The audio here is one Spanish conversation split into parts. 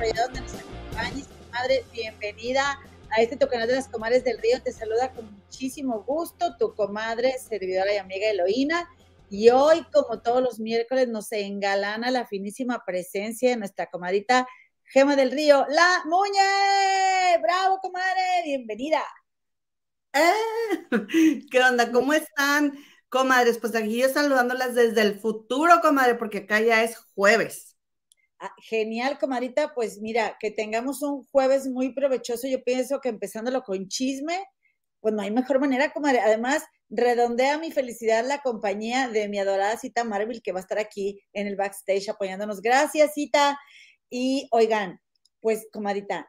allá donde nos acompañes. Comadre, bienvenida a este tu canal de las comadres del río. Te saluda con muchísimo gusto tu comadre, servidora y amiga Eloína. Y hoy, como todos los miércoles, nos engalana la finísima presencia de nuestra comadrita Gema del Río, la Muñe. ¡Bravo, comadre! Bienvenida. Eh, ¿Qué onda? ¿Cómo están, comadres? Pues aquí yo saludándolas desde el futuro, comadre, porque acá ya es jueves. Ah, genial, comadrita. Pues mira, que tengamos un jueves muy provechoso. Yo pienso que empezándolo con chisme, pues no hay mejor manera, comadre. Además, redondea mi felicidad la compañía de mi adorada Cita Marvel, que va a estar aquí en el backstage apoyándonos. Gracias, Cita. Y oigan, pues, comadrita,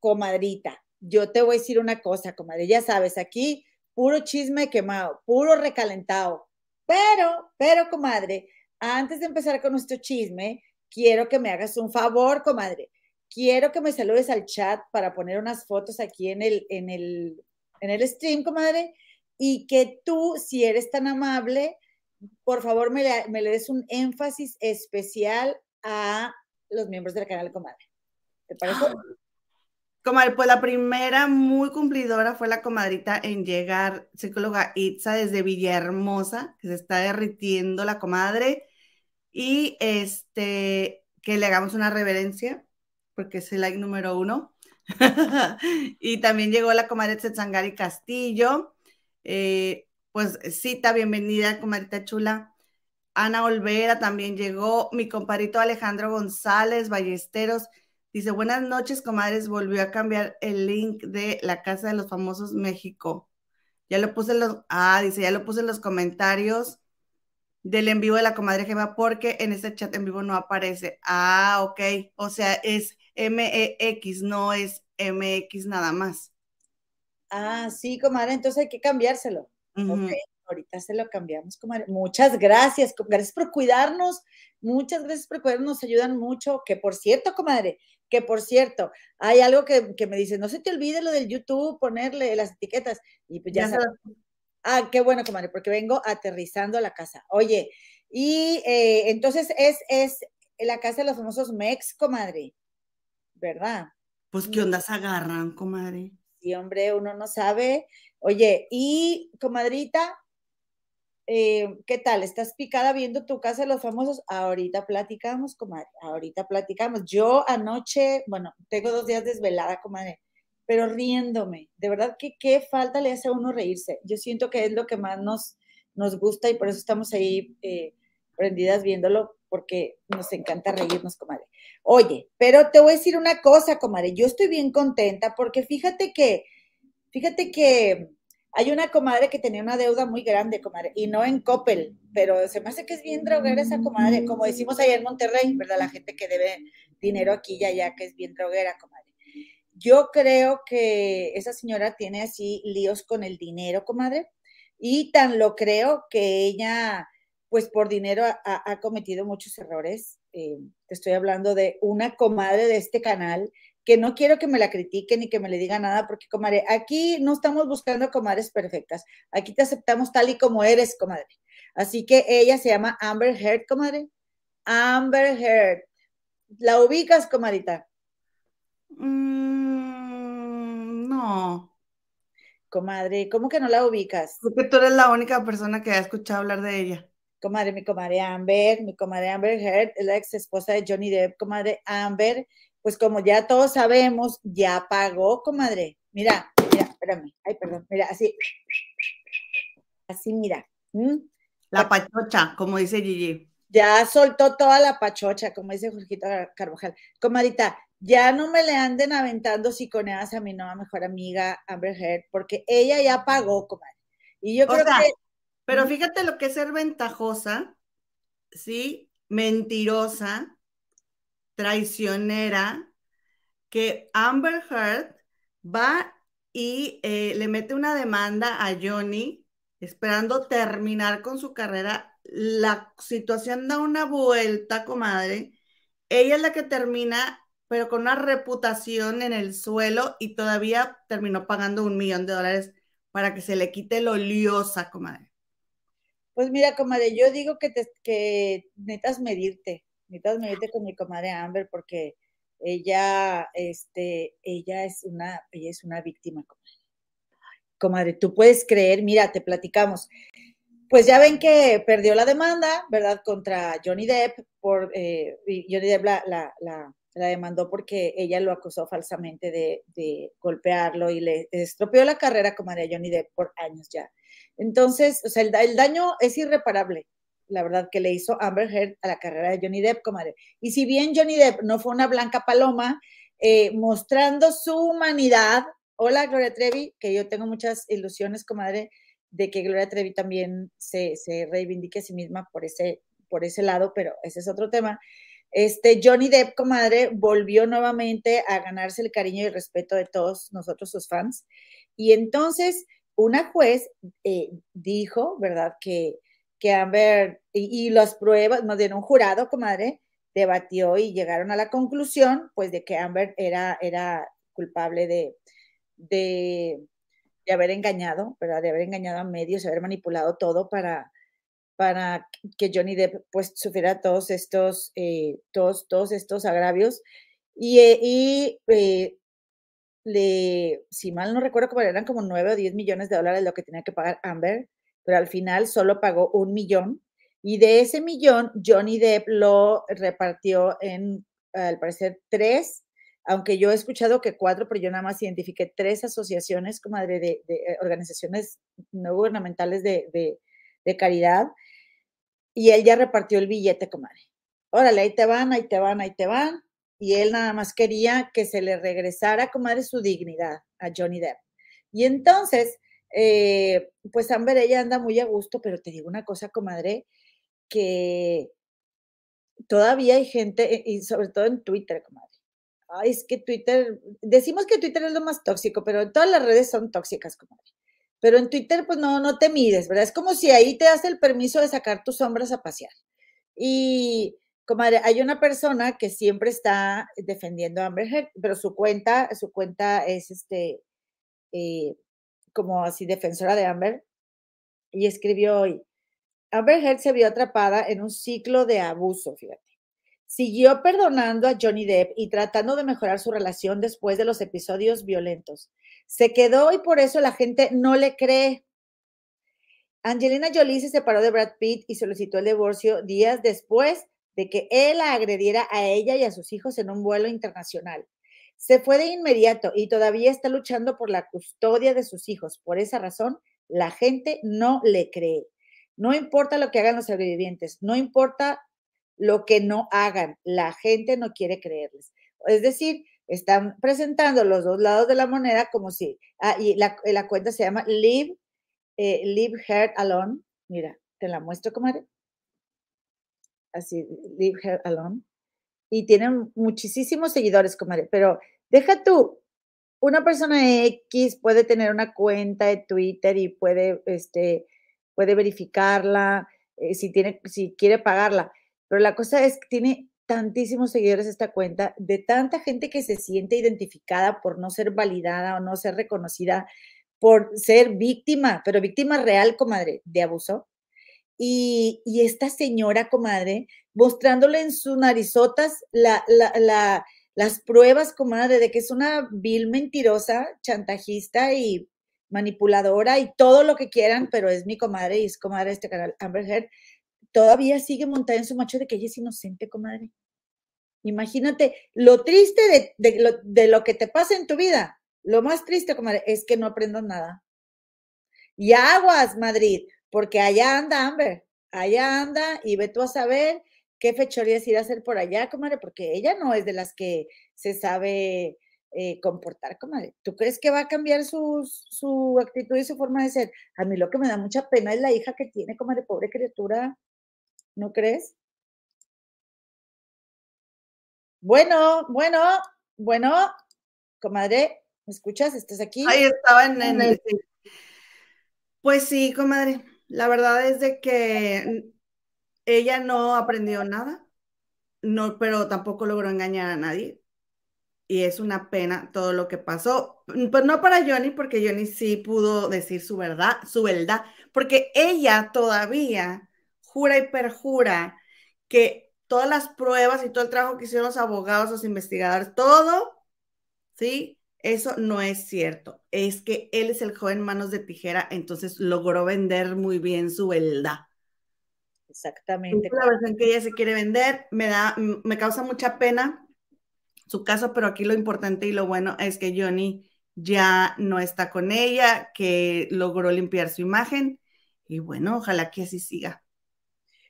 comadrita, yo te voy a decir una cosa, comadre, ya sabes, aquí puro chisme quemado, puro recalentado. Pero, pero, comadre, antes de empezar con nuestro chisme, quiero que me hagas un favor, comadre. Quiero que me saludes al chat para poner unas fotos aquí en el, en el, en el stream, comadre, y que tú, si eres tan amable, por favor me le, des un énfasis especial a los miembros del canal, comadre. ¿Te parece? Comadre, pues la primera muy cumplidora fue la comadrita en llegar, psicóloga Itza desde Villahermosa, que se está derritiendo la comadre, y este, que le hagamos una reverencia, porque es el like número uno. y también llegó la comadre Tsetzangari Castillo. Eh, pues cita, bienvenida, comadrita chula. Ana Olvera también llegó. Mi compadrito Alejandro González Ballesteros Dice, buenas noches, comadres. Volvió a cambiar el link de la Casa de los Famosos México. Ya lo puse en los, ah, dice, ya lo puse en los comentarios del en vivo de la comadre Gema porque en este chat en vivo no aparece. Ah, ok. O sea, es MEX, no es MX nada más. Ah, sí, comadre, entonces hay que cambiárselo. Ok, ahorita se lo cambiamos, comadre. Muchas gracias, gracias por cuidarnos, muchas gracias por cuidarnos, nos ayudan mucho. Que por cierto, comadre, que por cierto, hay algo que, me dice, no se te olvide lo del YouTube, ponerle las etiquetas. Y pues ya, sabes. Ah, qué bueno, comadre, porque vengo aterrizando a la casa. Oye, y eh, entonces es, es la casa de los famosos Mex, comadre, ¿verdad? Pues, ¿qué ondas agarran, comadre? Sí, hombre, uno no sabe. Oye, y comadrita, eh, ¿qué tal? ¿Estás picada viendo tu casa de los famosos? Ahorita platicamos, comadre, ahorita platicamos. Yo anoche, bueno, tengo dos días desvelada, comadre, pero riéndome. De verdad que qué falta le hace a uno reírse. Yo siento que es lo que más nos, nos gusta y por eso estamos ahí eh, prendidas viéndolo, porque nos encanta reírnos, comadre. Oye, pero te voy a decir una cosa, comadre, yo estoy bien contenta porque fíjate que, fíjate que hay una comadre que tenía una deuda muy grande, comadre, y no en Coppel, pero se me hace que es bien droguera esa comadre, como decimos allá en Monterrey, ¿verdad? La gente que debe dinero aquí y allá, que es bien droguera, comadre. Yo creo que esa señora tiene así líos con el dinero, comadre, y tan lo creo que ella, pues por dinero ha, cometido muchos errores. Eh, te estoy hablando de una comadre de este canal que no quiero que me la critiquen ni que me le diga nada, porque, comadre, aquí no estamos buscando comadres perfectas. Aquí te aceptamos tal y como eres, comadre. Así que ella se llama Amber Heard, comadre. Amber Heard. ¿La ubicas, comadita? Mm, no. Comadre, ¿cómo que no la ubicas? Porque tú eres la única persona que ha escuchado hablar de ella. Comadre, mi comadre Amber, mi comadre Amber Heard, es la ex esposa de Johnny Depp, comadre Amber pues como ya todos sabemos, ya pagó, comadre. Mira, mira, espérame. Ay, perdón. Mira, así. Así, mira. La pachocha, como dice Gigi. Ya soltó toda la pachocha, como dice Jorgito Carvajal. Comadita, ya no me le anden aventando siconeadas a mi nueva mejor amiga Amber Heard, porque ella ya pagó, comadre. Y yo creo que. Pero fíjate lo que es ser ventajosa, ¿sí? Mentirosa, traicionera que Amber Heard va y eh, le mete una demanda a Johnny esperando terminar con su carrera. La situación da una vuelta, comadre. Ella es la que termina, pero con una reputación en el suelo y todavía terminó pagando un millón de dólares para que se le quite lo oliosa, comadre. Pues mira, comadre, yo digo que, te, que necesitas medirte, necesitas medirte con mi comadre Amber porque ella, este, ella es una, ella es una víctima, comadre. Comadre, tú puedes creer, mira, te platicamos. Pues ya ven que perdió la demanda, ¿verdad? Contra Johnny Depp por, eh, Johnny Depp la, la, la, demandó porque ella lo acusó falsamente de, golpearlo y le estropeó la carrera, comadre, a Johnny Depp por años ya. Entonces, o sea, el, daño es irreparable la verdad, que le hizo Amber Heard a la carrera de Johnny Depp, comadre. Y si bien Johnny Depp no fue una blanca paloma, eh, mostrando su humanidad, hola Gloria Trevi, que yo tengo muchas ilusiones, comadre, de que Gloria Trevi también se, reivindique a sí misma por ese, por ese lado, pero ese es otro tema. Este Johnny Depp, comadre, volvió nuevamente a ganarse el cariño y el respeto de todos nosotros, sus fans. Y entonces, una juez eh, dijo, ¿verdad?, que que Amber y, las pruebas, más bien un jurado, comadre, debatió y llegaron a la conclusión, pues, de que Amber era, era culpable de, de, haber engañado, ¿verdad? De haber engañado a medios, de haber manipulado todo para, para que Johnny Depp, pues, sufriera todos estos, eh, todos, todos estos agravios. Y, eh, y eh, le, si mal no recuerdo, como eran como 9 o 10 millones de dólares lo que tenía que pagar Amber pero al final solo pagó un millón y de ese millón Johnny Depp lo repartió en, al parecer, tres, aunque yo he escuchado que cuatro, pero yo nada más identifiqué tres asociaciones, comadre, de, de organizaciones no gubernamentales de, caridad, y él ya repartió el billete, comadre. Órale, ahí te van, ahí te van, ahí te van. Y él nada más quería que se le regresara, comadre, su dignidad a Johnny Depp. Y entonces, eh, pues Amber, ella anda muy a gusto, pero te digo una cosa, comadre, que todavía hay gente, y sobre todo en Twitter, comadre. Ay, es que Twitter, decimos que Twitter es lo más tóxico, pero todas las redes son tóxicas, comadre. Pero en Twitter, pues no, no te mides, ¿verdad? Es como si ahí te das el permiso de sacar tus sombras a pasear. Y, comadre, hay una persona que siempre está defendiendo a Amber Heard, pero su cuenta, su cuenta es este, eh, como así defensora de Amber, y escribió hoy, Amber Heard se vio atrapada en un ciclo de abuso, fíjate. Siguió perdonando a Johnny Depp y tratando de mejorar su relación después de los episodios violentos. Se quedó y por eso la gente no le cree. Angelina Jolie se separó de Brad Pitt y solicitó el divorcio días después de que él la agrediera a ella y a sus hijos en un vuelo internacional. Se fue de inmediato y todavía está luchando por la custodia de sus hijos. Por esa razón, la gente no le cree. No importa lo que hagan los sobrevivientes, no importa lo que no hagan, la gente no quiere creerles. Es decir, están presentando los dos lados de la moneda como si, ah, y la, cuenta se llama Live, eh, Live Heart Alone. Mira, te la muestro, comadre. Así, Live Heart Alone y tienen muchísimos seguidores, comadre, pero deja tú, una persona X puede tener una cuenta de Twitter y puede, este, puede verificarla, eh, si, tiene, si quiere pagarla, pero la cosa es que tiene tantísimos seguidores esta cuenta, de tanta gente que se siente identificada por no ser validada o no ser reconocida por ser víctima, pero víctima real, comadre, de abuso. Y, y esta señora, comadre, mostrándole en sus narizotas la, las pruebas, comadre, de que es una vil mentirosa, chantajista y manipuladora y todo lo que quieran, pero es mi comadre y es comadre de este canal, Amber Heard, todavía sigue montada en su macho de que ella es inocente, comadre. Imagínate lo triste de, lo, de lo que te pasa en tu vida. Lo más triste, comadre, es que no aprendas nada. Y aguas, Madrid, porque allá anda Amber, allá anda y ve tú a saber qué fechorías ir a hacer por allá, comadre, porque ella no es de las que se sabe eh, comportar, comadre. ¿Tú crees que va a cambiar su, su actitud y su forma de ser? A mí lo que me da mucha pena es la hija que tiene, comadre, pobre criatura. ¿No crees? Bueno, bueno, bueno, comadre, ¿me escuchas? ¿Estás aquí? Ahí estaba en, en el... Pues sí, comadre. La verdad es de que ella no aprendió nada, no, pero tampoco logró engañar a nadie. Y es una pena todo lo que pasó. Pues no para Johnny, porque Johnny sí pudo decir su verdad, su verdad, porque ella todavía jura y perjura que todas las pruebas y todo el trabajo que hicieron los abogados, los investigadores, todo, ¿sí? Eso no es cierto. Es que él es el joven manos de tijera, entonces logró vender muy bien su verdad. Exactamente. La versión que ella se quiere vender me da, me causa mucha pena su caso, pero aquí lo importante y lo bueno es que Johnny ya no está con ella, que logró limpiar su imagen y bueno, ojalá que así siga.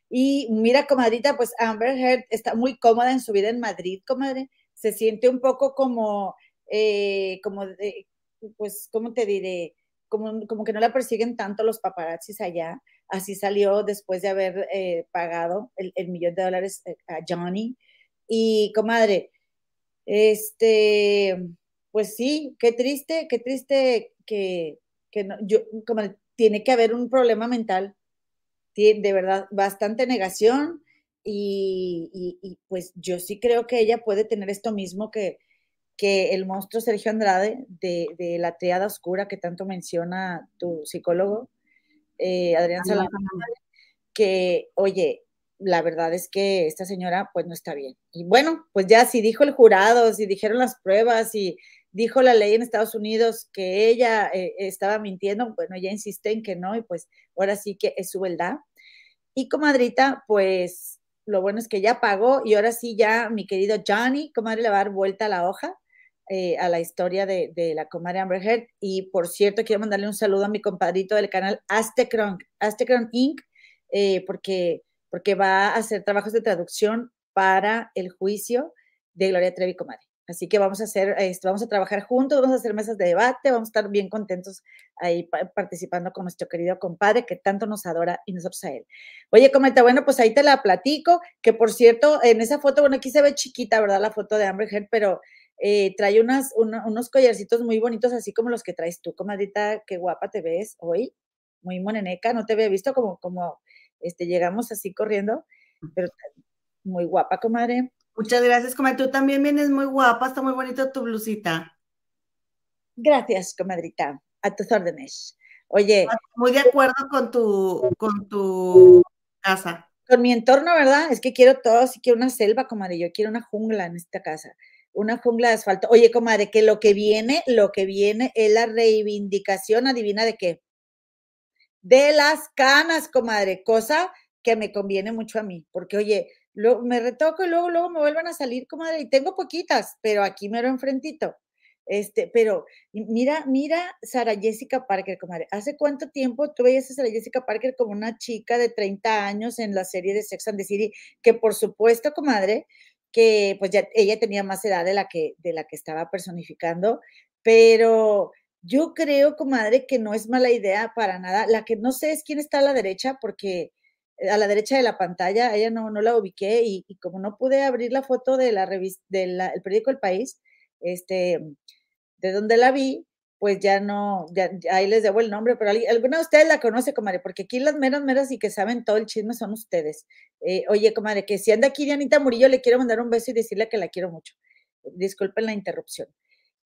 Y mira, comadrita, pues Amber Heard está muy cómoda en su vida en Madrid, comadre. Se siente un poco como, eh, como de, pues, ¿cómo te diré? Como, como, que no la persiguen tanto los paparazzis allá. Así salió después de haber eh, pagado el, millón de dólares eh, a Johnny. Y, comadre, este, pues sí, qué triste, qué triste que, que no, yo, como tiene que haber un problema mental de verdad bastante negación y, pues yo sí creo que ella puede tener esto mismo que, que el monstruo Sergio Andrade de, la triada oscura que tanto menciona tu psicólogo, eh, Adrián Salazar, que, oye, la verdad es que esta señora pues no está bien. Y bueno, pues ya si dijo el jurado, si dijeron las pruebas, y dijo la ley en Estados Unidos que ella eh, estaba mintiendo, bueno, ella insiste en que no, y pues ahora sí que es su verdad. Y comadrita, pues lo bueno es que ya pagó y ahora sí ya mi querido Johnny, comadre, le va a dar vuelta a la hoja eh, a la historia de, la comadre Amber Heard. Y por cierto, quiero mandarle un saludo a mi compadrito del canal Aztecron, Aztecron Inc., eh, porque, porque va a hacer trabajos de traducción para el juicio de Gloria Trevi, comadre. Así que vamos a hacer, esto, vamos a trabajar juntos, vamos a hacer mesas de debate, vamos a estar bien contentos ahí participando con nuestro querido compadre que tanto nos adora y nosotros a él. Oye, comenta, bueno, pues ahí te la platico, que por cierto, en esa foto, bueno, aquí se ve chiquita, ¿verdad? La foto de Amber Heard, pero eh, trae unas, unos collarcitos muy bonitos, así como los que traes tú, comadita, qué guapa te ves hoy, muy moneneca, no te había visto como, como, este, llegamos así corriendo, pero muy guapa, comadre. Muchas gracias, comadre. Tú también vienes muy guapa, está muy bonita tu blusita. Gracias, comadrita. A tus órdenes. Oye. Muy de acuerdo con tu, con tu casa. Con mi entorno, ¿verdad? Es que quiero todo, sí quiero una selva, comadre. Yo quiero una jungla en esta casa. Una jungla de asfalto. Oye, comadre, que lo que viene, lo que viene es la reivindicación, adivina de qué. De las canas, comadre. Cosa que me conviene mucho a mí. Porque, oye, me retoco y luego, luego me vuelven a salir, comadre, y tengo poquitas, pero aquí me lo enfrentito. Este, pero mira, mira Sara Jessica Parker, comadre. ¿Hace cuánto tiempo tú veías a Sara Jessica Parker como una chica de 30 años en la serie de Sex and the City? Que por supuesto, comadre, que pues ya ella tenía más edad de la que, de la que estaba personificando, pero yo creo, comadre, que no es mala idea para nada. La que no sé es quién está a la derecha, porque a la derecha de la pantalla, ella no, no la ubiqué y, como no pude abrir la foto de la revista, del periódico El País, este, de donde la vi, pues ya no, ya, ahí les debo el nombre, pero alguna de ustedes la conoce, comadre, porque aquí las meras meras y que saben todo el chisme son ustedes. Eh, oye, comadre, que si anda aquí Dianita Murillo, le quiero mandar un beso y decirle que la quiero mucho. Disculpen la interrupción.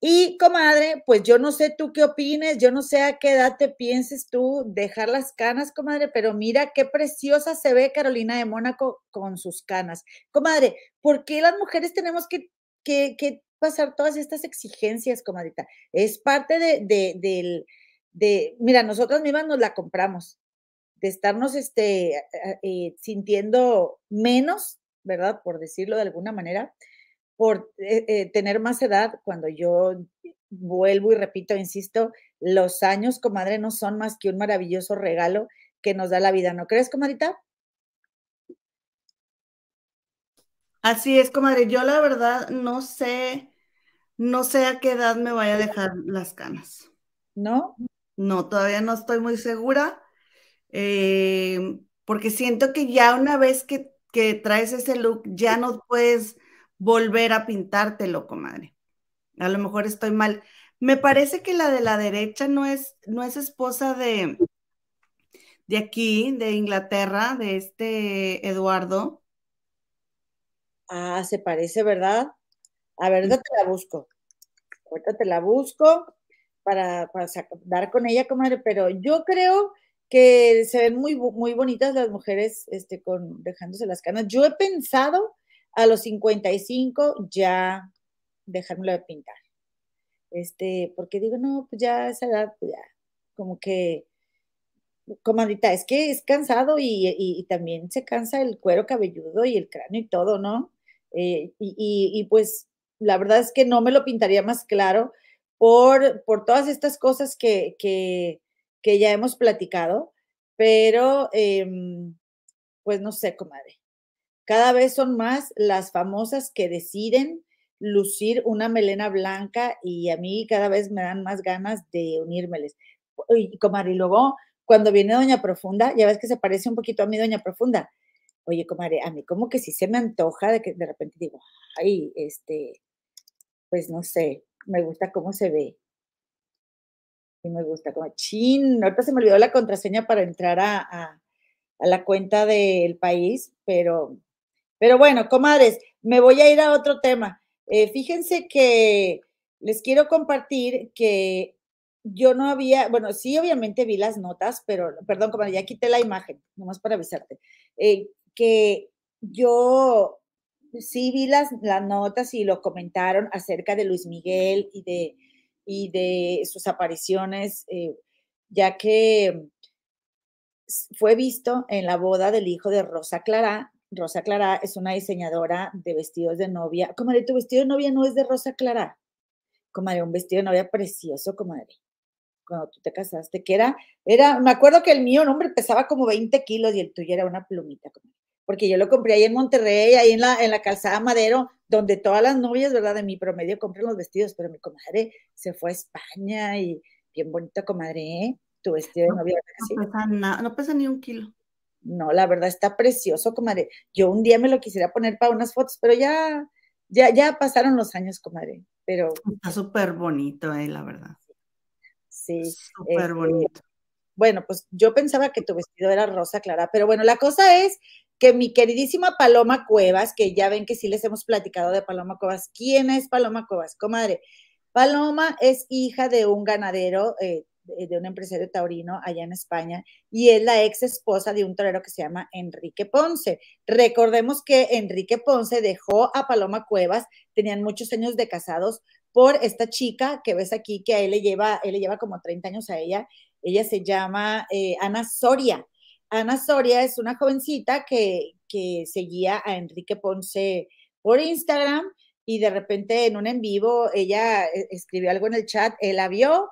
Y comadre, pues yo no sé tú qué opines, yo no sé a qué edad te pienses tú dejar las canas, comadre, pero mira qué preciosa se ve Carolina de Mónaco con sus canas. Comadre, ¿por qué las mujeres tenemos que, que, pasar todas estas exigencias, comadrita? Es parte de, de, de, de, mira, nosotras mismas nos la compramos, de estarnos este, eh, sintiendo menos, ¿verdad? Por decirlo de alguna manera por eh, eh, tener más edad, cuando yo vuelvo y repito, insisto, los años, comadre, no son más que un maravilloso regalo que nos da la vida, ¿no crees, comadrita? Así es, comadre. Yo la verdad no sé, no sé a qué edad me vaya a dejar las canas. ¿No? No, todavía no estoy muy segura, eh, porque siento que ya una vez que, que traes ese look, ya no puedes volver a pintártelo, comadre. A lo mejor estoy mal. Me parece que la de la derecha no es, no es esposa de, de aquí, de Inglaterra, de este Eduardo. Ah, se parece, ¿verdad? A ver, te la busco. Ahorita te la busco para, para dar con ella, comadre, pero yo creo que se ven muy, muy bonitas las mujeres este, con, dejándose las canas. Yo he pensado a los 55 ya dejármelo de pintar. Este, porque digo, no, pues ya esa edad, pues ya, como que, comadita, es que es cansado y, también se cansa el cuero cabelludo y el cráneo y todo, ¿no? Eh, y, pues la verdad es que no me lo pintaría más claro por, por todas estas cosas que, que, que ya hemos platicado, pero em, pues no sé, comadre. Cada vez son más las famosas que deciden lucir una melena blanca y a mí cada vez me dan más ganas de unírmeles. Y comadre, y luego cuando viene Doña Profunda, ya ves que se parece un poquito a mí Doña Profunda. Oye, comadre, a mí como que sí se me antoja de que de repente digo, ay, este, pues no sé, me gusta cómo se ve. Y me gusta como, chin, ahorita se me olvidó la contraseña para entrar a, la cuenta del país, pero, pero bueno, comadres, me voy a ir a otro tema. Eh, fíjense que les quiero compartir que yo no había, bueno, sí, obviamente vi las notas, pero, perdón, comadre, ya quité la imagen, nomás para avisarte, eh, que yo sí vi las, las notas y lo comentaron acerca de Luis Miguel y de y de sus apariciones, eh, ya que fue visto en la boda del hijo de Rosa Clara. Rosa Clara es una diseñadora de vestidos de novia. Comadre, tu vestido de novia no es de Rosa Clara. Comadre, un vestido de novia precioso, comadre. Cuando tú te casaste, que era, era, me acuerdo que el mío, hombre, pesaba como 20 kilos y el tuyo era una plumita, comadre. Porque yo lo compré ahí en Monterrey, ahí en la, en la calzada Madero, donde todas las novias, ¿verdad? De mi promedio compran los vestidos, pero mi comadre se fue a España y bien bonita comadre, ¿eh? Tu vestido de novia. No, pesa nada, no pesa ni un kilo. No, la verdad está precioso, comadre. Yo un día me lo quisiera poner para unas fotos, pero ya, ya, ya pasaron los años, comadre. Pero. Está súper bonito, eh, la verdad. Sí. Súper este, bonito. Bueno, pues yo pensaba que tu vestido era rosa clara, pero bueno, la cosa es que mi queridísima Paloma Cuevas, que ya ven que sí les hemos platicado de Paloma Cuevas. ¿Quién es Paloma Cuevas? Comadre, Paloma es hija de un ganadero, eh, de un empresario taurino allá en España, y es la ex esposa de un torero que se llama Enrique Ponce. Recordemos que Enrique Ponce dejó a Paloma Cuevas, tenían muchos años de casados, por esta chica que ves aquí, que a él le lleva, él le lleva como 30 años a ella. Ella se llama eh, Ana Soria. Ana Soria es una jovencita que, seguía a Enrique Ponce por Instagram y de repente en un en vivo ella eh, escribió algo en el chat, él la vio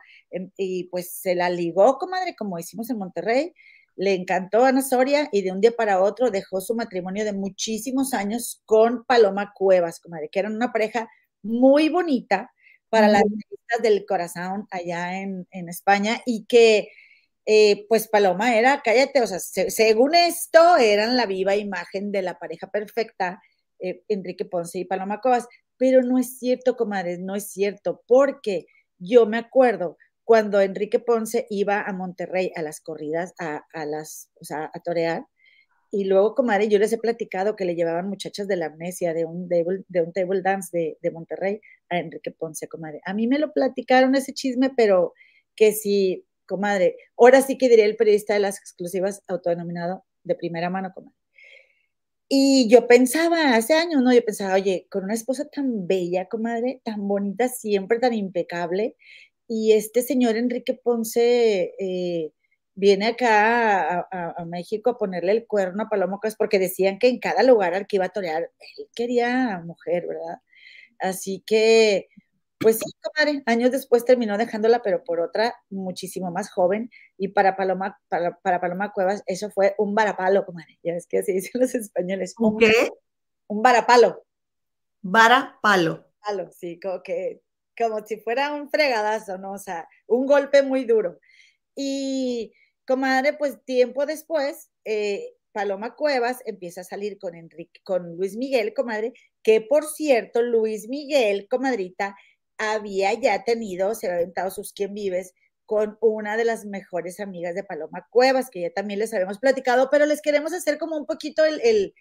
y pues se la ligó, comadre, como hicimos en Monterrey. Le encantó a Ana Soria y de un día para otro dejó su matrimonio de muchísimos años con Paloma Cuevas, comadre, que eran una pareja muy bonita para las del corazón allá en, en España y que eh, pues Paloma era, cállate, o sea, según esto, eran la viva imagen de la pareja perfecta, eh, Enrique Ponce y Paloma Cobas, pero no es cierto, comadres, no es cierto, porque yo me acuerdo cuando Enrique Ponce iba a Monterrey a las corridas, a, las, o sea, a torear, y luego, comadre, yo les he platicado que le llevaban muchachas de la amnesia, de un, de, un table dance de, de, Monterrey a Enrique Ponce, comadre. A mí me lo platicaron ese chisme, pero que si comadre. Ahora sí que diría el periodista de las exclusivas autodenominado de primera mano, comadre. Y yo pensaba, hace años, ¿no? Yo pensaba, oye, con una esposa tan bella, comadre, tan bonita, siempre tan impecable, y este señor Enrique Ponce eh, viene acá a, México a ponerle el cuerno a Paloma porque decían que en cada lugar al que iba a torear, él quería mujer, ¿verdad? Así que, pues sí, comadre, años después terminó dejándola, pero por otra muchísimo más joven. Y para Paloma, para, Paloma Cuevas, eso fue un varapalo, comadre. Ya ves que así dicen los españoles. ¿Un qué? Un varapalo. Varapalo. Palo, sí, como que, como si fuera un fregadazo, ¿no? O sea, un golpe muy duro. Y, comadre, pues tiempo después, eh, Paloma Cuevas empieza a salir con Enrique, con Luis Miguel, comadre, que por cierto, Luis Miguel, comadrita, había ya tenido, se había aventado sus quien vives con una de las mejores amigas de Paloma Cuevas, que ya también les habíamos platicado, pero les queremos hacer como un poquito el,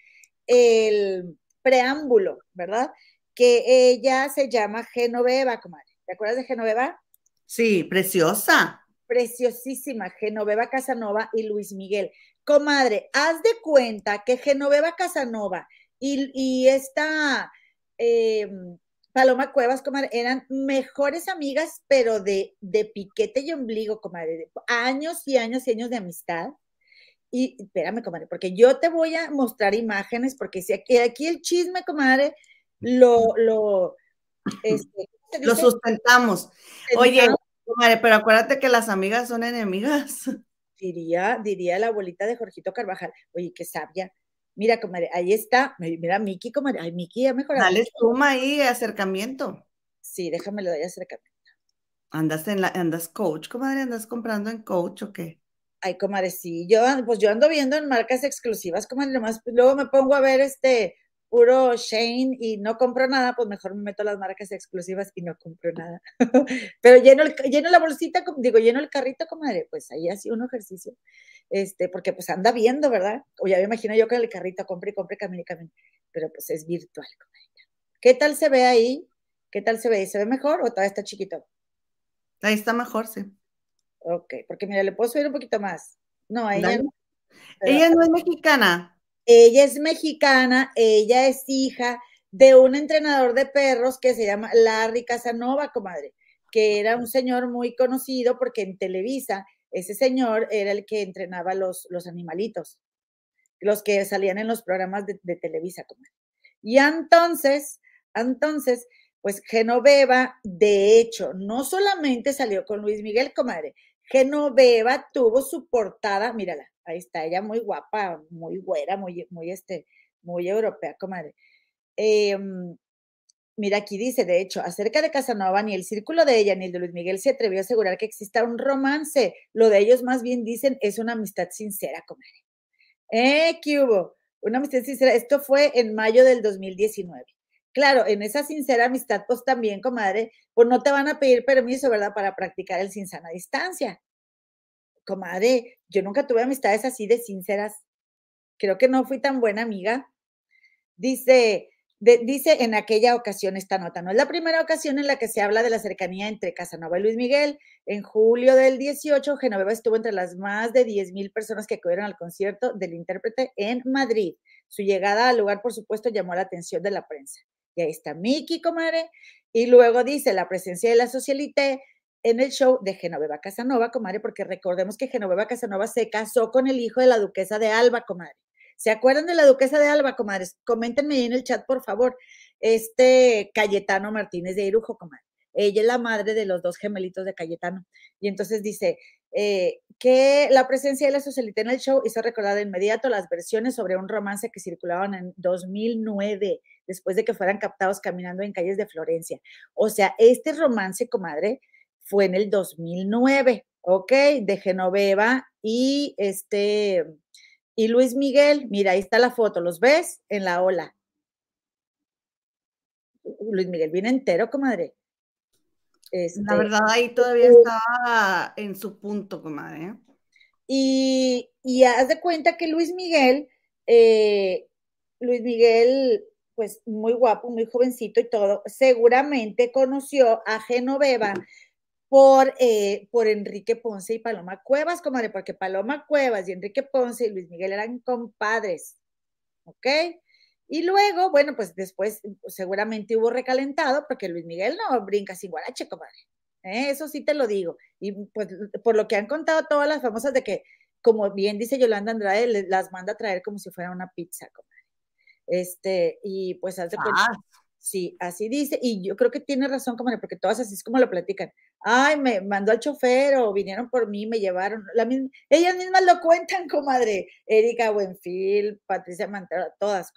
el, preámbulo, ¿verdad? Que ella se llama Genoveva, comadre. ¿Te acuerdas de Genoveva? Sí, preciosa. preciosísima, Genoveva Casanova y Luis Miguel. Comadre, haz de cuenta que Genoveva Casanova y, y esta em, Paloma Cuevas, comadre, eran mejores amigas, pero de, de piquete y ombligo, comadre, de años y años y años de amistad. Y espérame, comadre, porque yo te voy a mostrar imágenes, porque si aquí, aquí el chisme, comadre, lo, lo, este, lo sustentamos. Oye, pero acuérdate que las amigas son enemigas. Diría, diría la abuelita de Jorgito Carvajal, oye, qué sabia. Mira, comadre, ahí está. Mira, Miki, comadre. Ay, Miki ya mejorado. Dale suma ahí, acercamiento. Sí, déjame lo doy acercamiento. ¿Andas en la, andas coach, comadre? ¿Andas comprando en coach o qué? Ay, comadre, sí. Yo, pues yo ando viendo en marcas exclusivas, comadre, nomás, pues, luego me pongo a ver este, puro Shane y no compro nada, pues mejor me meto las marcas exclusivas y no compro nada. Pero lleno, el, lleno la bolsita, digo, lleno el carrito, comadre, pues ahí así un ejercicio. Este, porque pues anda viendo, ¿verdad? O ya me imagino yo que el carrito compre y compre, camine y camine. Pero pues es virtual, comadre. ¿Qué tal se ve ahí? ¿Qué tal se ve? ¿Se ve mejor o todavía está chiquito? Ahí está mejor, sí. Ok, porque mira, le puedo subir un poquito más. No, ella no. Ella no es mexicana. Ella es mexicana, ella es hija de un entrenador de perros que se llama Larry Casanova, comadre, que era un señor muy conocido porque en Televisa ese señor era el que entrenaba los, los animalitos, los que salían en los programas de, Televisa, comadre. Y entonces, entonces, pues Genoveva, de hecho, no solamente salió con Luis Miguel, comadre, Genoveva tuvo su portada, mírala, ahí está ella muy guapa, muy güera, muy, este, muy europea, comadre. Em, mira, aquí dice, de hecho, acerca de Casanova, ni el círculo de ella ni el de Luis Miguel se atrevió a asegurar que exista un romance. Lo de ellos más bien dicen es una amistad sincera, comadre. ¿Eh? ¿Qué hubo? Una amistad sincera. Esto fue en mayo del 2019. Claro, en esa sincera amistad, pues también, comadre, pues no te van a pedir permiso, ¿verdad? Para practicar el sin sana distancia comadre, yo nunca tuve amistades así de sinceras. Creo que no fui tan buena amiga. Dice, dice en aquella ocasión esta nota, no es la primera ocasión en la que se habla de la cercanía entre Casanova y Luis Miguel. En julio del 18, Genoveva estuvo entre las más de 10 mil personas que acudieron al concierto del intérprete en Madrid. Su llegada al lugar, por supuesto, llamó la atención de la prensa. Y ahí está Miki, comadre. Y luego dice, la presencia de la socialité en el show de Genoveva Casanova, comadre, porque recordemos que Genoveva Casanova se casó con el hijo de la duquesa de Alba, comadre. ¿Se acuerdan de la duquesa de Alba, comadres? Coméntenme ahí en el chat, por favor. Este Cayetano Martínez de Irujo, comadre. Ella es la madre de los dos gemelitos de Cayetano. Y entonces dice eh, que la presencia de la socialite en el show hizo recordar de inmediato las versiones sobre un romance que circulaban en 2009, después de que fueran captados caminando en calles de Florencia. O sea, este romance, comadre, fue en el 2009, ¿ok? De Genoveva y este, y Luis Miguel, mira, ahí está la foto, ¿los ves? En la ola. Luis Miguel viene entero, comadre. la este, verdad, ahí todavía está en su punto, comadre. ¿eh? Y, y haz de cuenta que Luis Miguel, eh, Luis Miguel, pues muy guapo, muy jovencito y todo, seguramente conoció a Genoveva por, eh, por Enrique Ponce y Paloma Cuevas, comadre, porque Paloma Cuevas y Enrique Ponce y Luis Miguel eran compadres, ¿ok? Y luego, bueno, pues después seguramente hubo recalentado, porque Luis Miguel no brinca sin guarache, comadre. ¿eh? Eso sí te lo digo. Y pues por lo que han contado todas las famosas de que, como bien dice Yolanda Andrade, las manda a traer como si fuera una pizza, comadre. Este, y pues hace ah. Sí, así dice, y yo creo que tiene razón, comadre, porque todas así es como lo platican. Ay, me mandó al chofer o vinieron por mí, me llevaron. Ellas mismas lo cuentan, comadre. Erika Buenfil, Patricia Mantero, todas.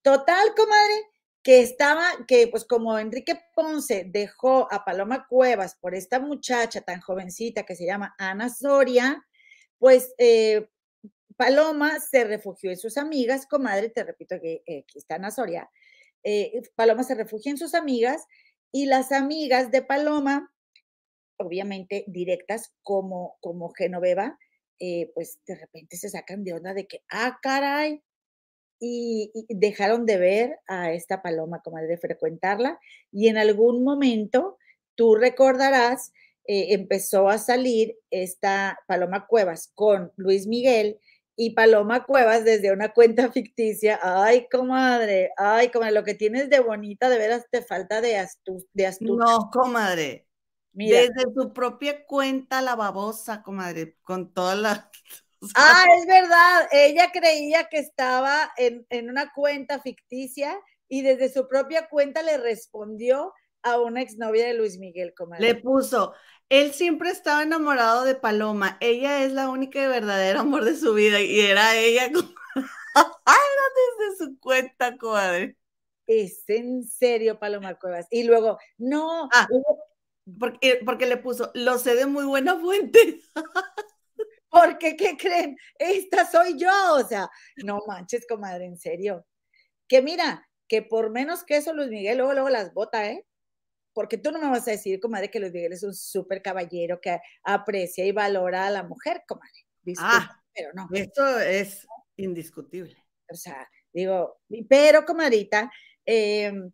Total, comadre, que estaba, que pues como Enrique Ponce dejó a Paloma Cuevas por esta muchacha tan jovencita que se llama Ana Soria, pues eh, Paloma se refugió en sus amigas, comadre, te repito que eh, aquí está Ana Soria, eh, Paloma se refugia en sus amigas y las amigas de Paloma, obviamente directas como, como Genoveva, eh, pues de repente se sacan de onda de que, ah, caray, y, dejaron de ver a esta Paloma como de frecuentarla y en algún momento tú recordarás eh, empezó a salir esta Paloma Cuevas con Luis Miguel y Paloma Cuevas desde una cuenta ficticia. Ay, comadre, ay, comadre, lo que tienes de bonita, de veras te falta de, astucia. No, comadre. Desde su propia cuenta, la babosa, comadre, con todas las. Ah, es verdad. Ella creía que estaba en, en una cuenta ficticia y desde su propia cuenta le respondió a una exnovia de Luis Miguel, comadre. Le puso, él siempre estaba enamorado de Paloma, ella es la única y verdadera amor de su vida y era ella era desde su cuenta, comadre. Es en serio, Paloma Cuevas. Y luego, no. Ah, porque, porque le puso, lo sé de muy buena fuente. porque, ¿qué creen? Esta soy yo. O sea, no manches, comadre, en serio. Que mira, que por menos que eso Luis Miguel luego, luego las bota, ¿eh? porque tú no me vas a decir, comadre, que Luis Miguel es un súper caballero que aprecia y valora a la mujer, comadre. ah, pero no. Esto es indiscutible. O sea, digo, pero comadrita, em,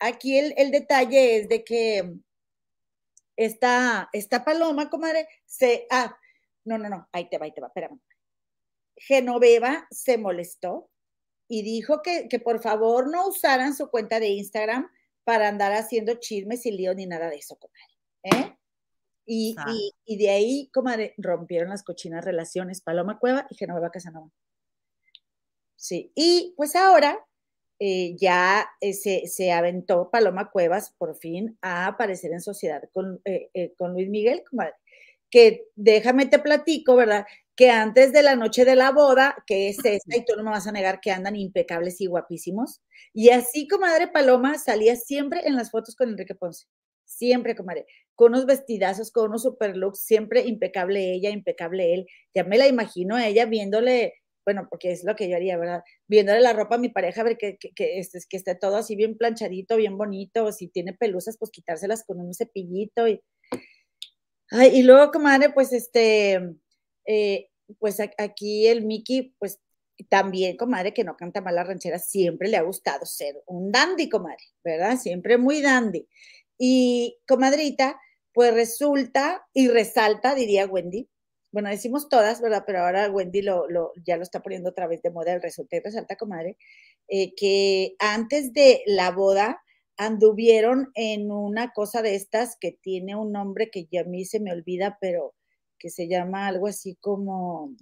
aquí el, detalle es de que esta, esta paloma, comadre, se, ah, no, no, no, ahí te va, ahí te va, espérame. Genoveva se molestó y dijo que, que por favor no usaran su cuenta de Instagram para andar haciendo chismes y lío ni nada de eso, comadre. ¿eh? Y, y, de ahí, comadre, rompieron las cochinas relaciones Paloma Cueva y Genoveva Casanova. Sí, y pues ahora eh, ya eh, se, aventó Paloma Cuevas por fin a aparecer en sociedad con, con Luis Miguel, comadre. Que déjame te platico, ¿verdad? Que antes de la noche de la boda, que es esta, y tú no me vas a negar que andan impecables y guapísimos, y así, comadre Paloma salía siempre en las fotos con Enrique Ponce. Siempre, comadre. Con unos vestidazos, con unos super looks, siempre impecable ella, impecable él. Ya me la imagino a ella viéndole, bueno, porque es lo que yo haría, ¿verdad? Viéndole la ropa a mi pareja, a ver que, que, que, esté, que esté todo así bien planchadito, bien bonito. Si tiene pelusas, pues quitárselas con un cepillito. Y, y luego, comadre, pues este, eh, pues aquí el Mickey, pues también, comadre, que no canta mal la ranchera, siempre le ha gustado ser un dandy, comadre, ¿verdad? Siempre muy dandy. Y, comadrita, pues resulta y resalta, diría Wendy, bueno, decimos todas, ¿verdad? Pero ahora Wendy lo, ya lo está poniendo otra vez de moda, el resulta resalta, comadre, eh, que antes de la boda anduvieron en una cosa de estas que tiene un nombre que ya a mí se me olvida, pero que se llama algo así como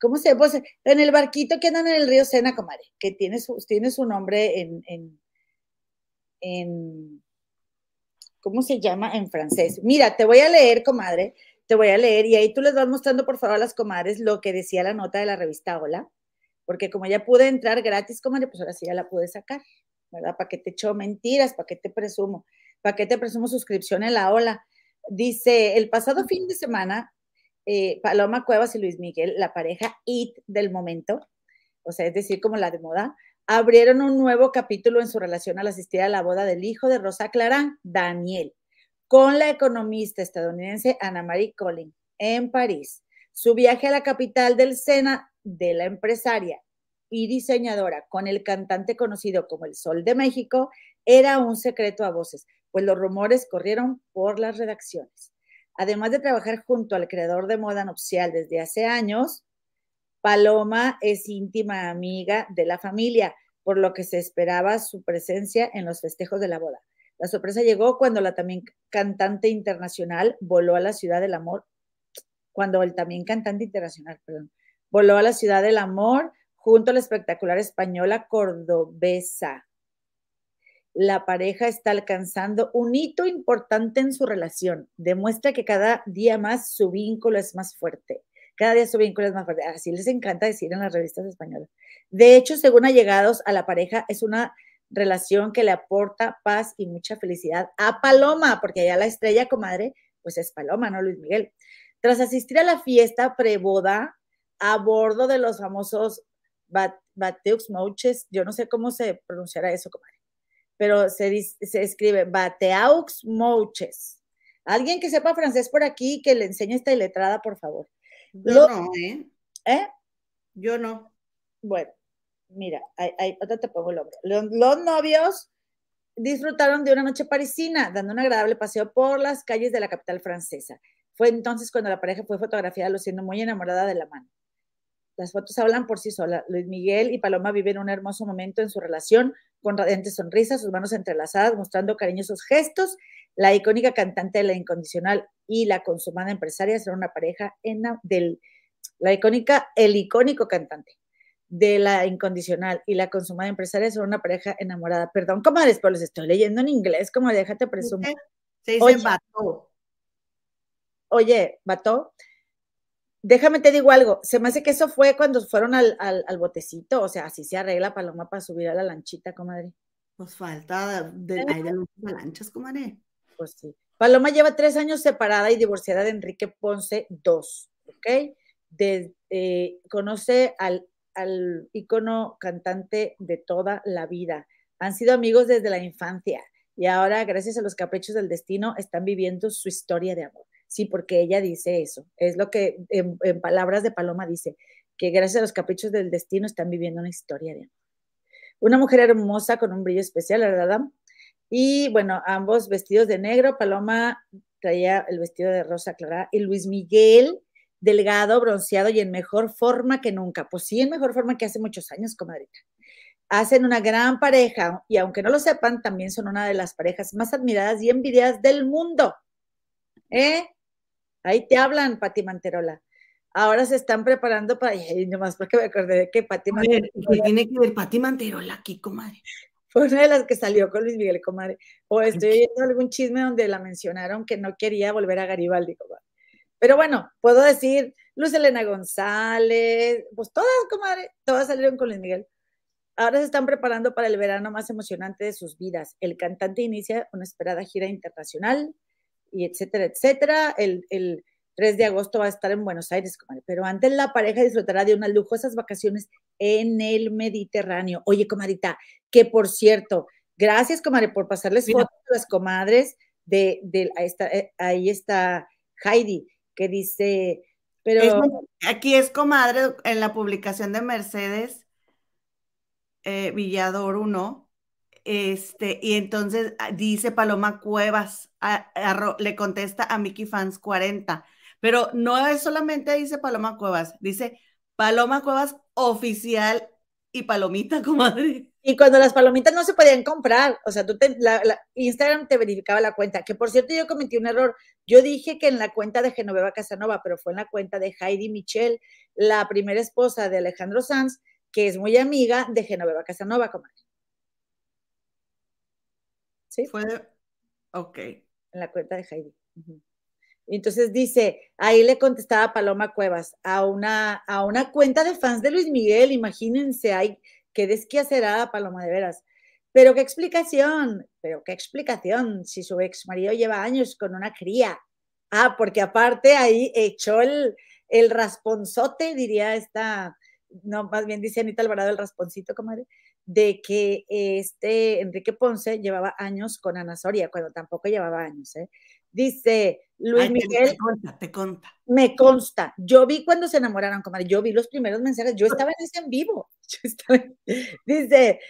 ¿cómo se pues, en el barquito que andan en el río Sena, comadre, que tiene su, tiene su nombre en, en, ¿cómo se llama en francés? Mira, te voy a leer, comadre, te voy a leer y ahí tú les vas mostrando, por favor, a las comadres lo que decía la nota de la revista Hola, porque como ya pude entrar gratis, comadre, pues ahora sí ya la pude sacar, ¿verdad? ¿Para qué te echo mentiras? ¿Para qué te presumo? ¿Para qué te presumo suscripción en la Hola? Dice, el pasado fin de semana eh, Paloma Cuevas y Luis Miguel, la pareja IT del momento, o sea, es decir, como la de moda, abrieron un nuevo capítulo en su relación al asistir a la boda del hijo de Rosa Clara, Daniel, con la economista estadounidense Ana Marie Collin en París. Su viaje a la capital del Sena de la empresaria y diseñadora con el cantante conocido como el Sol de México era un secreto a voces, pues los rumores corrieron por las redacciones. Además de trabajar junto al creador de moda nupcial desde hace años, Paloma es íntima amiga de la familia, por lo que se esperaba su presencia en los festejos de la boda. La sorpresa llegó cuando la también cantante internacional voló a la ciudad del amor, cuando el también cantante internacional, perdón, voló a la ciudad del amor junto a la espectacular española cordobesa la pareja está alcanzando un hito importante en su relación. Demuestra que cada día más su vínculo es más fuerte. Cada día su vínculo es más fuerte. Así les encanta decir en las revistas españolas. De hecho, según allegados a la pareja, es una relación que le aporta paz y mucha felicidad a Paloma, porque allá la estrella, comadre, pues es Paloma, ¿no, Luis Miguel? Tras asistir a la fiesta preboda a bordo de los famosos Bateux Mouches, yo no sé cómo se pronunciará eso, comadre pero se, se escribe Bateaux Mouches. Alguien que sepa francés por aquí que le enseñe esta iletrada, por favor. Yo no, ¿eh? ¿eh? Yo no. Bueno, mira, ahí, ahí te pongo el nombre. Los, novios disfrutaron de una noche parisina, dando un agradable paseo por las calles de la capital francesa. Fue entonces cuando la pareja fue fotografiada luciendo muy enamorada de la mano. Las fotos hablan por sí solas. Luis Miguel y Paloma viven un hermoso momento en su relación, con radiantes sonrisas, sus manos entrelazadas, mostrando cariñosos gestos. La icónica cantante de La Incondicional y la consumada empresaria serán una pareja en del, la icónica, el icónico cantante de La Incondicional y la consumada empresaria son una pareja enamorada. Perdón, comadres, pero les estoy leyendo en inglés, como déjate presumir. Se dice vato. Oye, vato, déjame te digo algo, se me hace que eso fue cuando fueron al, botecito, o sea, así se arregla Paloma para subir a la lanchita, comadre. Pues falta de, de, de lanchas, comadre. Pues sí. Paloma lleva tres años separada y divorciada de Enrique Ponce, dos, ¿ok? De, eh, conoce al al ícono cantante de toda la vida. Han sido amigos desde la infancia y ahora, gracias a los caprichos del destino, están viviendo su historia de amor. Sí, porque ella dice eso. Es lo que en, palabras de Paloma dice, que gracias a los caprichos del destino están viviendo una historia de amor. Una mujer hermosa con un brillo especial, ¿verdad? Y bueno, ambos vestidos de negro. Paloma traía el vestido de rosa clara y Luis Miguel delgado, bronceado y en mejor forma que nunca. Pues sí, en mejor forma que hace muchos años, comadrita. Hacen una gran pareja y aunque no lo sepan, también son una de las parejas más admiradas y envidiadas del mundo. ¿Eh? Ahí te hablan, Pati Manterola. Ahora se están preparando para. Y nomás porque me acordé de que Pati Manterola. ¿Qué tiene que ver Pati Manterola aquí, comadre? Fue una de las que salió con Luis Miguel, comadre. O estoy oyendo algún chisme donde la mencionaron que no quería volver a Garibaldi, comadre. Pero bueno, puedo decir Luz Elena González, pues todas, comadre, todas salieron con Luis Miguel. Ahora se están preparando para el verano más emocionante de sus vidas. El cantante inicia una esperada gira internacional y etcétera, etcétera. El, 3 de agosto va a estar en Buenos Aires, comadre. Pero antes la pareja disfrutará de unas lujosas vacaciones en el Mediterráneo. Oye, comadrita, que por cierto, gracias, comadre, por pasarles fotos a las comadres de, de ahí, está, eh, ahí está Heidi dice, pero... aquí es comadre en la publicación de Mercedes eh, Villador 1, este, y entonces ah, dice Paloma Cuevas, le contesta a Mickey Fans 40, pero no es solamente dice Paloma Cuevas, dice Paloma Cuevas oficial y palomita, comadre. Y cuando las palomitas no se podían comprar, o sea, tú te, la, Instagram te verificaba la cuenta, que por cierto yo cometí un error. Yo dije que en la cuenta de Genoveva Casanova, pero fue en la cuenta de Heidi Michel, la primera esposa de Alejandro Sanz, que es muy amiga de Genoveva Casanova, comadre. ¿Sí? Fue, ok. En la cuenta de Heidi. Entonces dice, ahí le contestaba Paloma Cuevas a una, a una cuenta de fans de Luis Miguel, imagínense, hay qué desquiacerada Paloma de veras. Pero qué explicación, pero qué explicación, si su ex marido lleva años con una cría. Ah, porque aparte ahí echó el, el rasponzote, diría esta, no, más bien dice Anita Alvarado el rasponcito, comadre, de que este Enrique Ponce llevaba años con Ana Soria, cuando tampoco llevaba años, ¿eh? Dice Luis Miguel. Te consta, te consta. Me consta. Yo vi cuando se enamoraron, comadre. Yo vi los primeros mensajes. Yo estaba en ese en vivo. Dice,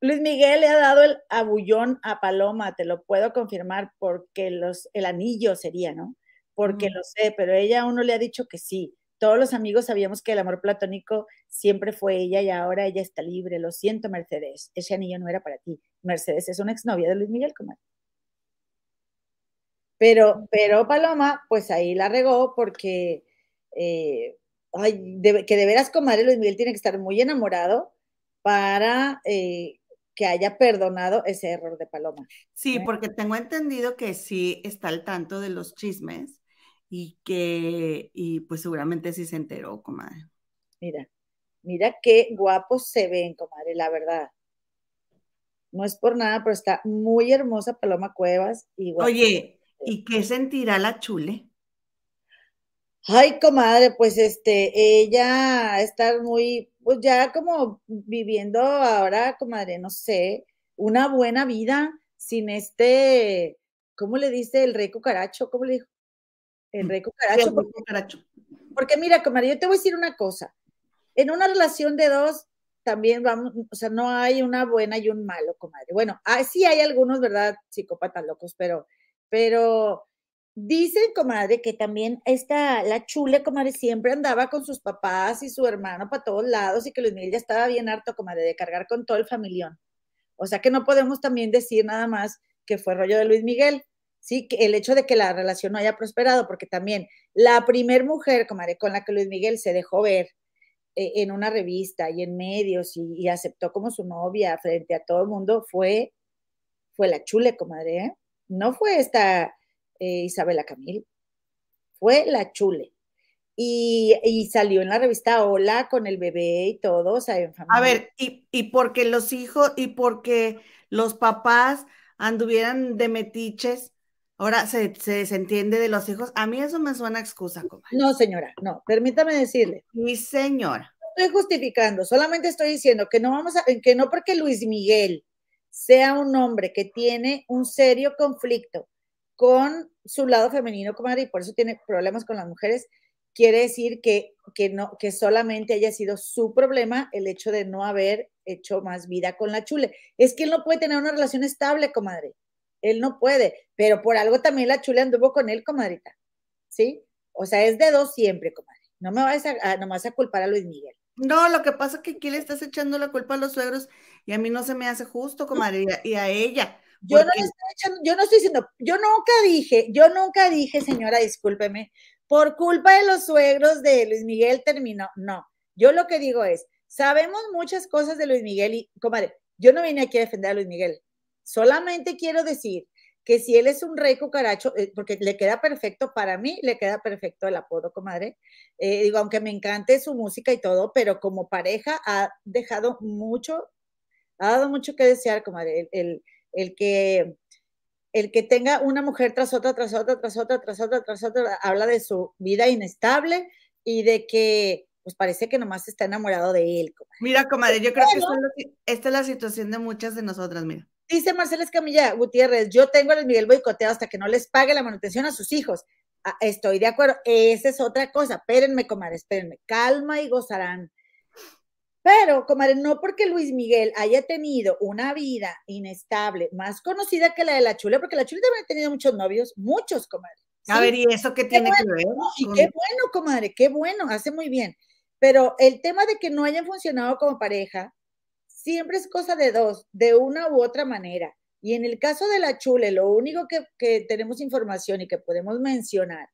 Luis Miguel le ha dado el abullón a Paloma, te lo puedo confirmar, porque los, el anillo sería, ¿no? Porque lo sé, pero ella aún no le ha dicho que sí. Todos los amigos sabíamos que el amor platónico siempre fue ella y ahora ella está libre. Lo siento, Mercedes. Ese anillo no era para ti. Mercedes es una exnovia de Luis Miguel, comadre. Pero, pero Paloma, pues ahí la regó porque, eh, que de veras, comadre, Luis Miguel tiene que estar muy enamorado para eh, que haya perdonado ese error de Paloma. Sí, ¿eh? porque tengo entendido que sí está al tanto de los chismes y que, y pues seguramente sí se enteró, comadre. Mira, mira qué guapos se ven, comadre, la verdad. No es por nada, pero está muy hermosa Paloma Cuevas. Y Oye, ¿Y qué sentirá la chule? Ay, comadre, pues este, ella está muy, pues ya como viviendo ahora, comadre, no sé, una buena vida sin este, ¿cómo le dice el rey cucaracho? ¿Cómo le dijo? El rey cucaracho. porque, porque mira, comadre, yo te voy a decir una cosa. En una relación de dos, también vamos, o sea, no hay una buena y un malo, comadre. Bueno, ah, sí hay algunos, ¿verdad? Psicópatas locos, pero, pero dicen, comadre, que también esta, la chule, comadre, siempre andaba con sus papás y su hermano para todos lados y que Luis Miguel ya estaba bien harto, comadre, de cargar con todo el familión. O sea que no podemos también decir nada más que fue rollo de Luis Miguel. Sí, que el hecho de que la relación no haya prosperado, porque también la primer mujer, comadre, con la que Luis Miguel se dejó ver eh, en una revista y en medios y, aceptó como su novia frente a todo el mundo fue, fue la chule, comadre, ¿eh? No fue esta eh, Isabela Camil, fue la chule. Y, y, salió en la revista Hola con el bebé y todo, o sea, en familia. A ver, y, y porque los hijos y porque los papás anduvieran de metiches, ahora se, se, desentiende de los hijos. A mí eso me suena excusa, comadre. No, señora, no, permítame decirle. Mi señora. No estoy justificando, solamente estoy diciendo que no vamos a, que no porque Luis Miguel sea un hombre que tiene un serio conflicto con su lado femenino, comadre, y por eso tiene problemas con las mujeres, quiere decir que, que, no, que solamente haya sido su problema el hecho de no haber hecho más vida con la chule. Es que él no puede tener una relación estable, comadre. Él no puede, pero por algo también la chule anduvo con él, comadrita. ¿Sí? O sea, es de dos siempre, comadre. No me vas a, a, nomás a culpar a Luis Miguel. No, lo que pasa es que aquí le estás echando la culpa a los suegros y a mí no se me hace justo, comadre, y a ella. Yo no, estoy echando, yo no estoy diciendo, yo nunca dije, yo nunca dije, señora, discúlpeme, por culpa de los suegros de Luis Miguel terminó. No, yo lo que digo es, sabemos muchas cosas de Luis Miguel y, comadre, yo no vine aquí a defender a Luis Miguel. Solamente quiero decir que si él es un rey cucaracho, eh, porque le queda perfecto, para mí le queda perfecto el apodo, comadre. Eh, digo, aunque me encante su música y todo, pero como pareja ha dejado mucho, ha dado mucho que desear, comadre. El, el, el que el que tenga una mujer tras otra, tras otra, tras otra, tras otra, tras otra, habla de su vida inestable y de que pues parece que nomás está enamorado de él. Comadre. Mira, comadre, yo creo que esta es, la, esta es, la, situación de muchas de nosotras, mira. Dice Marcela Escamilla Gutiérrez, yo tengo a Luis Miguel boicoteado hasta que no les pague la manutención a sus hijos. Ah, estoy de acuerdo, esa es otra cosa. Espérenme, comadre, espérenme. Calma y gozarán. Pero, comadre, no porque Luis Miguel haya tenido una vida inestable, más conocida que la de la Chule, porque la Chule también ha tenido muchos novios, muchos, comadre. ¿sí? A ver, ¿y eso qué, qué tiene bueno, que ver? Y qué bueno, comadre, qué bueno, hace muy bien. Pero el tema de que no hayan funcionado como pareja, siempre es cosa de dos, de una u otra manera. Y en el caso de la Chule, lo único que, que tenemos información y que podemos mencionar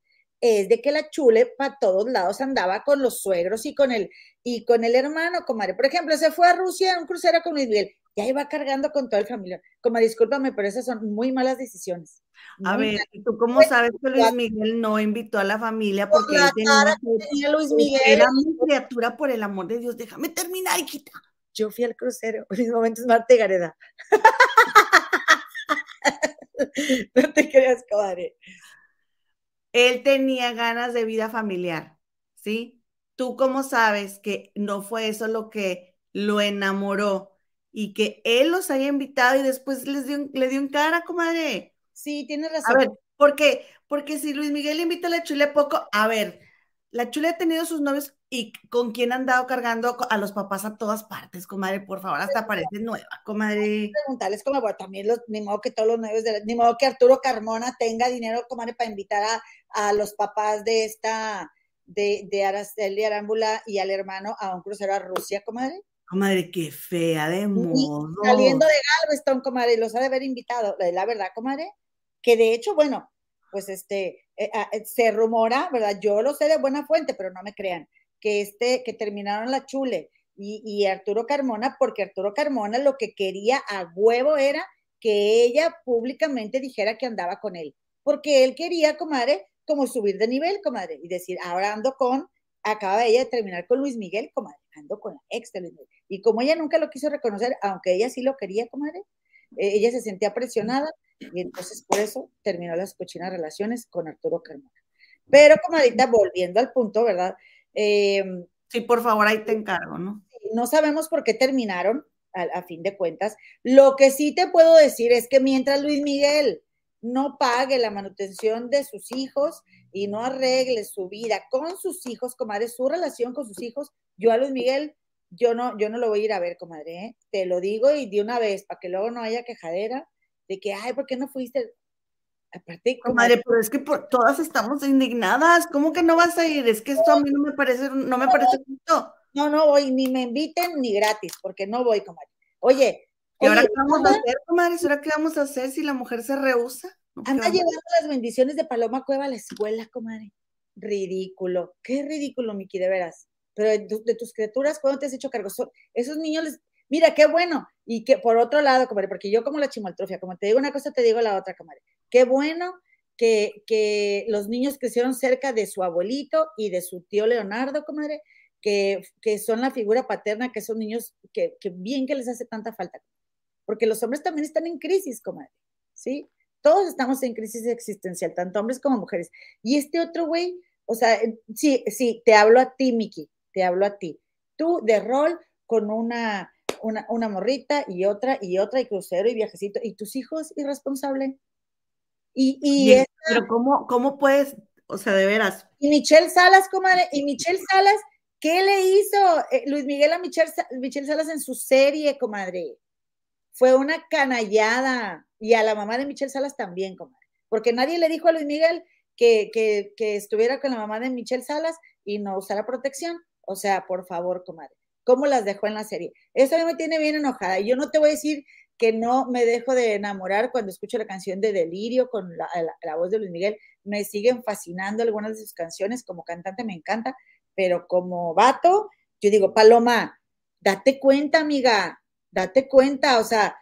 es de que la chule para todos lados andaba con los suegros y con el, y con el hermano, comadre. Por ejemplo, se fue a Rusia a un crucero con Luis Miguel, ya iba cargando con todo el familia. Como discúlpame, pero esas son muy malas decisiones. A ver, ¿y tú cómo sabes que Luis Miguel no invitó a la familia? Porque la tenía, tenía Luis Miguel. Era mi criatura, por el amor de Dios, déjame terminar, hijita. Yo fui al crucero, en mis momentos Marta Gareda. no te creas, comadre él tenía ganas de vida familiar, ¿sí? ¿Tú cómo sabes que no fue eso lo que lo enamoró y que él los haya invitado y después les dio, le dio en cara, comadre? Sí, tienes razón. A ver, ¿por qué? Porque si Luis Miguel invita a la chule poco, a ver, la chule ha tenido sus novios y con quién han dado cargando a los papás a todas partes, comadre, por favor, hasta parece nueva, comadre. Preguntarles como, bueno, también los, ni modo que todos los novios, de, ni modo que Arturo Carmona tenga dinero, comadre, para invitar a, a los papás de esta, de, de Araceli Arámbula y al hermano a un crucero a Rusia, comadre. Comadre, qué fea de modo. Y saliendo de Galveston, comadre, los ha de haber invitado, la verdad, comadre, que de hecho, bueno, pues este, eh, eh, se rumora, ¿verdad? Yo lo sé de buena fuente, pero no me crean, que este, que terminaron la chule y, y Arturo Carmona, porque Arturo Carmona lo que quería a huevo era que ella públicamente dijera que andaba con él, porque él quería, comadre, como subir de nivel, comadre, y decir, ahora ando con, acaba ella de terminar con Luis Miguel, comadre, ando con la ex de Luis Miguel. Y como ella nunca lo quiso reconocer, aunque ella sí lo quería, comadre, eh, ella se sentía presionada y entonces por eso terminó las cochinas relaciones con Arturo Carmona. Pero, comadita, volviendo al punto, ¿verdad? Eh, sí, por favor, ahí te encargo, ¿no? No sabemos por qué terminaron, a, a fin de cuentas. Lo que sí te puedo decir es que mientras Luis Miguel no pague la manutención de sus hijos y no arregle su vida con sus hijos, comadre, su relación con sus hijos, yo a Luis Miguel yo no, yo no lo voy a ir a ver, comadre, ¿eh? te lo digo y de una vez, para que luego no haya quejadera de que, ay, ¿por qué no fuiste? Aparte, comadre, pero es que por, todas estamos indignadas, ¿cómo que no vas a ir? Es que esto a mí no me parece, no me parece justo. No, no voy, ni me inviten ni gratis, porque no voy, comadre. Oye, ¿y ahora qué vamos a hacer, comadre? ¿Ahora qué vamos a hacer si la mujer se rehúsa? Anda llevando las bendiciones de Paloma Cueva a la escuela, comadre. Ridículo, qué ridículo, Miki, de veras. Pero de, tus criaturas, ¿cuándo te has hecho cargo? esos niños les, mira, qué bueno. Y que por otro lado, comadre, porque yo como la chimaltrofia, como te digo una cosa, te digo la otra, comadre. Qué bueno que, que los niños crecieron cerca de su abuelito y de su tío Leonardo, comadre, que, que son la figura paterna, que son niños que, que bien que les hace tanta falta. Porque los hombres también están en crisis, comadre, ¿sí? Todos estamos en crisis existencial, tanto hombres como mujeres. Y este otro güey, o sea, sí, sí, te hablo a ti, Miki, te hablo a ti. Tú de rol con una, una, una morrita y otra y otra y crucero y viajecito. ¿Y tus hijos irresponsable? Y, y pero ¿cómo, ¿cómo puedes, o sea, de veras? Y Michelle Salas, comadre, y Michelle Salas, ¿qué le hizo eh, Luis Miguel a Michelle, Michelle Salas en su serie, comadre? Fue una canallada y a la mamá de Michelle Salas también, comadre. Porque nadie le dijo a Luis Miguel que, que, estuviera con la mamá de Michelle Salas y no usara protección. O sea, por favor, comadre. ¿Cómo las dejó en la serie? Eso me tiene bien enojada. Yo no te voy a decir que no me dejo de enamorar cuando escucho la canción de Delirio con la, la, voz de Luis Miguel. Me siguen fascinando algunas de sus canciones. Como cantante me encanta, pero como vato, yo digo, Paloma, date cuenta, amiga, date cuenta. O sea,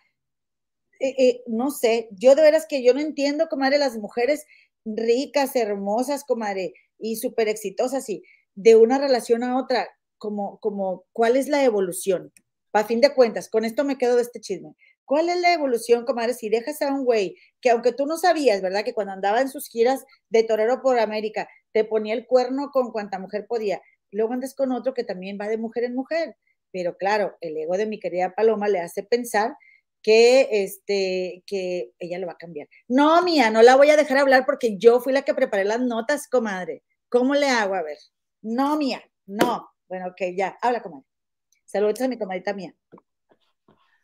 eh, eh, no sé, yo de veras que yo no entiendo, comadre, las mujeres ricas, hermosas, comadre, y súper exitosas, y de una relación a otra, como, como, ¿cuál es la evolución? A fin de cuentas, con esto me quedo de este chisme. ¿Cuál es la evolución, comadre? Si dejas a un güey que aunque tú no sabías, ¿verdad? Que cuando andaba en sus giras de torero por América, te ponía el cuerno con cuanta mujer podía. Luego andas con otro que también va de mujer en mujer. Pero claro, el ego de mi querida Paloma le hace pensar que, este, que ella lo va a cambiar. No, mía, no la voy a dejar hablar porque yo fui la que preparé las notas, comadre. ¿Cómo le hago? A ver. No, mía, no. Bueno, ok, ya, habla, comadre. Saludos a mi comadita mía.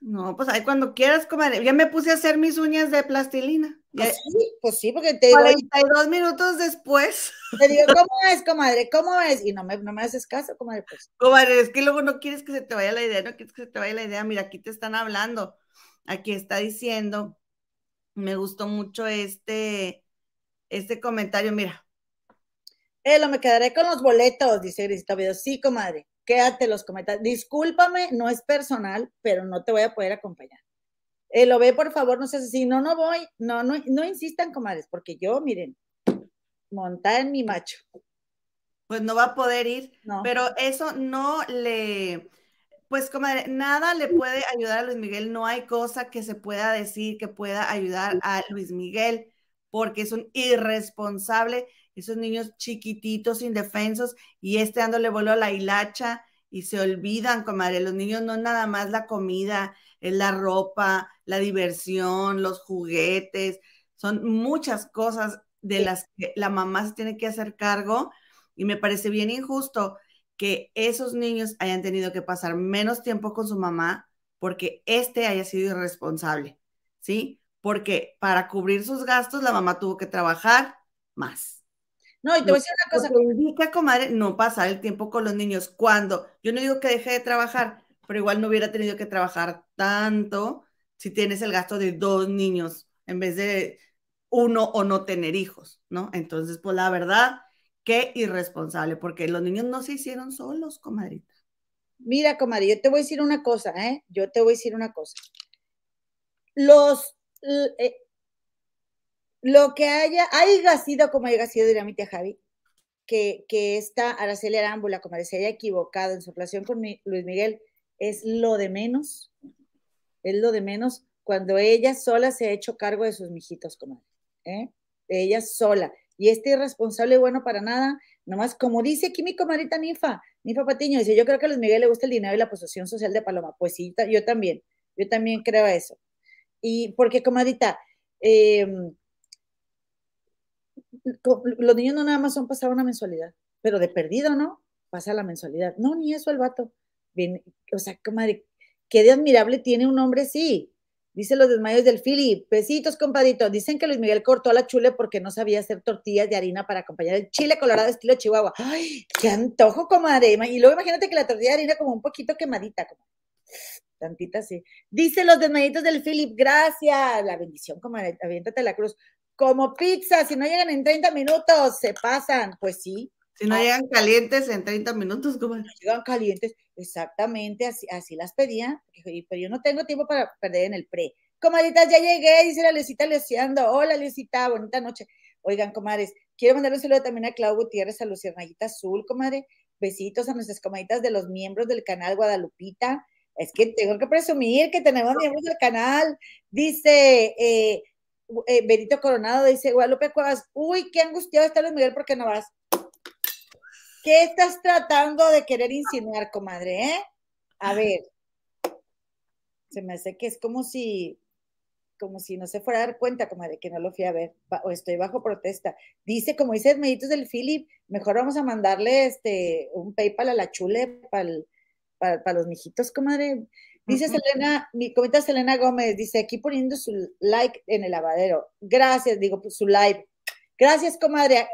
No, pues ahí cuando quieras, comadre. Ya me puse a hacer mis uñas de plastilina. Pues sí, pues sí, porque te digo. 42 minutos después. Te digo, ¿cómo es, comadre? ¿Cómo es? Y no me, no me haces caso, comadre, pues. Comadre, es que luego no quieres que se te vaya la idea, no quieres que se te vaya la idea. Mira, aquí te están hablando aquí está diciendo, me gustó mucho este, este comentario, mira. Eh, lo me quedaré con los boletos, dice Grisita Video. Sí, comadre, quédate los comentarios. Discúlpame, no es personal, pero no te voy a poder acompañar. Eh, lo ve, por favor, no sé si no, no voy. No, no, no insistan, comadres, porque yo, miren, montada en mi macho. Pues no va a poder ir, pero eso no le, pues, comadre, nada le puede ayudar a Luis Miguel, no hay cosa que se pueda decir que pueda ayudar a Luis Miguel, porque es un irresponsable, esos niños chiquititos, indefensos, y este dándole vuelo a la hilacha y se olvidan, comadre, los niños no nada más la comida, es la ropa, la diversión, los juguetes, son muchas cosas de las que la mamá se tiene que hacer cargo y me parece bien injusto que esos niños hayan tenido que pasar menos tiempo con su mamá porque este haya sido irresponsable, ¿sí? Porque para cubrir sus gastos la mamá tuvo que trabajar más. No, y te voy a decir una cosa. Que indica, comadre, no pasar el tiempo con los niños. Cuando, yo no digo que deje de trabajar, pero igual no hubiera tenido que trabajar tanto si tienes el gasto de dos niños en vez de uno o no tener hijos, ¿no? Entonces, pues la verdad, Qué irresponsable, porque los niños no se hicieron solos, comadrita. Mira, comadre, yo te voy a decir una cosa, ¿eh? Yo te voy a decir una cosa. Los, eh, lo que haya, haya sido como haya sido, diría mi tía Javi, que, que esta Araceli Arámbula, como se haya equivocado en su relación con Luis Miguel, es lo de menos, es lo de menos cuando ella sola se ha hecho cargo de sus mijitos, comadre, ¿eh? Ella sola y este irresponsable bueno para nada, nomás como dice aquí mi comadita Nifa, Nifa Patiño, dice, yo creo que a Luis Miguel le gusta el dinero y la posesión social de Paloma. Pues sí, yo también, yo también creo eso. Y porque, comadita, em, los niños no nada más son pasar una mensualidad, pero de perdido, ¿no? Pasa la mensualidad. No, ni eso el vato. o sea, comadre, qué de admirable tiene un hombre sí. Dice los desmayos del Philip. Besitos, compadrito. Dicen que Luis Miguel cortó a la chule porque no sabía hacer tortillas de harina para acompañar el chile colorado estilo Chihuahua. ¡Ay, qué antojo, comadre! Y luego imagínate que la tortilla de harina como un poquito quemadita, como tantita así. Dice los desmayitos del Philip, gracias. La bendición, comadre, aviéntate la cruz. Como pizza, si no llegan en 30 minutos, se pasan. Pues sí, si no llegan calientes en 30 minutos, ¿cómo? Llegan calientes, exactamente, así, así las pedía, pero yo no tengo tiempo para perder en el pre. Comadritas, ya llegué, dice la Lucita Leociando. Hola, Lucita, bonita noche. Oigan, comadres, quiero mandar un saludo también a Clau Gutiérrez, a Luciernayita Azul, comadre. Besitos a nuestras comadritas de los miembros del canal Guadalupita. Es que tengo que presumir que tenemos miembros del canal. Dice eh, eh, Benito Coronado, dice Guadalupe Cuevas, uy, qué angustiado está Luis Miguel, ¿por qué no vas? ¿Qué estás tratando de querer insinuar, comadre? Eh? A ver, se me hace que es como si, como si no se fuera a dar cuenta, comadre, que no lo fui a ver, o estoy bajo protesta. Dice, como dice meditos del Philip, mejor vamos a mandarle este un PayPal a la chule para, para, los mijitos, comadre. Dice Selena, mi comenta Selena Gómez, dice aquí poniendo su like en el lavadero. Gracias, digo, pues, su live. Gracias, comadre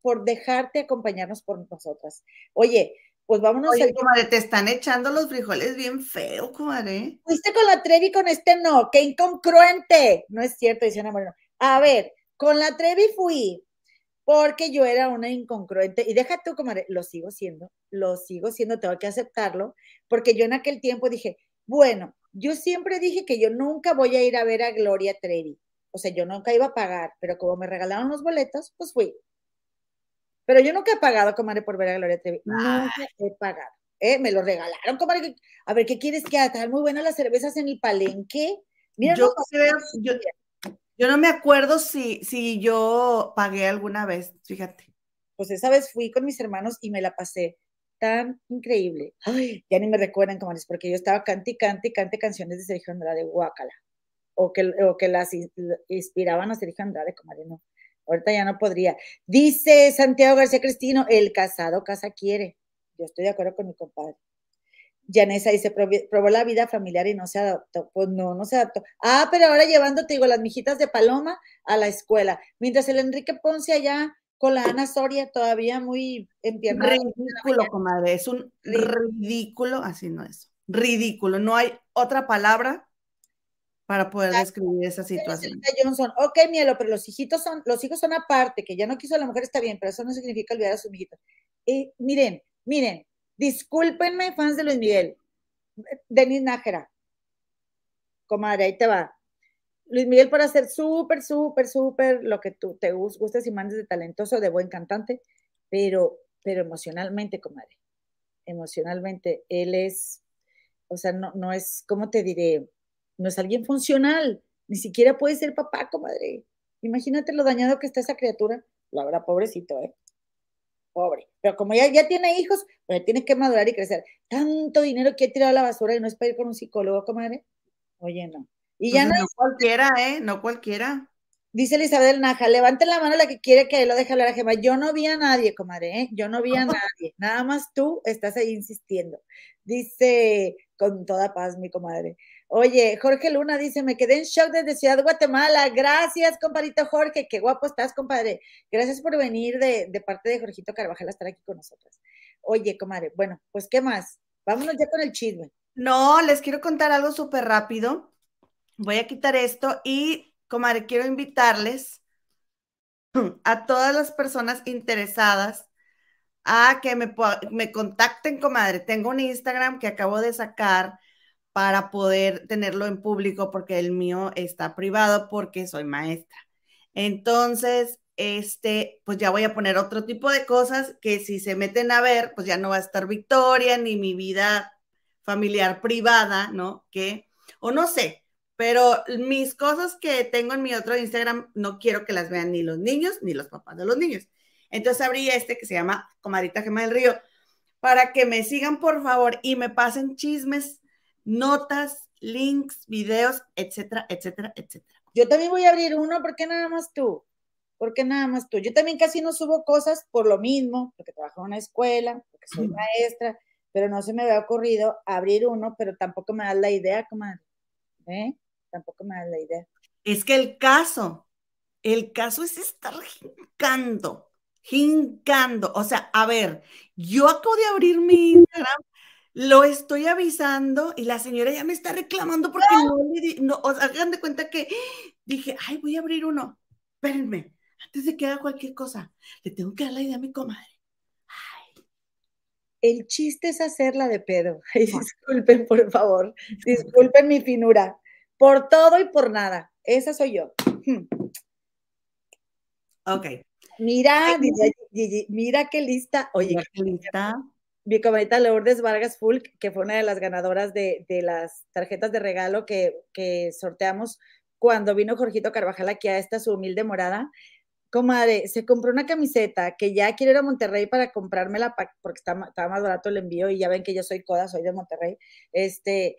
por dejarte acompañarnos por nosotras. Oye, pues vámonos. Oye, comadre, te están echando los frijoles bien feo, comadre. Fuiste con la Trevi con este no, qué incongruente. No es cierto, dice Ana Moreno. A ver, con la Trevi fui porque yo era una incongruente. Y deja tú, comadre, lo sigo siendo, lo sigo siendo, tengo que aceptarlo, porque yo en aquel tiempo dije, bueno, yo siempre dije que yo nunca voy a ir a ver a Gloria Trevi. O sea, yo nunca iba a pagar, pero como me regalaron los boletos, pues fui. Pero yo nunca he pagado, comadre, por ver a Gloria Trevi. Nunca he pagado. ¿eh? Me lo regalaron, comadre. A ver, ¿qué quieres que haga? Muy buenas las cervezas en el palenque. Mira, yo, yo, no me acuerdo si, si yo pagué alguna vez, fíjate. Pues esa vez fui con mis hermanos y me la pasé tan increíble. Ay, ya ni me recuerdan, comadres, porque yo estaba cante y cante y cante canciones de Sergio Andrade, guácala. O que, o que las inspiraban a Sergio Andrade, comadre, no. Ahorita ya no podría. Dice Santiago García Cristino, el casado casa quiere. Yo estoy de acuerdo con mi compadre. Yanesa dice, probó la vida familiar y no se adaptó. Pues no, no se adaptó. Ah, pero ahora llevándote, digo, las mijitas de Paloma a la escuela. Mientras el Enrique Ponce allá con la Ana Soria todavía muy empiernada. Ridículo, comadre. Es un ridículo, así no es. Ridículo. No hay otra palabra para poder describir esa situación. Johnson, ok, mielo, pero los hijitos son, los hijos son aparte, que ya no quiso a la mujer está bien, pero eso no significa olvidar a sus hijitos. Y miren, miren, discúlpenme, fans de Luis Miguel, Denis Nájera, comadre, ahí te va. Luis Miguel para ser súper, súper, súper lo que tú te gustes y mandes de talentoso, de buen cantante, pero, pero emocionalmente, comadre, emocionalmente, él es, o sea, no, no es, ¿cómo te diré? no es alguien funcional, ni siquiera puede ser papá, comadre. Imagínate lo dañado que está esa criatura. La verdad, pobrecito, ¿eh? Pobre. Pero como ya, ya tiene hijos, pues tiene que madurar y crecer. Tanto dinero que ha tirado a la basura y no es para ir con un psicólogo, comadre. Oye, no. Y ya no, no cualquiera, ¿eh? No cualquiera. Dice Elizabeth Naja, levanten la mano la que quiere que lo deje hablar a Gemma. Yo no vi a nadie, comadre, ¿eh? Yo no vi a nadie. Nada más tú estás ahí insistiendo. Dice con toda paz, mi comadre. Oye, Jorge Luna dice, me quedé en shock desde Ciudad de Guatemala. Gracias, compadrito Jorge, qué guapo estás, compadre. Gracias por venir de, parte de Jorgito Carvajal a estar aquí con nosotros. Oye, comadre, bueno, pues, ¿qué más? Vámonos ya con el chisme. No, les quiero contar algo súper rápido. Voy a quitar esto y, comadre, quiero invitarles a todas las personas interesadas a que me, contacten, comadre. Tengo un Instagram que acabo de sacar para poder tenerlo en público porque el mío está privado porque soy maestra. Entonces, este, pues ya voy a poner otro tipo de cosas que si se meten a ver, pues ya no va a estar Victoria ni mi vida familiar privada, ¿no? Que, o no sé, pero mis cosas que tengo en mi otro Instagram no quiero que las vean ni los niños ni los papás de los niños. Entonces abrí este que se llama Comadita Gema del Río para que me sigan por favor y me pasen chismes notas, links, videos, etcétera, etcétera, etcétera. Yo también voy a abrir uno, ¿por qué nada más tú? ¿Por qué nada más tú? Yo también casi no subo cosas por lo mismo, porque trabajo en una escuela, porque soy maestra, pero no se me había ocurrido abrir uno, pero tampoco me da la idea, comadre. ¿Eh? Tampoco me da la idea. Es que el caso, el caso es estar jincando, jincando. O sea, a ver, yo acabo de abrir mi Instagram, lo estoy avisando y la señora ya me está reclamando porque no le no, o sea, hagan de cuenta que dije, ay, voy a abrir uno. Espérenme, antes de que haga cualquier cosa, le tengo que dar la idea a mi comadre. Ay. El chiste es hacerla de pedo. Ay, disculpen, por favor. Disculpen mi finura. Por todo y por nada. Esa soy yo. Hmm. Ok. Mira, mira qué lista. Oye, qué lista. Mi comadita Lourdes Vargas Fulk, que fue una de las ganadoras de, las tarjetas de regalo que, que sorteamos cuando vino Jorgito Carvajal aquí a esta su humilde morada, comadre, se compró una camiseta que ya quiero ir a Monterrey para comprármela porque está, más barato el envío y ya ven que yo soy coda, soy de Monterrey. Este,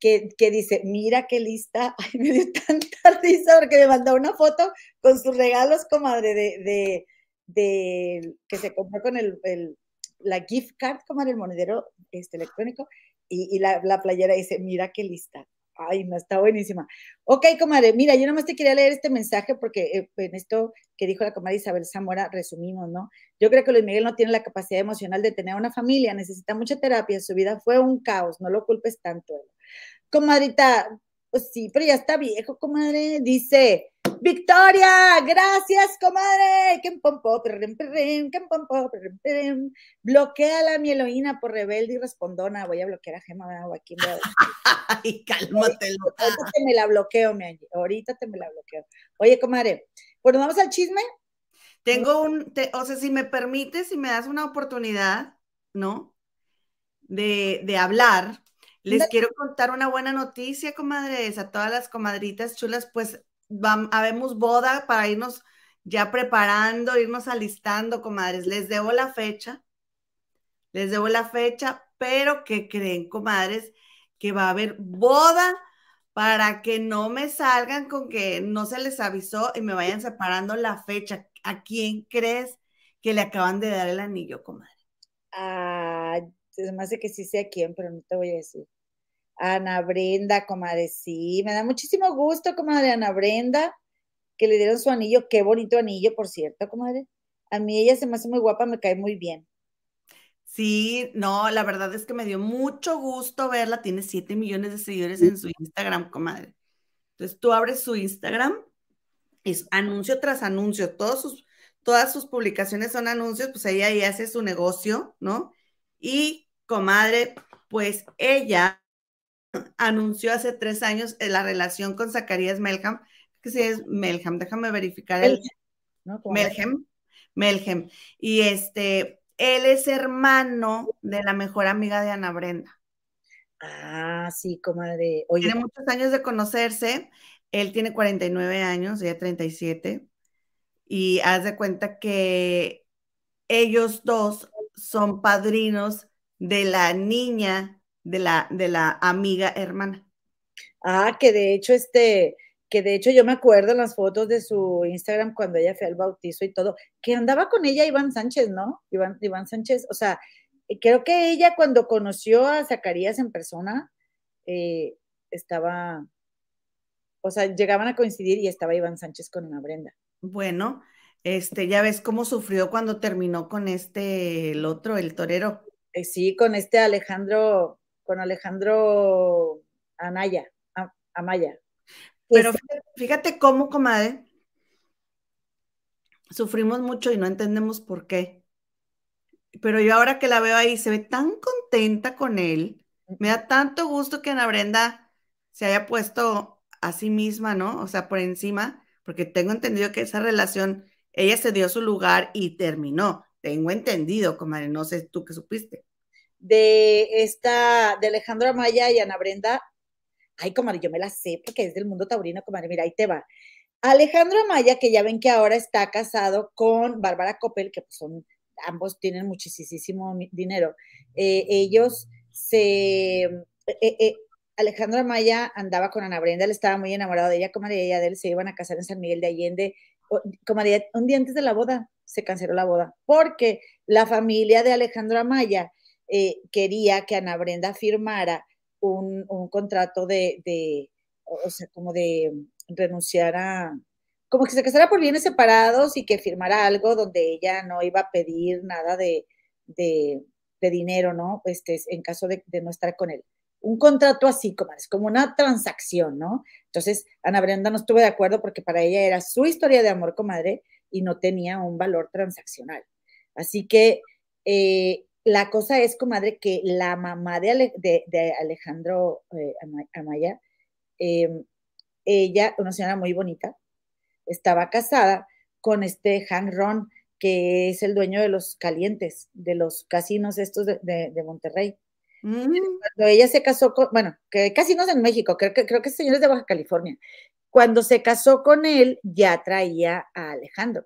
que, dice, mira qué lista, ay, me dio tanta risa porque me mandó una foto con sus regalos, comadre, de, de, que se compró con el, la gift card, comadre, el monedero este, electrónico, y, la, la, playera dice, mira qué lista. Ay, no, está buenísima. Ok, comadre, mira, yo nomás te quería leer este mensaje porque eh, en esto que dijo la comadre Isabel Zamora, resumimos, ¿no? Yo creo que Luis Miguel no tiene la capacidad emocional de tener una familia, necesita mucha terapia, su vida fue un caos, no lo culpes tanto. Comadrita, pues sí, pero ya está viejo, comadre. Dice, Victoria, gracias, comadre. Bloquea a la mi Eloína por rebelde y respondona. Voy a bloquear a Gemma. Aquí Ay, cálmate. Ahorita te me la bloqueo, mi Angie. Ahorita te me la bloqueo. Oye, comadre, bueno, vamos al chisme. Tengo un, o sea, si me permites, si me das una oportunidad, ¿no? De, de hablar les quiero contar una buena noticia, comadres, a todas las comadritas chulas, pues vamos, habemos boda para irnos ya preparando, irnos alistando, comadres. Les debo la fecha, les debo la fecha, pero ¿qué creen, comadres? Que va a haber boda para que no me salgan con que no se les avisó y me vayan separando la fecha. ¿A quién crees que le acaban de dar el anillo, comadre? Ah, se me hace que sí sé a quién, pero no te voy a decir. Ana Brenda, comadre, sí, me da muchísimo gusto, comadre Ana Brenda, que le dieron su anillo, qué bonito anillo, por cierto, comadre. A mí ella se me hace muy guapa, me cae muy bien. Sí, no, la verdad es que me dio mucho gusto verla, tiene 7 millones de seguidores en su Instagram, comadre. Entonces tú abres su Instagram, es anuncio tras anuncio, todos sus, todas sus publicaciones son anuncios, pues ella ahí hace su negocio, ¿no? Y, comadre, pues ella anunció hace tres años eh, la relación con Zacarías Melham, que sí es Melham, déjame verificar el Melham, Melham. Y este, él es hermano de la mejor amiga de Ana Brenda. Ah, sí, comadre. Oye. Tiene muchos años de conocerse. Él tiene 49 años, ella 37. Y haz de cuenta que ellos dos son padrinos de la niña de la, de la amiga hermana. Ah, que de hecho, este, que de hecho yo me acuerdo en las fotos de su Instagram cuando ella fue al bautizo y todo, que andaba con ella Iván Sánchez, ¿no? Iván, Iván Sánchez, o sea, creo que ella cuando conoció a Zacarías en persona, eh, estaba, o sea, llegaban a coincidir y estaba Iván Sánchez con una Brenda. Bueno, este, ya ves cómo sufrió cuando terminó con este, el otro, el torero. Eh, sí, con este Alejandro, con Alejandro Anaya, Amaya. Pero fíjate, cómo, comadre, sufrimos mucho y no entendemos por qué. Pero yo ahora que la veo ahí, se ve tan contenta con él. Me da tanto gusto que Ana Brenda se haya puesto a sí misma, ¿no? O sea, por encima, porque tengo entendido que esa relación, ella se dio su lugar y terminó. Tengo entendido, comadre, no sé tú qué supiste de esta, de Alejandro Amaya y Ana Brenda. Ay, comadre, yo me la sé porque es del mundo taurino, comadre, mira, ahí te va. Alejandro Amaya, que ya ven que ahora está casado con Bárbara Coppel, que pues son, ambos tienen muchísimo dinero. Eh, ellos se, eh, eh, Alejandro Amaya andaba con Ana Brenda, él estaba muy enamorado de ella, comadre, ella de él se iban a casar en San Miguel de Allende. Comadre, un día antes de la boda se canceló la boda, porque la familia de Alejandro Amaya eh, quería que Ana Brenda firmara un, un contrato de, de, o sea, como de renunciar a, como que se casara por bienes separados y que firmara algo donde ella no iba a pedir nada de, de, de dinero, ¿no? Este, en caso de, no estar con él. Un contrato así, como es como una transacción, ¿no? Entonces, Ana Brenda no estuvo de acuerdo porque para ella era su historia de amor, comadre, y no tenía un valor transaccional. Así que eh, la cosa es, comadre, que la mamá de, Ale, de, de Alejandro eh, Amaya, eh, ella, una señora muy bonita, estaba casada con este Hank Ron, que es el dueño de los calientes, de los casinos estos de, de, de Monterrey. Mm. Cuando ella se casó con, bueno, que casinos en México, creo que, creo que es señores de Baja California. Cuando se casó con él, ya traía a Alejandro,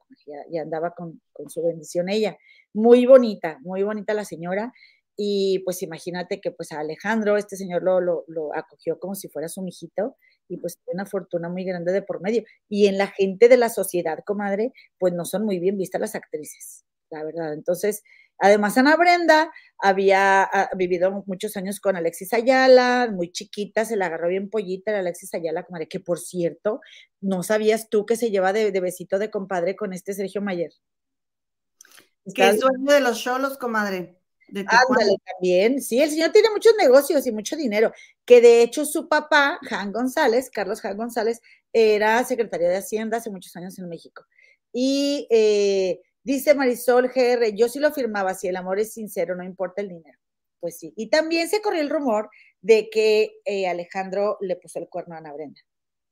ya, andaba con, su bendición ella. Muy bonita, muy bonita la señora. Y pues imagínate que pues a Alejandro, este señor lo, lo, acogió como si fuera su mijito y pues una fortuna muy grande de por medio. Y en la gente de la sociedad, comadre, pues no son muy bien vistas las actrices, la verdad. Entonces, además Ana Brenda había ah, vivido muchos años con Alexis Ayala, muy chiquita, se la agarró bien pollita la Alexis Ayala, comadre, que por cierto, ¿no sabías tú que se lleva de, de besito de compadre con este Sergio Mayer? Que es dueño de los cholos, comadre. Ándale, también. Sí, el señor tiene muchos negocios y mucho dinero. Que de hecho su papá, Jan González, Carlos Jan González, era secretario de Hacienda hace muchos años en México. Y eh, dice Marisol GR, yo sí lo firmaba, si el amor es sincero, no importa el dinero. Pues sí. Y también se corrió el rumor de que eh, Alejandro le puso el cuerno a Ana Brenda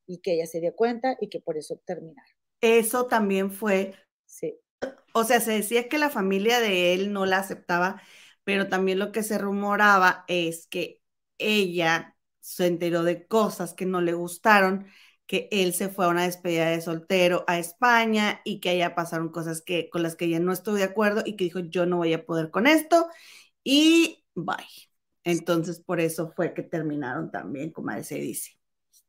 y que ella se dio cuenta y que por eso terminaron. Eso también fue. Sí. O sea, se decía que la familia de él no la aceptaba pero también lo que se rumoraba es que ella se enteró de cosas que no le gustaron, que él se fue a una despedida de soltero a España y que allá pasaron cosas que, con las que ella no estuvo de acuerdo y que dijo, yo no voy a poder con esto y bye. Entonces, por eso fue que terminaron también, como se dice.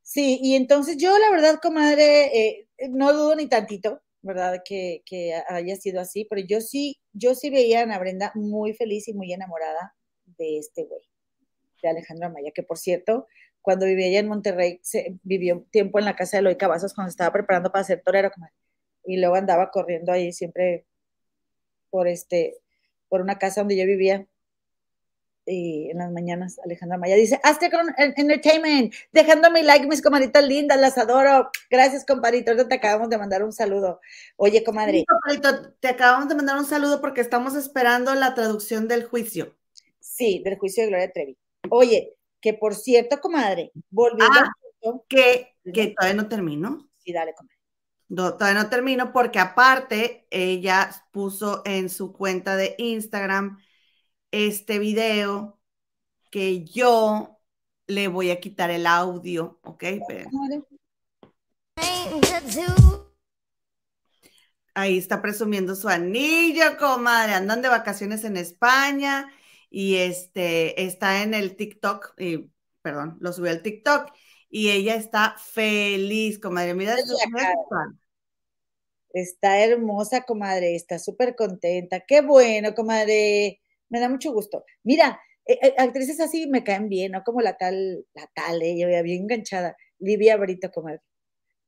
Sí, y entonces yo la verdad, comadre, eh, no dudo ni tantito ¿verdad? Que, que, haya sido así, pero yo sí, yo sí veía a Brenda muy feliz y muy enamorada de este güey, de Alejandro Amaya, que por cierto, cuando vivía allá en Monterrey, se vivió tiempo en la casa de Eloy Cavazos cuando estaba preparando para ser torero, y luego andaba corriendo ahí siempre por este, por una casa donde yo vivía, y en las mañanas, Alejandra Maya dice, hazte con Entertainment, dejando mi like, mis comaditas lindas, las adoro. Gracias, compadrito. Ahorita te acabamos de mandar un saludo. Oye, comadre. Sí, compadrito, te acabamos de mandar un saludo porque estamos esperando la traducción del juicio. Sí, del juicio de Gloria Trevi. Oye, que por cierto, comadre, volviendo ah, a... que, que todavía no termino. Sí, dale, comadre. No, todavía no termino porque aparte ella puso en su cuenta de Instagram este video que yo le voy a quitar el audio, ¿ok? Ahí está presumiendo su anillo, comadre. Andan de vacaciones en España y este está en el TikTok, y, perdón, lo subió al TikTok y ella está feliz, comadre. Mira, está hermosa, comadre. Está súper contenta. Qué bueno, comadre me da mucho gusto. Mira, eh, eh, actrices así me caen bien, ¿no? Como la tal, la tal, ella bien enganchada, Livia Brito, comadre.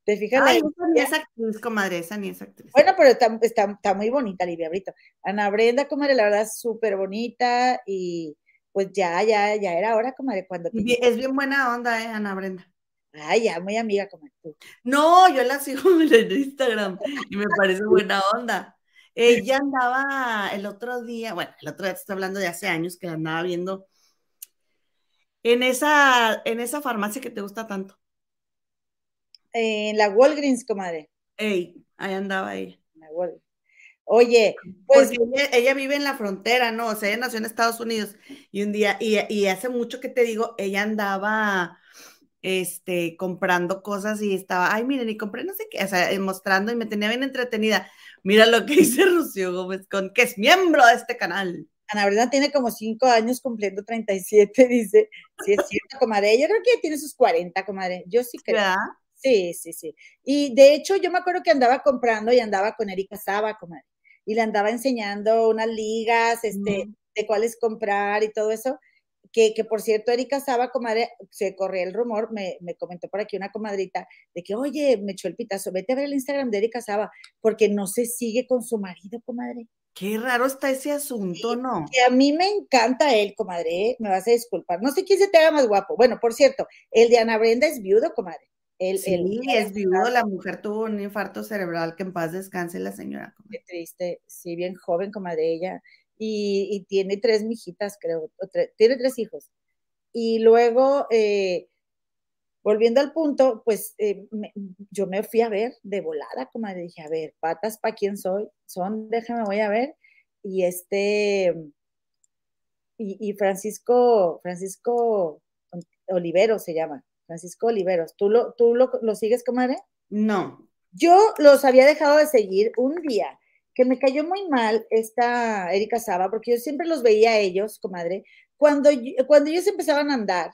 ¿Te fijas? Ay, esa ni es actriz, comadre, esa ni es actriz. Bueno, pero está, está, está muy bonita Livia Brito. Ana Brenda, comadre, la verdad, súper bonita y pues ya, ya, ya era hora, comadre, cuando... Te... Es bien buena onda, ¿eh, Ana Brenda? Ay, ya, muy amiga como tú. No, yo la sigo en Instagram y me parece buena onda. Ella andaba el otro día, bueno, el otro día te estoy hablando de hace años que la andaba viendo en esa, en esa farmacia que te gusta tanto. En la Walgreens, comadre. Ey, ahí andaba ella. Oye, pues. Ella, vive en la frontera, ¿no? O sea, ella nació en Estados Unidos y un día, y, y hace mucho que te digo, ella andaba este, comprando cosas y estaba, ay, miren, y compré no sé qué, o sea, mostrando y me tenía bien entretenida. Mira lo que dice Rocío Gómez, con que es miembro de este canal. Ana Brenda tiene como cinco años cumpliendo 37, dice. Sí, es cierto, comadre. Yo creo que tiene sus 40, comadre. Yo sí creo. ¿verdad? Sí, sí, sí. Y de hecho, yo me acuerdo que andaba comprando y andaba con Erika Saba, comadre. Y le andaba enseñando unas ligas, este, mm. de cuáles comprar y todo eso. Que, que, por cierto, Erika Saba, comadre, se corría el rumor, me, me, comentó por aquí una comadrita, de que, oye, me echó el pitazo, vete a ver el Instagram de Erika Saba, porque no se sigue con su marido, comadre. Qué raro está ese asunto, ¿no? Que a mí me encanta él, comadre, ¿eh? me vas a disculpar. No sé quién se te haga más guapo. Bueno, por cierto, el de Ana Brenda es viudo, comadre. El, sí, el, es viudo, la mujer tuvo un infarto cerebral, que en paz descanse la señora. Comadre. Qué triste, sí, bien joven, comadre, ella. Y, y tiene tres mijitas, creo, tiene tres hijos. Y luego, eh, volviendo al punto, pues eh, me, yo me fui a ver de volada, como dije, a ver, patas para quién soy, son, déjame, voy a ver. Y este, y, y Francisco, Francisco Olivero se llama, Francisco Oliveros. ¿Tú lo, tú lo, lo sigues, comadre? No. Yo los había dejado de seguir un día que me cayó muy mal esta Erika Saba, porque yo siempre los veía a ellos, comadre, cuando, cuando ellos empezaban a andar,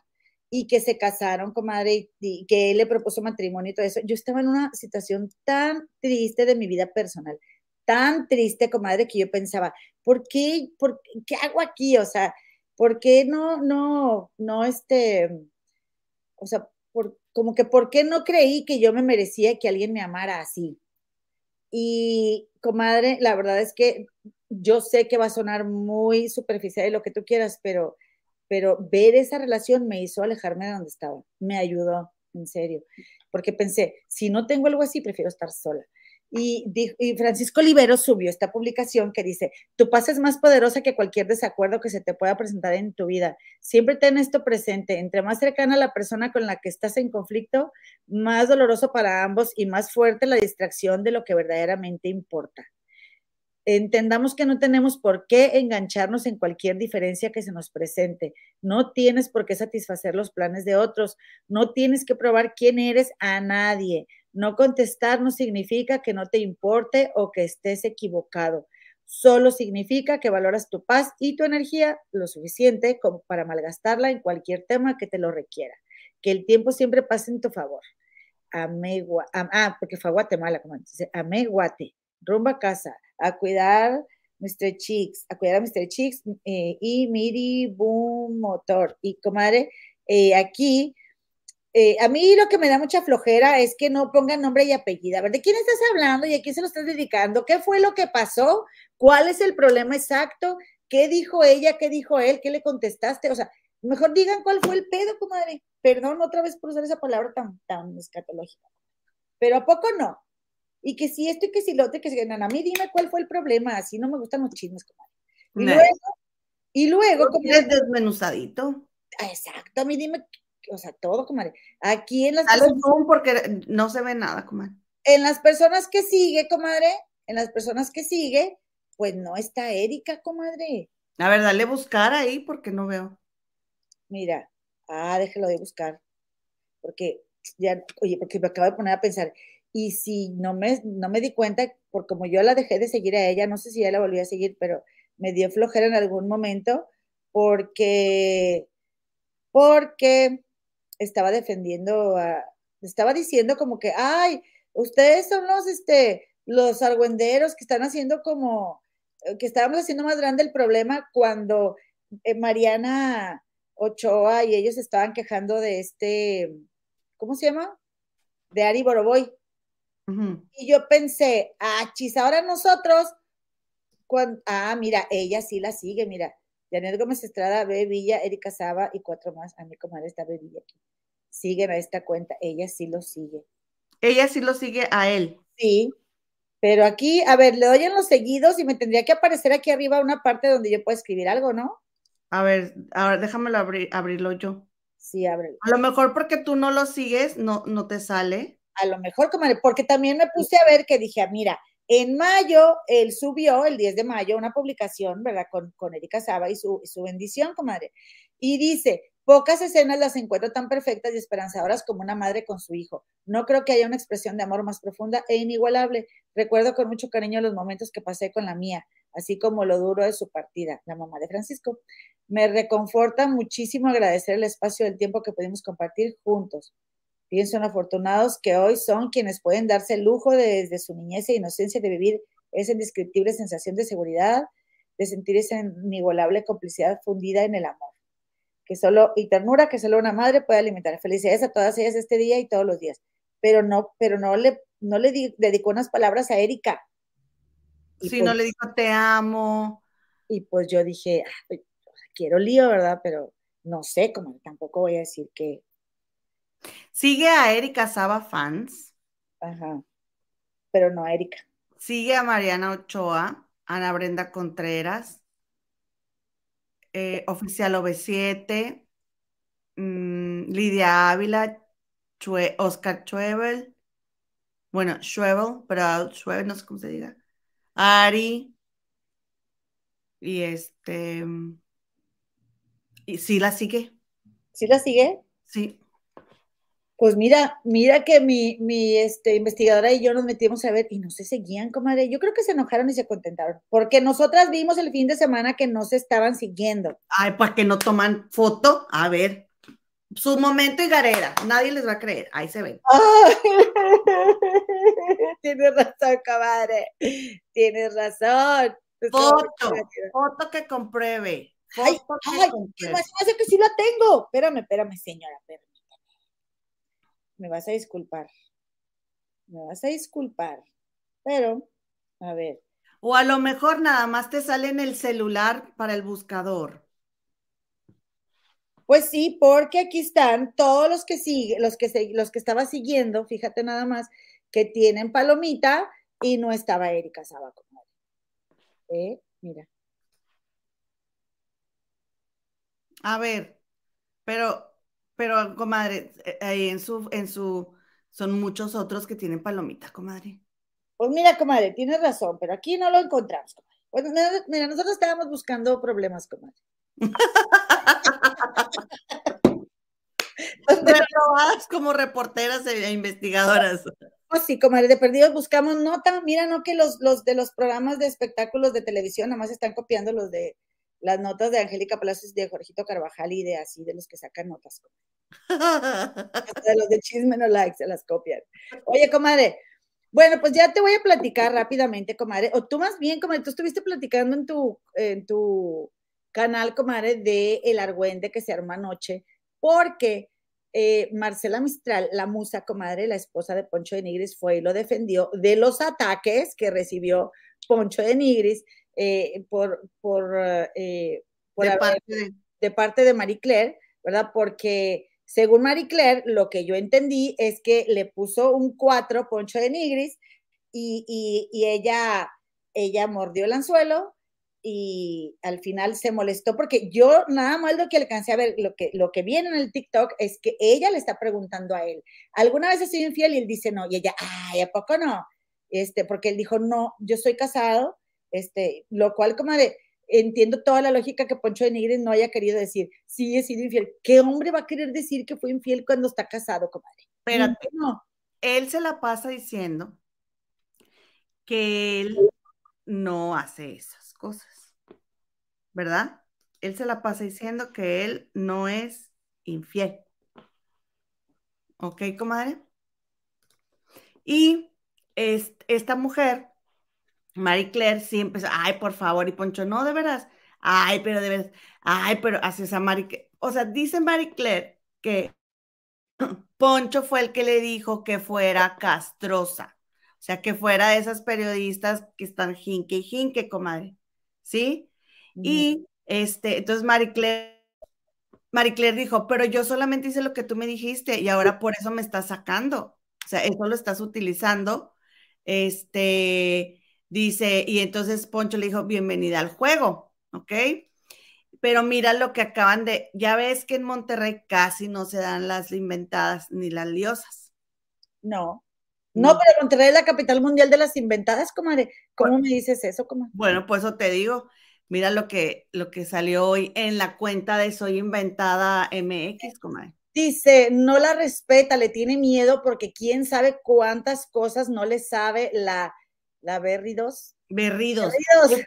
y que se casaron, comadre, y, y, que él le propuso matrimonio y todo eso. Yo estaba en una situación tan triste de mi vida personal, tan triste, comadre, que yo pensaba, ¿por qué, por, qué hago aquí? O sea, ¿por qué no, no, no, este, o sea, por, como que, ¿por qué no creí que yo me merecía que alguien me amara así? Y, comadre, la verdad es que yo sé que va a sonar muy superficial y lo que tú quieras, pero pero ver esa relación me hizo alejarme de donde estaba, me ayudó, en serio, porque pensé, si no tengo algo así, prefiero estar sola. Y, Francisco Olivero subió esta publicación que dice, tu paz es más poderosa que cualquier desacuerdo que se te pueda presentar en tu vida. Siempre ten esto presente, entre más cercana la persona con la que estás en conflicto, más doloroso para ambos y más fuerte la distracción de lo que verdaderamente importa entendamos que no tenemos por qué engancharnos en cualquier diferencia que se nos presente. No tienes por qué satisfacer los planes de otros. No tienes que probar quién eres a nadie. No contestar no significa que no te importe o que estés equivocado. Solo significa que valoras tu paz y tu energía lo suficiente como para malgastarla en cualquier tema que te lo requiera. Que el tiempo siempre pase en tu favor. Amegua, ah, porque fue a Guatemala, como dice, Ameguate, rumba a casa a cuidar Mr. Chicks, a cuidar a Mr. Chicks eh, y Miri Boom Motor. Y comadre, eh, aquí, eh, a mí lo que me da mucha flojera es que no pongan nombre y apellido. A ver, ¿de quién estás hablando y a quién se lo estás dedicando? ¿Qué fue lo que pasó? ¿Cuál es el problema exacto? ¿Qué dijo ella? ¿Qué dijo él? ¿Qué le contestaste? O sea, mejor digan cuál fue el pedo, comadre. Perdón otra vez por usar esa palabra tan, tan escatológica. Pero ¿a poco no? y que si esto y que si lo otro, que si a mí dime cuál fue el problema, así no me gustan los chismes, comadre. Y no. luego, y luego, como es desmenuzadito. Exacto, a mí dime, o sea, todo, comadre. Aquí en las personas, porque no se ve nada, comadre. En las personas que sigue, comadre, en las personas que sigue, pues no está Erika, comadre. A ver, dale buscar ahí porque no veo. Mira, ah, déjelo de buscar. Porque ya, oye, porque me acabo de poner a pensar, y si no me, no me di cuenta, por como yo la dejé de seguir a ella, no sé si ya la volví a seguir, pero me dio flojera en algún momento porque, porque estaba defendiendo, a, estaba diciendo como que, ay, ustedes son los, este, los argüenderos que están haciendo como, eh, que estábamos haciendo más grande el problema cuando eh, Mariana Ochoa y ellos estaban quejando de este, ¿cómo se llama? De Ari Boroboy. Uh -huh. Y yo pensé, ah, chis, ahora nosotros, cuando, ah, mira, ella sí la sigue, mira, Janet Gómez Estrada, B. Villa, Erika Saba y cuatro más, a mi comadre está B. Villa aquí. Siguen a esta cuenta, ella sí lo sigue. Ella sí lo sigue a él. Sí, pero aquí, a ver, le doy en los seguidos y me tendría que aparecer aquí arriba una parte donde yo pueda escribir algo, ¿no? A ver, a ver déjamelo abrir, abrirlo yo. Sí, ábrelo. A lo mejor porque tú no lo sigues, no, no te sale a lo mejor, comadre, porque también me puse a ver que dije, ah, mira, en mayo él subió, el 10 de mayo, una publicación, ¿verdad? Con, con Erika Saba y su, su bendición, comadre. Y dice, pocas escenas las encuentro tan perfectas y esperanzadoras como una madre con su hijo. No creo que haya una expresión de amor más profunda e inigualable. Recuerdo con mucho cariño los momentos que pasé con la mía, así como lo duro de su partida, la mamá de Francisco. Me reconforta muchísimo agradecer el espacio del tiempo que pudimos compartir juntos. Pienso en afortunados que hoy son quienes pueden darse el lujo de, desde su niñez e inocencia de vivir esa indescriptible sensación de seguridad, de sentir esa inigualable complicidad fundida en el amor. Que solo, y ternura que solo una madre puede alimentar. Felicidades a todas ellas este día y todos los días. Pero no, pero no le, no le dedicó unas palabras a Erika. Y sí, no pues le dijo te amo. Y pues yo dije, pues, quiero lío, ¿verdad? Pero no sé, como tampoco voy a decir que. Sigue a Erika Saba Fans. Ajá. Pero no a Erika. Sigue a Mariana Ochoa, Ana Brenda Contreras, eh, Oficial OV7, mm, Lidia Ávila, Oscar Schwebel, bueno, Schwebel, pero Schwebel no sé cómo se diga, Ari, y este, y sí la sigue. ¿Sí la sigue? Sí. Pues mira, mira que mi, mi este, investigadora y yo nos metimos a ver y no se seguían, comadre. Yo creo que se enojaron y se contentaron, porque nosotras vimos el fin de semana que no se estaban siguiendo. Ay, pues que no toman foto. A ver, su momento y garera, nadie les va a creer. Ahí se ven. Tienes razón, comadre. Tienes razón. Foto, foto que compruebe. ay, ay, que que sí la tengo. Espérame, espérame, señora, espérame me vas a disculpar. Me vas a disculpar. Pero, a ver. O a lo mejor nada más te sale en el celular para el buscador. Pues sí, porque aquí están todos los que siguen, los que los que estaba siguiendo, fíjate nada más, que tienen palomita y no estaba Erika Saba ¿Eh? Mira. A ver, pero pero, comadre, eh, ahí en su, en su, son muchos otros que tienen palomita, comadre. Pues mira, comadre, tienes razón, pero aquí no lo encontramos, comadre. Bueno, mira, nosotros estábamos buscando problemas, comadre. Reprobadas como reporteras e investigadoras. Pues sí, comadre, de perdidos buscamos nota. Mira, no que los, los de los programas de espectáculos de televisión nada más están copiando los de las notas de Angélica Palacios de Jorgito Carvajal y de así, de los que sacan notas. de los de chisme no like, se las copian. Oye, comadre, bueno, pues ya te voy a platicar rápidamente, comadre. O tú más bien, comadre, tú estuviste platicando en tu, en tu canal, comadre, de El Argüende que se arma anoche, porque eh, Marcela Mistral, la musa, comadre, la esposa de Poncho de Nigris, fue y lo defendió de los ataques que recibió Poncho de Nigris eh, por, por, eh, de, parte de... Marie Claire, ¿verdad? Porque según Marie Claire, lo que yo entendí es que le puso un 4 Poncho de Nigris y, y, ella, ella mordió el anzuelo y al final se molestó porque yo nada más lo que alcancé a ver, lo que, lo que viene en el TikTok es que ella le está preguntando a él, ¿alguna vez he sido infiel? Y él dice no, y ella, ay, ¿a poco no? Este, porque él dijo, no, yo soy casado este, lo cual, como de, entiendo toda la lógica que Poncho de Nigris no haya querido decir, sí, he sido infiel. ¿Qué hombre va a querer decir que fue infiel cuando está casado, comadre? Espérate, no. Él se la pasa diciendo que él no hace esas cosas, ¿verdad? Él se la pasa diciendo que él no es infiel. ¿Ok, comadre? Y esta mujer Marie Claire siempre, ay, por favor, y Poncho, no, de veras, ay, pero de veras, ay, pero hace esa Marie, o sea, dice Marie Claire que Poncho fue el que le dijo que fuera castrosa, o sea, que fuera de esas periodistas que están jinque y jinque, comadre, ¿sí? Y este, entonces Marie Claire, Marie Claire dijo, pero yo solamente hice lo que tú me dijiste y ahora por eso me estás sacando, o sea, eso lo estás utilizando, este, Dice, y entonces Poncho le dijo, bienvenida al juego, ¿ok? Pero mira lo que acaban de, ya ves que en Monterrey casi no se dan las inventadas ni las liosas. No. No, pero Monterrey es la capital mundial de las inventadas, comadre. ¿Cómo me dices eso, comadre? Bueno, pues eso te digo. Mira lo que, lo que salió hoy en la cuenta de Soy Inventada MX, comadre. Dice, no la respeta, le tiene miedo porque quién sabe cuántas cosas no le sabe la la Berridos. Berridos.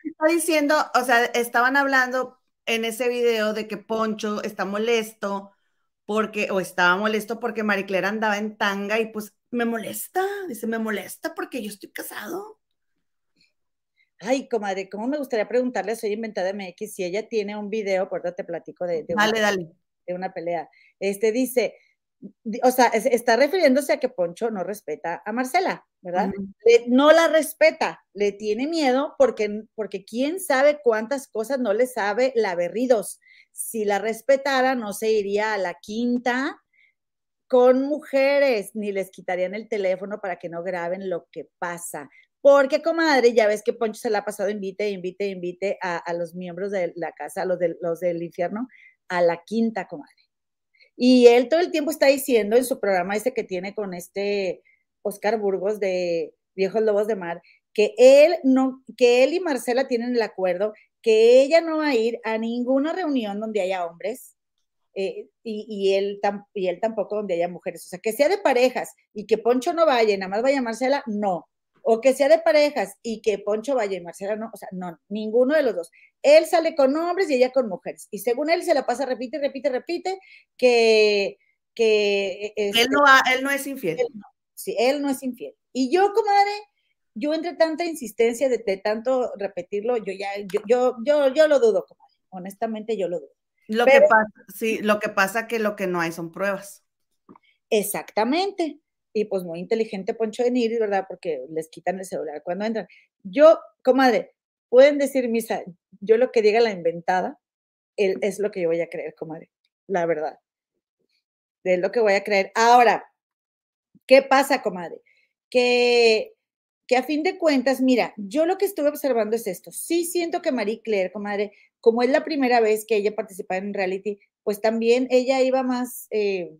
Está diciendo, o sea, estaban hablando en ese video de que Poncho está molesto porque, o estaba molesto porque Mariclera andaba en tanga y pues me molesta, dice, me molesta porque yo estoy casado. Ay, comadre, ¿cómo me gustaría preguntarle, soy inventada MX, si ella tiene un video, por te platico de, de, dale, una, dale. de una pelea. Este dice, o sea, está refiriéndose a que Poncho no respeta a Marcela, ¿verdad? no la respeta, le tiene miedo porque, porque quién sabe cuántas cosas no le sabe la berridos. Si la respetara, no se iría a la quinta con mujeres, ni les quitarían el teléfono para que no graben lo que pasa. Porque, comadre, ya ves que Poncho se la ha pasado invite, invite, invite a, a los miembros de la casa, a los, de, los del infierno, a la quinta, comadre. Y él todo el tiempo está diciendo en su programa ese que tiene con este Oscar Burgos de Viejos Lobos de Mar, que él no, que él y Marcela tienen el acuerdo que ella no va a ir a ninguna reunión donde haya hombres eh, y, y, él y él tampoco donde haya mujeres. O sea, que sea de parejas y que Poncho no vaya y nada más vaya Marcela, no o que sea de parejas y que Poncho vaya y Marcela no, o sea, no, ninguno de los dos. Él sale con hombres y ella con mujeres. Y según él se la pasa, repite, repite, repite, que... que él, no él no es infiel. Él no, sí, él no es infiel. Y yo, comadre, yo entre tanta insistencia de, tanto repetirlo, yo ya, yo, yo, yo, yo, lo dudo, comadre. Honestamente, yo lo dudo. Lo que pasa, sí, lo que pasa que lo que no hay son pruebas. Exactamente y pues muy inteligente Poncho de Niri, ¿verdad? Porque les quitan el celular cuando entran. Yo, comadre, pueden decir misa, yo lo que diga la inventada, él, es lo que yo voy a creer, comadre, la verdad. Es lo que voy a creer. Ahora, ¿qué pasa, comadre? Que, que a fin de cuentas, mira, yo lo que estuve observando es esto. Sí siento que Marie Claire, comadre, como es la primera vez que ella participa en reality, pues también ella iba más... Eh,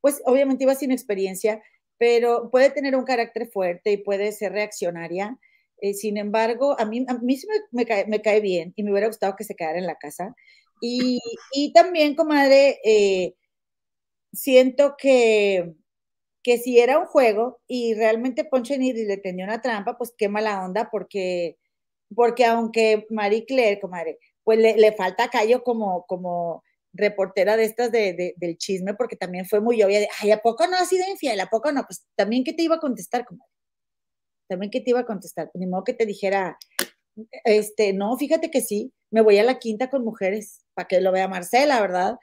pues obviamente iba sin experiencia, pero puede tener un carácter fuerte y puede ser reaccionaria. Eh, sin embargo, a mí, a mí sí me, cae, bien y me hubiera gustado que se quedara en la casa. Y, también, comadre, eh, siento que, que si era un juego y realmente Poncho Nidis le tenía una trampa, pues qué mala onda, porque, porque aunque Marie Claire, comadre, pues le, le falta callo como, como reportera de estas de, del chisme, porque también fue muy obvia de, ay, ¿a poco no ha sido infiel? ¿A poco no? Pues también que te iba a contestar, comadre. También que te iba a contestar. Ni modo que te dijera, este, no, fíjate que sí, me voy a la quinta con mujeres, para que lo vea Marcela, ¿verdad?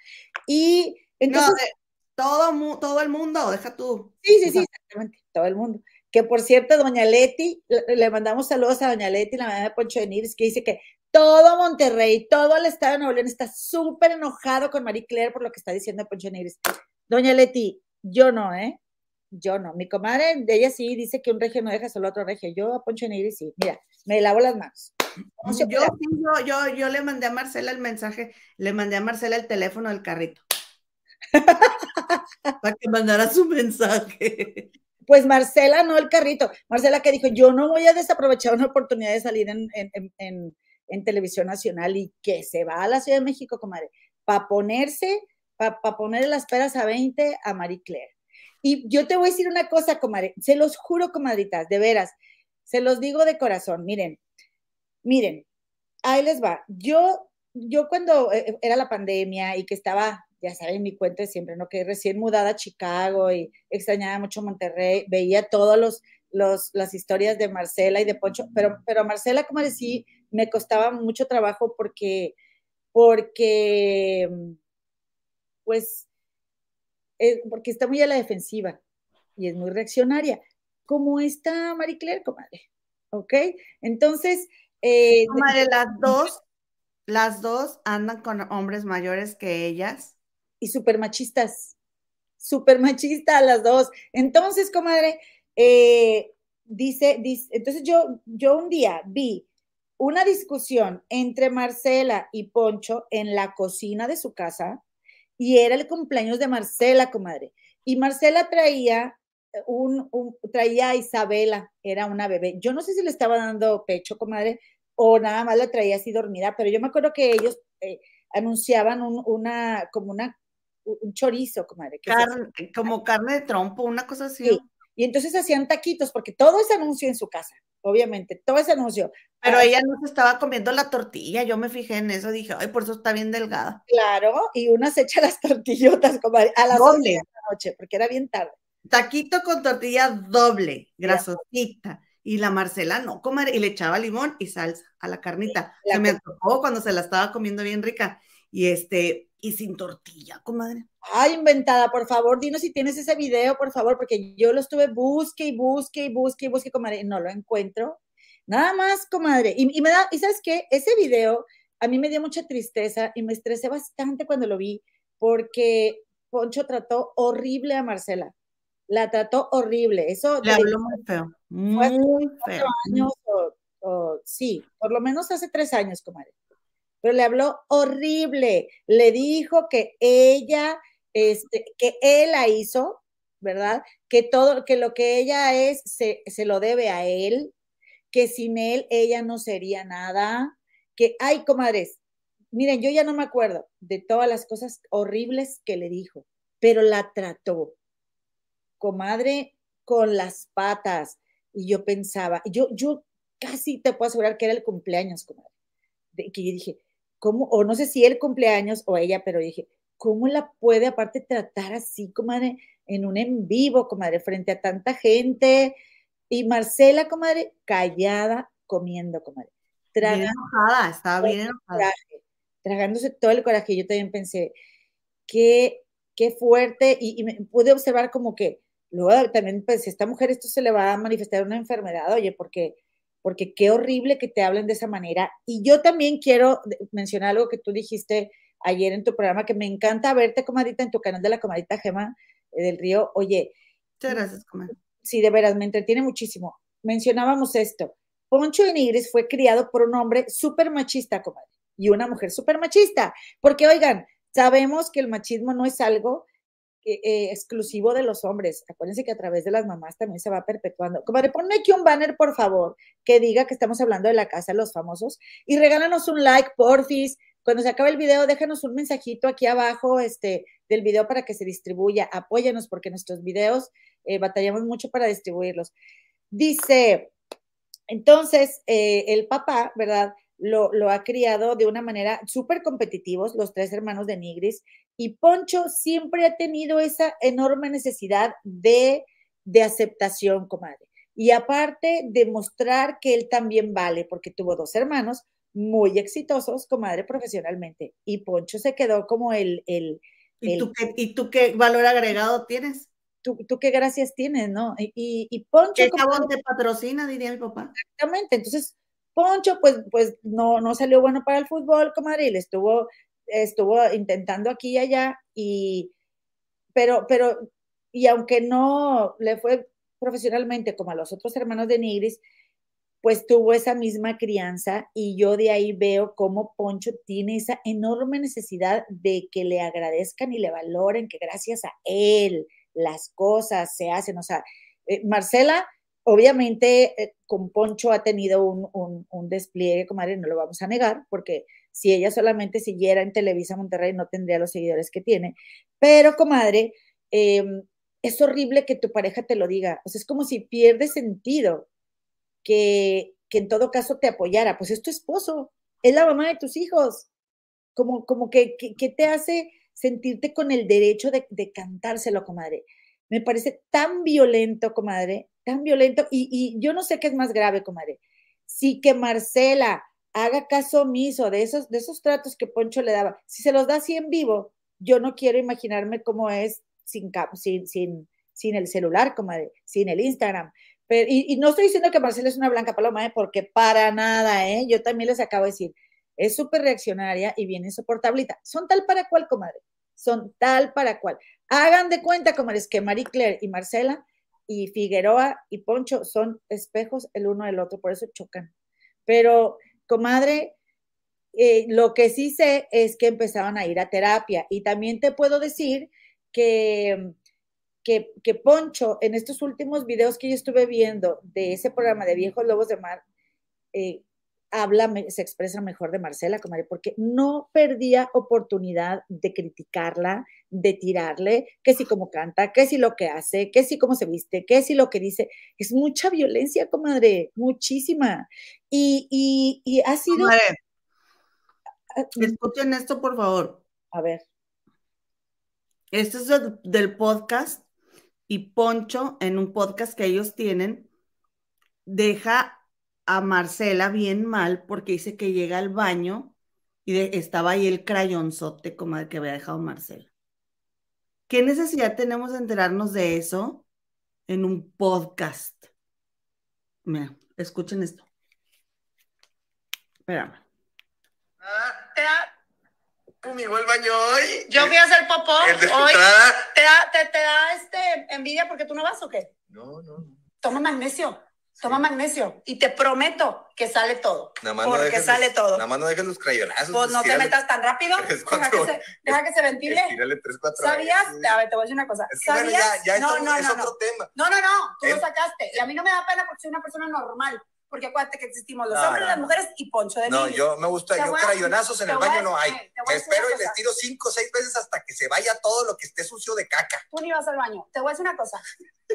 Y entonces... todo, todo el mundo, deja tú. Sí, sí, sí, exactamente, todo el mundo. Que por cierto, doña Leti, le, mandamos saludos a doña Leti, la mamá de Poncho de Niris, que dice que todo Monterrey, todo el estado de Nuevo León está súper enojado con Marie Claire por lo que está diciendo Poncho Nigris. Doña Leti, yo no, ¿eh? Yo no. Mi comadre, ella sí dice que un regio no deja solo otro regio. Yo a Poncho Nigris sí. Mira, me lavo las manos. Yo, yo, yo, yo le mandé a Marcela el mensaje, le mandé a Marcela el teléfono del carrito. para que mandara su mensaje. Pues Marcela, no el carrito. Marcela que dijo, yo no voy a desaprovechar una oportunidad de salir en, en, en, en televisión nacional y que se va a la Ciudad de México, comadre, para ponerse, para pa ponerle las peras a 20 a Marie Claire. Y yo te voy a decir una cosa, comadre, se los juro, comadritas, de veras, se los digo de corazón, miren, miren, ahí les va. Yo, yo cuando eh, era la pandemia y que estaba, ya saben, mi cuenta de siempre, ¿no? Que recién mudada a Chicago y extrañaba mucho Monterrey, veía todos los, las historias de Marcela y de Poncho, pero, pero Marcela, como decía, me costaba mucho trabajo porque, porque, pues, eh, porque está muy a la defensiva y es muy reaccionaria, como está Marie Claire, comadre. ¿Ok? Entonces, eh, comadre, las dos, las dos andan con hombres mayores que ellas. Y súper machistas, súper machistas las dos. Entonces, comadre, eh, dice, dice, entonces yo, yo un día vi una discusión entre Marcela y Poncho en la cocina de su casa y era el cumpleaños de Marcela, comadre. Y Marcela traía un, traía a Isabela, era una bebé. Yo no sé si le estaba dando pecho, comadre, o nada más la traía así dormida, pero yo me acuerdo que ellos eh, anunciaban un, una, como una, un chorizo, comadre. como carne de trompo, una cosa así. Y entonces hacían taquitos, porque todo ese anuncio en su casa, obviamente, todo ese anuncio. Pero ella no se estaba comiendo la tortilla, yo me fijé en eso, dije, ay, por eso está bien delgada. Claro, y una se echa las tortillotas como a las doble. de la noche, porque era bien tarde. Taquito con tortilla doble, grasosita. Y la Marcela no, comadre, y le echaba limón y salsa a la carnita. se me tocó cuando se la estaba comiendo bien rica. Y este, y sin tortilla, comadre. Ay, inventada, por favor, dinos si tienes ese video, por favor, porque yo lo estuve busque y busque y busque y busque, comadre, y no lo encuentro. Nada más, comadre. Y, y me da, y sabes qué, ese video a mí me dio mucha tristeza y me estresé bastante cuando lo vi, porque Poncho trató horrible a Marcela. La trató horrible. Eso le habló muy feo. Muy feo. Años o, sí, por lo menos hace tres años, comadre. Pero le habló horrible. Le dijo que ella, este, que él la hizo, ¿verdad? Que todo, que lo que ella es se, se lo debe a él, que sin él ella no sería nada, que, ay, comadres, miren, yo ya no me acuerdo de todas las cosas horribles que le dijo, pero la trató, comadre, con las patas. Y yo pensaba, yo, yo casi te puedo asegurar que era el cumpleaños, comadre. De, que yo dije, ¿cómo? O no sé si el cumpleaños o ella, pero dije, ¿cómo la puede aparte tratar así, comadre, en un en vivo, comadre, frente a tanta gente? Y Marcela, comadre, callada, comiendo, comadre. Bien enojada, estaba bien enojada. tragándose todo el coraje. Yo también pensé, qué, qué fuerte, y, me pude observar como que luego también, pues, esta mujer esto se le va a manifestar una enfermedad, oye, porque, porque qué horrible que te hablen de esa manera. Y yo también quiero mencionar algo que tú dijiste ayer en tu programa, que me encanta verte, comadita, en tu canal de la comadita Gema eh, del Río. Oye. Muchas gracias, comadita. Sí, de veras, me entretiene muchísimo. Mencionábamos esto. Poncho de Nigris fue criado por un hombre súper machista, comadre, y una mujer súper machista. Porque, oigan, sabemos que el machismo no es algo eh, eh, exclusivo de los hombres. Acuérdense que a través de las mamás también se va perpetuando. Comadre, ponme aquí un banner, por favor, que diga que estamos hablando de la casa de los famosos y regálanos un like, porfis. Cuando se acabe el video, déjanos un mensajito aquí abajo este, del video para que se distribuya. Apóyanos porque nuestros videos eh, batallamos mucho para distribuirlos. Dice, entonces, el papá, ¿verdad? Lo, ha criado de una manera súper competitivos, los tres hermanos de Nigris, y Poncho siempre ha tenido esa enorme necesidad de, de aceptación, comadre. Y aparte, demostrar que él también vale, porque tuvo dos hermanos muy exitosos, comadre, profesionalmente. Y Poncho se quedó como el... el, ¿Y, tú qué, ¿Y tú qué valor agregado tienes? tú, qué gracias tienes, ¿no? Y, y Poncho... ¿Qué jabón te patrocina, diría mi papá? Exactamente, entonces Poncho pues, pues no, no salió bueno para el fútbol, comadre, y le estuvo, estuvo intentando aquí y allá, y, pero, pero, y aunque no le fue profesionalmente como a los otros hermanos de Nigris, pues tuvo esa misma crianza y yo de ahí veo cómo Poncho tiene esa enorme necesidad de que le agradezcan y le valoren que gracias a él, las cosas se hacen. O sea, eh, Marcela, obviamente eh, con Poncho ha tenido un, un, despliegue, comadre, no lo vamos a negar, porque si ella solamente siguiera en Televisa Monterrey no tendría los seguidores que tiene. Pero, comadre, em, es horrible que tu pareja te lo diga. O sea, es como si pierde sentido que, que en todo caso te apoyara. Pues es tu esposo, es la mamá de tus hijos. Como, como que, que te hace sentirte con el derecho de, cantárselo, comadre. Me parece tan violento, comadre, tan violento. Y, yo no sé qué es más grave, comadre. Si que Marcela haga caso omiso de esos, de esos tratos que Poncho le daba, si se los da así en vivo, yo no quiero imaginarme cómo es sin, sin, sin, sin el celular, comadre, sin el Instagram. Pero, y, no estoy diciendo que Marcela es una blanca paloma, ¿eh? porque para nada, ¿eh? Yo también les acabo de decir, es súper reaccionaria y bien insoportablita. Son tal para cual, comadre. Son tal para cual. Hagan de cuenta, comadres, que Marie Claire y Marcela y Figueroa y Poncho son espejos el uno del otro, por eso chocan. Pero, comadre, eh, lo que sí sé es que empezaron a ir a terapia. Y también te puedo decir que, que, Poncho, en estos últimos videos que yo estuve viendo de ese programa de Viejos Lobos de Mar, eh, habla, se expresa mejor de Marcela, comadre, porque no perdía oportunidad de criticarla, de tirarle, que si como canta, que si lo que hace, que si cómo se viste, que si lo que dice. Es mucha violencia, comadre, muchísima. Y, y, ha sido... Comadre, ah, mm. escuchen esto, por favor. A ver. Esto es del podcast y Poncho en un podcast que ellos tienen deja a Marcela bien mal porque dice que llega al baño y estaba ahí el crayonzote como el que había dejado Marcela. ¿Qué necesidad tenemos de enterarnos de eso en un podcast? Mira, escuchen esto. Espérame. Ah, te da... el baño hoy. Yo fui a hacer popó hoy. ¿Te da, te, te da este, envidia porque tú no vas o qué? No, no, no. Toma magnesio. Toma magnesio. Y te prometo que sale todo. Nada más no porque dejes sale los- todo. Nada más no dejes los crayonazos. Pues no te metas tan rápido. tres, Deja cuatro. que, se, deja que se ventile. Tres, cuatro ¿Sabías? veces. A ver, te voy a decir una cosa. Es que bueno, ¿Sabías? ya, ya no, no, es no, otro no. tema. No, no, no. Tú lo El- sacaste. Y a mí no me da pena porque soy una persona normal. Porque acuérdate que existimos los No, hombres, no, las no. mujeres y Poncho de No, Nigris. yo me gusta, yo crayonazos en el baño no hay. Me espero y les tiro cinco o seis veces hasta que se vaya todo lo que esté sucio de caca. Tú ni vas al baño. Te voy a decir una cosa.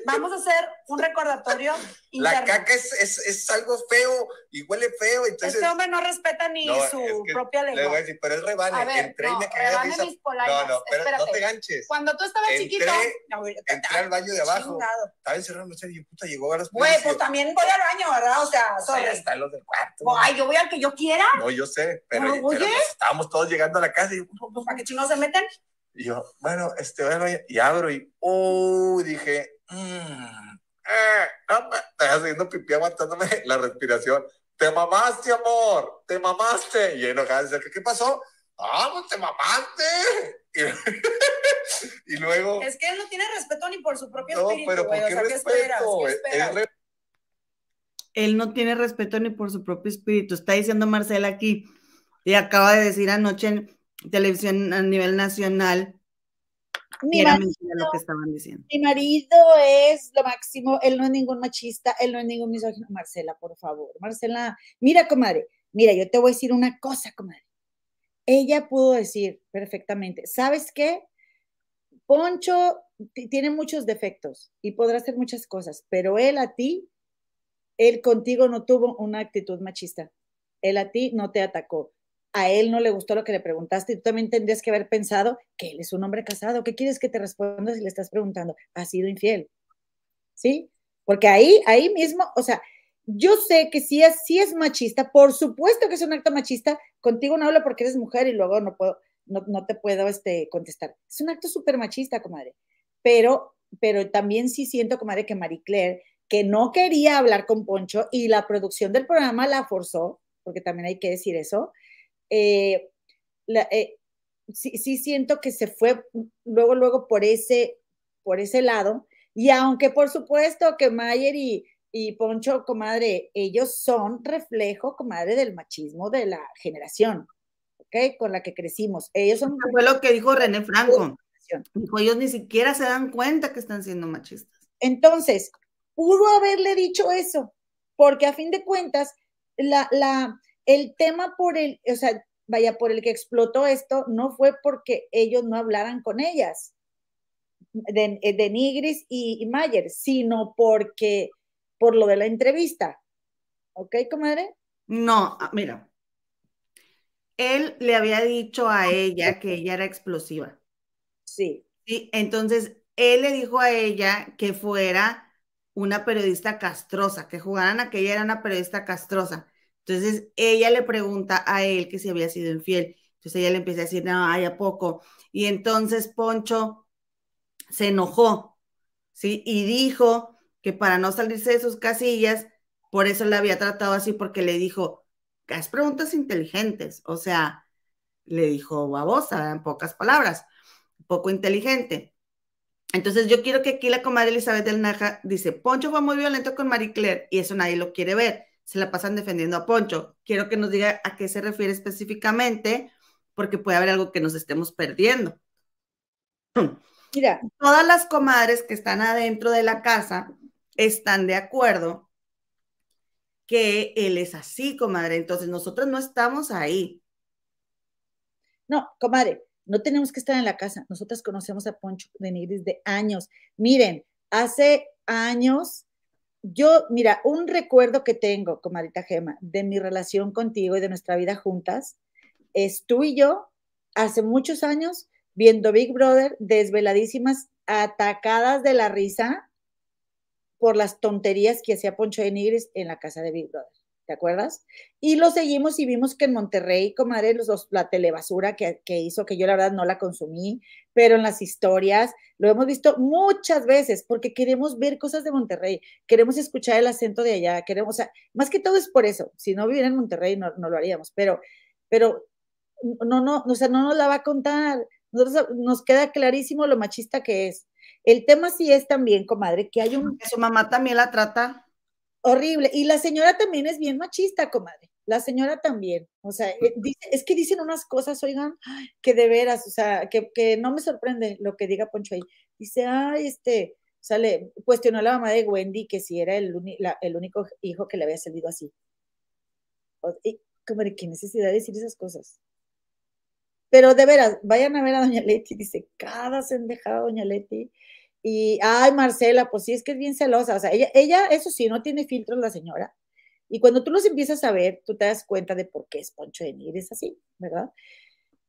Vamos a hacer un recordatorio La interno. caca es, es, es algo feo y huele feo, entonces... Este hombre no respeta ni No, su es que propia Le voy a lengua. decir, pero es rebane. Ver, Entré y no, me cagué de rebane risa. mis polainas. No, no, pero no Espérate. te ganches. Cuando tú estabas Entré- chiquito. No, Entré al baño de abajo. chingado. Estaba encerrado, no sé, y puta, llegó a las Güey, pues también voy al baño, ¿verdad? O sea, Ahí sorry. están los del cuarto. Ay, yo voy al que yo quiera. No, yo sé, pero, No, pero, pues, estábamos todos llegando a la casa y yo, Pues, ¿Para qué chingados se meten? y yo, bueno, este, baño, y abro y, uh, dije, mmm, eh, no, estaba haciendo pipí aguantándome la respiración. Te mamaste, amor, te mamaste. Y enojada, dice, ¿qué, qué pasó? Ah, pues te mamaste. Y, y luego, Es que él no tiene respeto ni por su propio no, espíritu, pero güey. ¿por O qué sea, ¿qué esperas? respeto? ¿Qué Es- esperas? es Él no tiene respeto ni por su propio espíritu. Está diciendo Marcela aquí y acaba de decir anoche en televisión a nivel nacional que Mi, era ma- mentira lo que estaban diciendo. mi marido es lo máximo, él no es ningún machista, él no es ningún misógino. Marcela, por favor, Marcela, mira, comadre, mira, yo te voy a decir una cosa, comadre. Ella pudo decir perfectamente, ¿sabes qué? Poncho tiene muchos defectos y podrá hacer muchas cosas, pero él a ti, él contigo no tuvo una actitud machista. Él a ti no te atacó. A él no le gustó lo que le preguntaste y tú también tendrías que haber pensado que él es un hombre casado. ¿Qué quieres que te responda si le estás preguntando? ¿Ha sido infiel? ¿Sí? Porque ahí, ahí mismo, o sea, yo sé que sí es, sí es machista, por supuesto que es un acto machista, contigo no hablo porque eres mujer y luego no puedo, no, no te puedo este, contestar. Es un acto súper machista, comadre. Pero, pero también sí siento, comadre, que Marie Claire, que no quería hablar con Poncho y la producción del programa la forzó, porque también hay que decir eso, eh, la- eh, sí, sí siento que se fue luego, luego por ese, por ese lado. Y aunque por supuesto que Mayer y, y Poncho, comadre, ellos son reflejo, comadre, del machismo de la generación, ¿ok? Con la que crecimos. Ellos son... Eso fue lo que dijo René Franco. Dijo, ellos ni siquiera se dan cuenta que están siendo machistas. Entonces, pudo haberle dicho eso, porque a fin de cuentas, la, la, el tema por el, o sea, vaya, por el que explotó esto, no fue porque ellos no hablaran con ellas, de, de Nigris y, y Mayer, sino porque, por lo de la entrevista. ¿Ok, comadre? No, ah, mira, él le había dicho a ella que ella era explosiva. Sí. Sí, entonces él le dijo a ella que fuera una periodista castrosa, que jugaran a que ella era una periodista castrosa. Entonces ella le pregunta a él que si había sido infiel. Entonces ella le empieza a decir, no, hay a poco. Y entonces Poncho se enojó, ¿sí? Y dijo que para no salirse de sus casillas, por eso le había tratado así, porque le dijo, haz preguntas inteligentes. O sea, le dijo babosa, en pocas palabras poco inteligente. Entonces yo quiero que aquí la comadre Elizabeth del Naja dice, Poncho fue muy violento con Marie Claire y eso nadie lo quiere ver. Se la pasan defendiendo a Poncho. Quiero que nos diga a qué se refiere específicamente, porque puede haber algo que nos estemos perdiendo. Mira, Todas las comadres que están adentro de la casa están de acuerdo que él es así, comadre. Entonces nosotros no estamos ahí. no, comadre, no tenemos que estar en la casa. Nosotras conocemos a Poncho de Nigris de años. Miren, hace años, yo, mira, un recuerdo que tengo, comadita Gema, de mi relación contigo y de nuestra vida juntas, es tú y yo, hace muchos años, viendo Big Brother, desveladísimas, atacadas de la risa, por las tonterías que hacía Poncho de Nigris en la casa de Big Brother. ¿Te acuerdas? Y lo seguimos y vimos que en Monterrey, comadre, los, la telebasura que, que hizo, que yo la verdad no la consumí, pero en las historias lo hemos visto muchas veces porque queremos ver cosas de Monterrey, queremos escuchar el acento de allá, queremos, o sea, más que todo es por eso. Si no viviera en Monterrey no, no lo haríamos, pero, pero no, no, o sea, no nos la va a contar. Nos queda clarísimo lo machista que es. El tema sí es también, comadre, que hay un... Su mamá también la trata horrible. Y la señora también es bien machista, comadre. La señora también. O sea, eh, dice, es que dicen unas cosas, oigan, que de veras, o sea, que, que no me sorprende lo que diga Poncho ahí. Dice, ay, este, sale, cuestionó a la mamá de Wendy que si era el, la, el único hijo que le había salido así. O, y, comadre, qué necesidad de decir esas cosas. Pero de veras, vayan a ver a Doña Leti, dice, cada sendejada Doña Leti. Y, ay, Marcela, pues sí, es que es bien celosa. O sea, ella, ella, eso sí, no tiene filtros la señora. Y cuando tú los empiezas a ver, tú te das cuenta de por qué es Poncho de Nigris así, ¿verdad?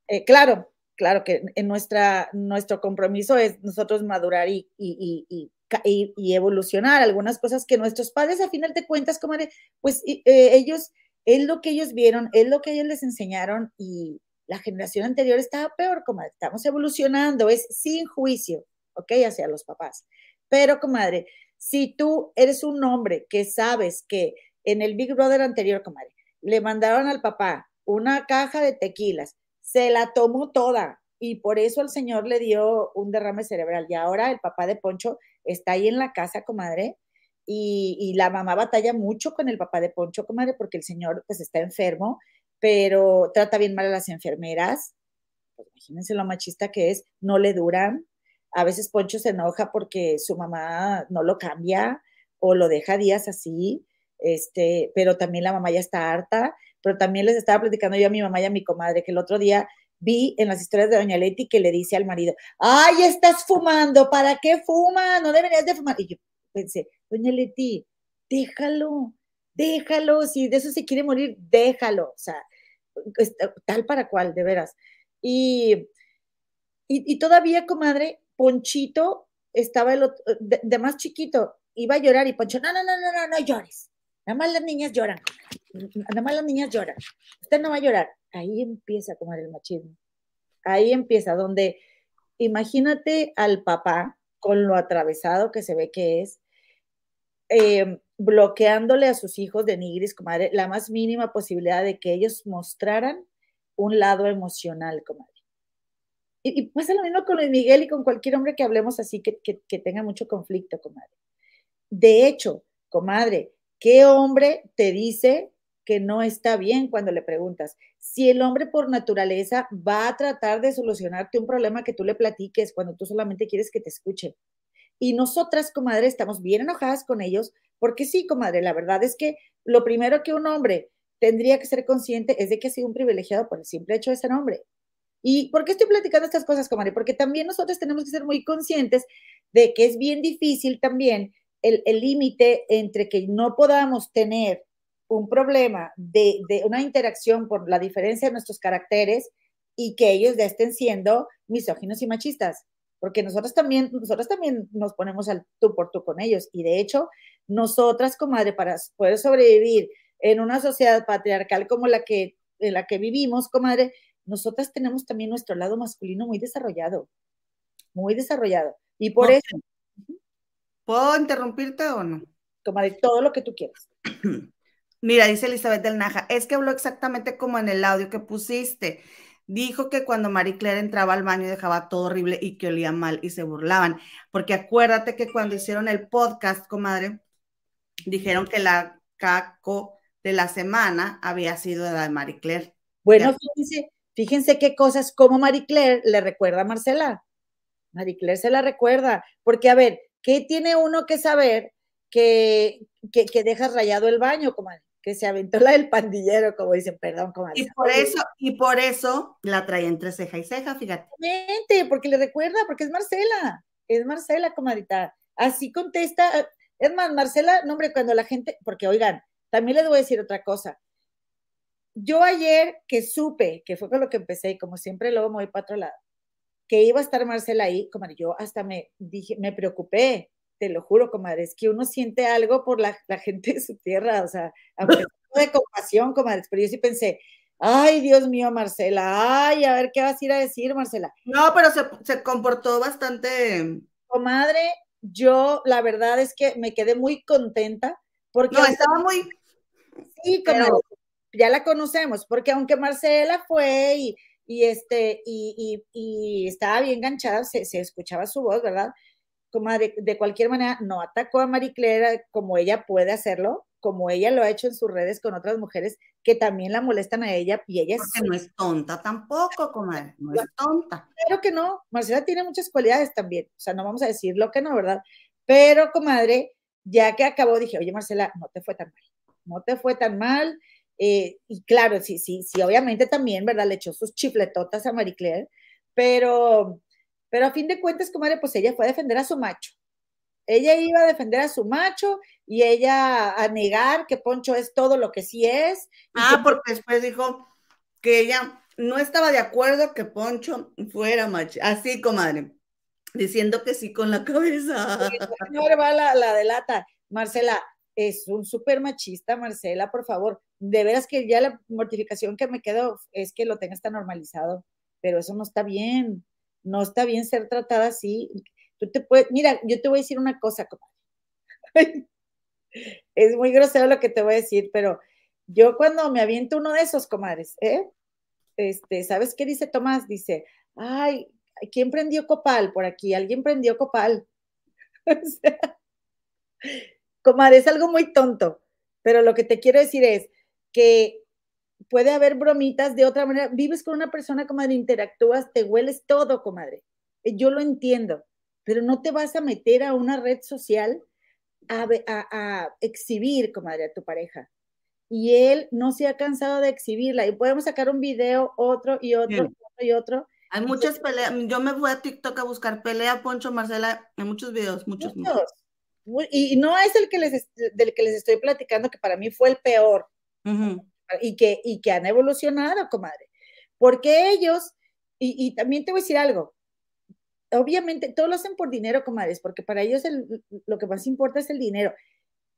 Eh, claro, claro que en nuestra, nuestro compromiso es nosotros madurar y, y, y, y, evolucionar algunas cosas que nuestros padres, a final de cuentas, como pues eh, ellos, es lo que ellos vieron, es lo que ellos les enseñaron y la generación anterior estaba peor, como estamos evolucionando, es sin juicio, ¿ok? Hacia los papás. Pero, comadre, si tú eres un hombre que sabes que en el Big Brother anterior, comadre, le mandaron al papá una caja de tequilas, se la tomó toda y por eso el señor le dio un derrame cerebral. Y ahora el papá de Poncho está ahí en la casa, comadre, y, y la mamá batalla mucho con el papá de Poncho, comadre, porque el señor pues está enfermo, pero trata bien mal a las enfermeras. Pues imagínense lo machista que es, no le duran, a veces Poncho se enoja porque su mamá no lo cambia o lo deja días así, este, pero también la mamá ya está harta, pero también les estaba platicando yo a mi mamá y a mi comadre que el otro día vi en las historias de Doña Leti que le dice al marido, ay, estás fumando, ¿para qué fuma? No deberías de fumar. Y yo pensé, Doña Leti, déjalo, déjalo, si de eso se quiere morir, déjalo, o sea, tal para cual, de veras. Y, y, y todavía, comadre, Ponchito estaba el de, más chiquito, iba a llorar y Poncho, no, no, no, no, no, no llores. Nada más las niñas lloran. Nada más las niñas lloran. Usted no va a llorar. Ahí empieza a comer el machismo. Ahí empieza, donde imagínate al papá con lo atravesado que se ve que es, eh, bloqueándole a sus hijos de nigris, comadre, la más mínima posibilidad de que ellos mostraran un lado emocional, comadre y, pasa lo mismo con Luis Miguel y con cualquier hombre que hablemos así que, que, tenga mucho conflicto, comadre. De hecho, comadre, ¿qué hombre te dice que no está bien cuando le preguntas? Si el hombre por naturaleza va a tratar de solucionarte un problema que tú le platiques cuando tú solamente quieres que te escuche. Y nosotras, comadre, estamos bien enojadas con ellos porque sí, comadre, la verdad es que lo primero que un hombre tendría que ser consciente es de que ha sido un privilegiado por el simple hecho de ser hombre. ¿Y por qué estoy platicando estas cosas, comadre? Porque también nosotros tenemos que ser muy conscientes de que es bien difícil también el límite entre que no podamos tener un problema de, de, una interacción por la diferencia de nuestros caracteres y que ellos ya estén siendo misóginos y machistas. Porque nosotros también, nosotros también nos ponemos al tú por tú con ellos. Y de hecho, nosotras, comadre, para poder sobrevivir en una sociedad patriarcal como la que, en la que vivimos, comadre, nosotras tenemos también nuestro lado masculino muy desarrollado, muy desarrollado. Y por eso... ¿Puedo interrumpirte o no? Toma de todo lo que tú quieras. Mira, dice Elizabeth del Naja, es que habló exactamente como en el audio que pusiste. Dijo que cuando Marie Claire entraba al baño dejaba todo horrible y que olía mal y se burlaban. Porque acuérdate que cuando hicieron el podcast, comadre, dijeron que la caco de la semana había sido de la de Marie Claire. Bueno, fíjense, Fíjense qué cosas como Marie Claire le recuerda a Marcela. Marie Claire se la recuerda, porque a ver, ¿qué tiene uno que saber que, que, que deja rayado el baño, que se aventó la del pandillero, como dicen, perdón, comadre. Y por eso, y por eso la trae entre ceja y ceja, fíjate. porque le recuerda, porque es Marcela, es Marcela, comadita. Así contesta, es más, Marcela, no, hombre, cuando la gente, porque oigan, también les voy a decir otra cosa yo ayer que supe, que fue con lo que empecé, y como siempre luego me voy para otro lado, que iba a estar Marcela ahí, como yo hasta me dije, me preocupé. te lo juro, comadre, es que uno siente algo por la, la gente de su tierra, o sea, aunque de compasión, comadre, pero yo sí pensé, ay, Dios mío, Marcela, ay, a ver qué vas a ir a decir, Marcela. No, pero se, se comportó bastante. Comadre, yo la verdad es que me quedé muy contenta porque... No, estaba muy... Sí, comadre, pero... ya la conocemos, porque aunque Marcela fue y, y este, y, y, y, estaba bien enganchada, se, se escuchaba su voz, ¿verdad? Comadre, de cualquier manera, no atacó a Marie Claire como ella puede hacerlo, como ella lo ha hecho en sus redes con otras mujeres que también la molestan a ella y ella Porque no es tonta tampoco, comadre, no es tonta. Claro que no, Marcela tiene muchas cualidades también, o sea, no vamos a decir lo que no, ¿verdad? Pero, comadre, ya que acabó, dije, oye, Marcela, no te fue tan mal, no te fue tan mal, eh, y claro, sí, sí, sí, obviamente también, ¿verdad? Le echó sus chifletotas a Marie Claire, pero, pero a fin de cuentas, comadre, pues ella fue a defender a su macho, ella iba a defender a su macho y ella a negar que Poncho es todo lo que sí es. Ah, porque después dijo que ella no estaba de acuerdo que Poncho fuera macho. Así, comadre, diciendo que sí con la cabeza. Ahora va la, la delata. Marcela, es un súper machista, Marcela, por favor. De veras que ya la mortificación que me quedo es que lo tengas tan normalizado, pero eso no está bien. No está bien ser tratada así Tú te puedes, mira, yo te voy a decir una cosa, comadre. es muy grosero lo que te voy a decir, pero yo cuando me aviento uno de esos, comadres, ¿eh? Este, ¿sabes qué dice Tomás? Dice, ay, ¿quién prendió copal por aquí? ¿Alguien prendió copal? o sea, comadre, es algo muy tonto, pero lo que te quiero decir es que puede haber bromitas de otra manera. Vives con una persona, comadre, interactúas, te hueles todo, comadre. Yo lo entiendo, pero no te vas a meter a una red social a, a, a, exhibir, comadre, a tu pareja. Y él no se ha cansado de exhibirla. Y podemos sacar un video, otro y otro, Bien. y otro. Hay muchas peleas. Yo me voy a TikTok a buscar pelea, Poncho, Marcela, en muchos videos, muchos. muchos. muchos. Y no es el que les, del que les estoy platicando, que para mí fue el peor. Uh -huh. y, que, y que han evolucionado, comadre. Porque ellos, y, y también te voy a decir algo, obviamente todos lo hacen por dinero, comadres, porque para ellos el, lo que más importa es el dinero.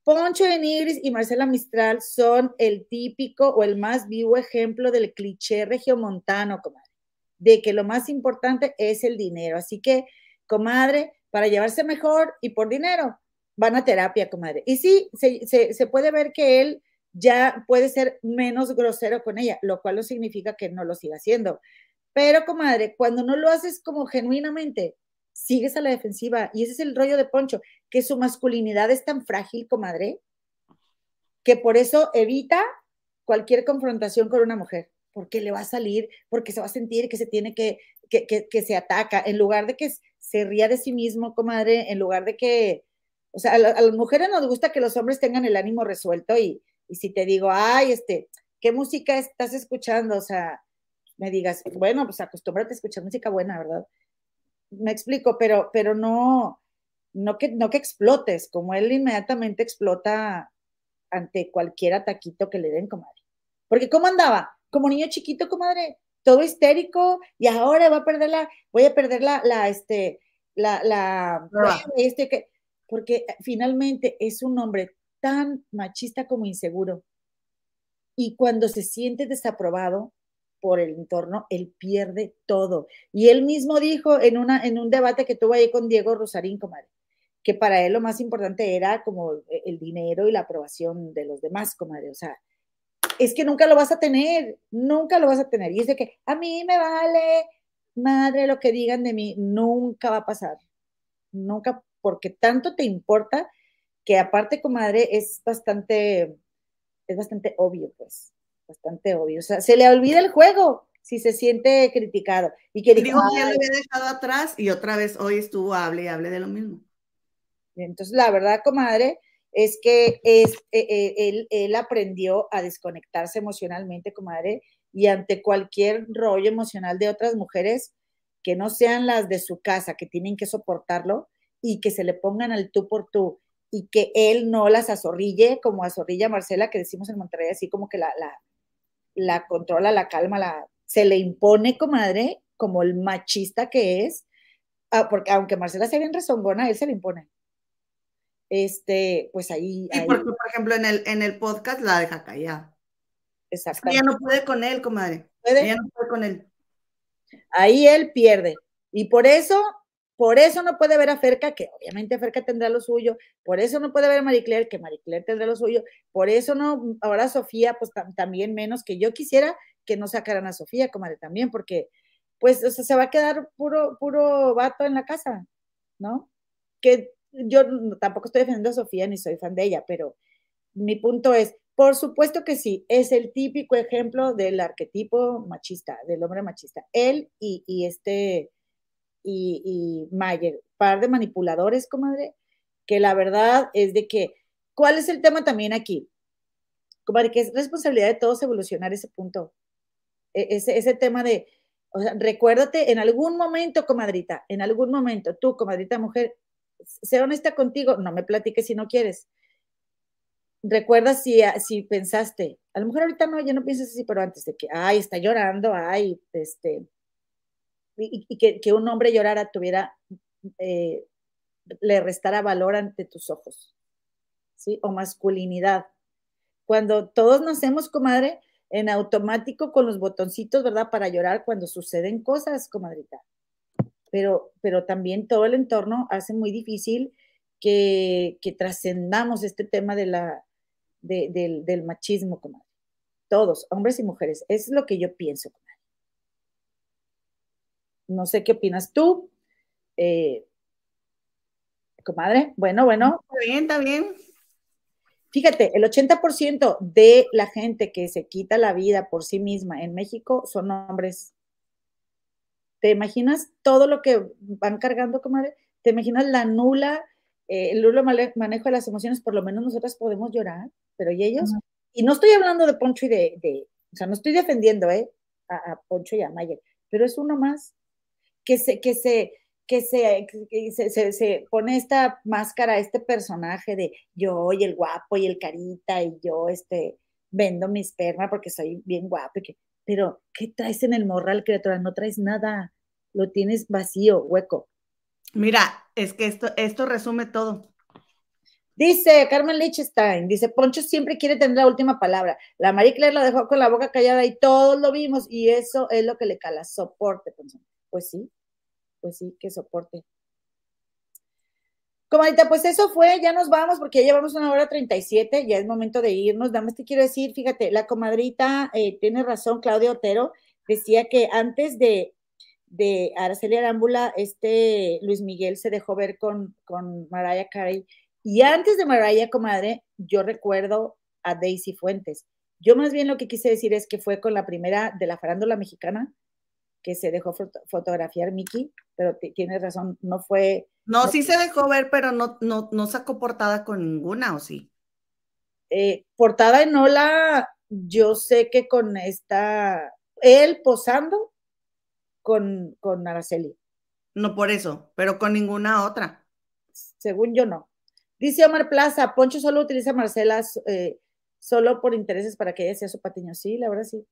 Poncho de Nigris y Marcela Mistral son el típico o el más vivo ejemplo del cliché regiomontano, comadre, de que lo más importante es el dinero. Así que, comadre, para llevarse mejor y por dinero, van a terapia, comadre. Y sí, se, se, se puede ver que él ya puede ser menos grosero con ella, lo cual no significa que no lo siga haciendo. Pero, comadre, cuando no lo haces como genuinamente, sigues a la defensiva. Y ese es el rollo de Poncho, que su masculinidad es tan frágil, comadre, que por eso evita cualquier confrontación con una mujer, porque le va a salir, porque se va a sentir que se tiene que, que, que, se ataca, en lugar de que se ría de sí mismo, comadre, en lugar de que, o sea, a, a las mujeres nos gusta que los hombres tengan el ánimo resuelto y, y si te digo, ay, este, ¿qué música estás escuchando? O sea, me digas, bueno, pues acostúmbrate a escuchar música buena, ¿verdad? Me explico, pero, pero no, no que, no que explotes, como él inmediatamente explota ante cualquier ataquito que le den, comadre. Porque ¿cómo andaba? Como niño chiquito, comadre, todo histérico, y ahora va a perder la, voy a perder la, la, este, la, la, este, que, porque finalmente es un hombre tan machista como inseguro. Y cuando se siente desaprobado, por el entorno, él pierde todo. Y él mismo dijo en, una, en un debate que tuvo ahí con Diego Rosarín, comadre, que para él lo más importante era como el dinero y la aprobación de los demás, comadre. O sea, es que nunca lo vas a tener, nunca lo vas a tener. Y es de que a mí me vale, madre, lo que digan de mí, nunca va a pasar. Nunca, porque tanto te importa que aparte, comadre, es bastante, es bastante obvio, pues bastante obvio. O sea, se le olvida el juego si se siente criticado. Y que dijo que ya lo había dejado atrás y otra vez hoy estuvo hable y hable de lo mismo. Entonces, la verdad, comadre, es que es, eh, él, él aprendió a desconectarse emocionalmente, comadre, y ante cualquier rollo emocional de otras mujeres que no sean las de su casa, que tienen que soportarlo y que se le pongan al tú por tú y que él no las azorrille como azorrilla Marcela, que decimos en Monterrey, así como que la, la, la controla, la calma, la, se le impone, comadre, como el machista que es, ah, porque aunque Marcela sea bien rezongona, él se le impone. este, pues ahí. Y ahí- porque, por ejemplo, en el, en el podcast la deja callada. Exactamente. ella no puede con él, comadre. ¿Puede? Ella no puede con él. Ahí él pierde. Y por eso, por eso no puede ver a Ferca, que obviamente Ferca tendrá lo suyo, por eso no puede ver a Marie Claire, que Marie Claire tendrá lo suyo, por eso no, ahora Sofía, pues tam- también menos que yo quisiera que no sacaran a Sofía, comadre, también, porque pues se va a quedar puro, puro vato en la casa, ¿no? Que yo tampoco estoy defendiendo a Sofía ni soy fan de ella, pero mi punto es, por supuesto que sí, es el típico ejemplo del arquetipo machista, del hombre machista. Él y, y este, y, y Mayer, par de manipuladores, comadre, que la verdad es de que, ¿cuál es el tema también aquí? Comadre, que es responsabilidad de todos evolucionar ese punto. E- Ese, ese tema de, o sea, recuérdate en algún momento, comadrita, en algún momento, tú, comadrita mujer, sé honesta contigo, no me platiques si no quieres. Recuerda si, si pensaste, a lo mejor ahorita no, ya no piensas así, pero antes de que, ay, está llorando, ay, este, y, que, un hombre llorara, tuviera, eh, le restara valor ante tus ojos, ¿sí? O masculinidad. Cuando todos nacemos, comadre, en automático con los botoncitos, ¿verdad? Para llorar cuando suceden cosas, comadrita. Pero, pero también todo el entorno hace muy difícil que, que trascendamos este tema de la, de, del, machismo, comadre. Todos, hombres y mujeres. Es lo que yo pienso. No sé qué opinas tú. Eh, comadre, bueno, bueno. Está bien, está bien. Fíjate, el 80% de la gente que se quita la vida por sí misma en México son hombres. ¿Te imaginas todo lo que van cargando, comadre? ¿Te imaginas la nula, eh, el nulo manejo de las emociones? Por lo menos nosotras podemos llorar, pero ¿y ellos? Uh -huh. Y no estoy hablando de Poncho y de, de, o sea, no estoy defendiendo, ¿eh? A, a Poncho y a Mayer, pero es uno más que se, que se, que se, que se, se, se, pone esta máscara, este personaje de yo y el guapo y el carita y yo este, vendo mi esperma porque soy bien guapo. Y que, pero, ¿qué traes en el morral, criatura? No traes nada, lo tienes vacío, hueco. Mira, es que esto, esto resume todo. Dice Carmen Lichtenstein, dice, Poncho siempre quiere tener la última palabra. La Marie Claire la dejó con la boca callada y todos lo vimos y eso es lo que le cala, soporte. Pues sí, pues sí, que soporte. Comadita, pues eso fue, ya nos vamos porque ya llevamos una hora 37, ya es momento de irnos. Nada más te quiero decir, fíjate, la comadrita eh, tiene razón, Claudia Otero, decía que antes de, de Araceli Arámbula, este Luis Miguel se dejó ver con, con Mariah Carey. Y antes de Mariah, comadre, yo recuerdo a Daisy Fuentes. Yo más bien lo que quise decir es que fue con la primera de la farándula mexicana, que se dejó foto fotografiar Miki, pero tienes razón, no fue... No, no, sí se dejó ver, pero no, no, no sacó portada con ninguna, ¿o sí? Eh, portada en Ola, yo sé que con esta, él posando con, con Araceli. No por eso, pero con ninguna otra. Según yo no. Dice Omar Plaza, Poncho solo utiliza a Marcela eh, solo por intereses para que ella sea su patiño. Sí, la verdad sí.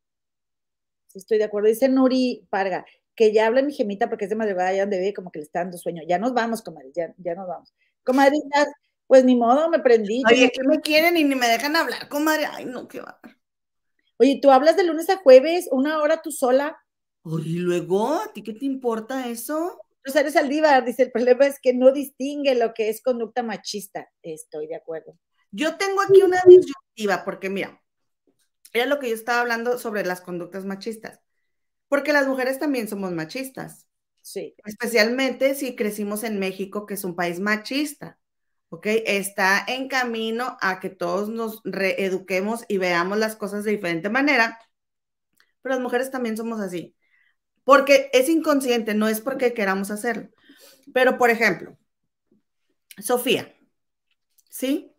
Sí, estoy de acuerdo. Dice Nuri Parga, que ya habla mi gemita porque es de madrugada, ya donde vive, como que le está dando sueño. Ya nos vamos, comadre, ya, ya nos vamos. Comadritas, pues ni modo, me prendí. Oye, que me quieren y ni me dejan hablar, comadre. Ay, no, qué va. Oye, tú hablas de lunes a jueves, una hora tú sola. Oye, ¿y luego? ¿A ti qué te importa eso? Tú eres Aldívar, dice, el problema es que no distingue lo que es conducta machista. Estoy de acuerdo. Yo tengo aquí una disyuntiva, porque mira, era lo que yo estaba hablando sobre las conductas machistas. Porque las mujeres también somos machistas. Sí. Especialmente si crecimos en México, que es un país machista. ¿Ok? Está en camino a que todos nos reeduquemos y veamos las cosas de diferente manera. Pero las mujeres también somos así. Porque es inconsciente, no es porque queramos hacerlo. Pero, por ejemplo, Sofía, ¿sí?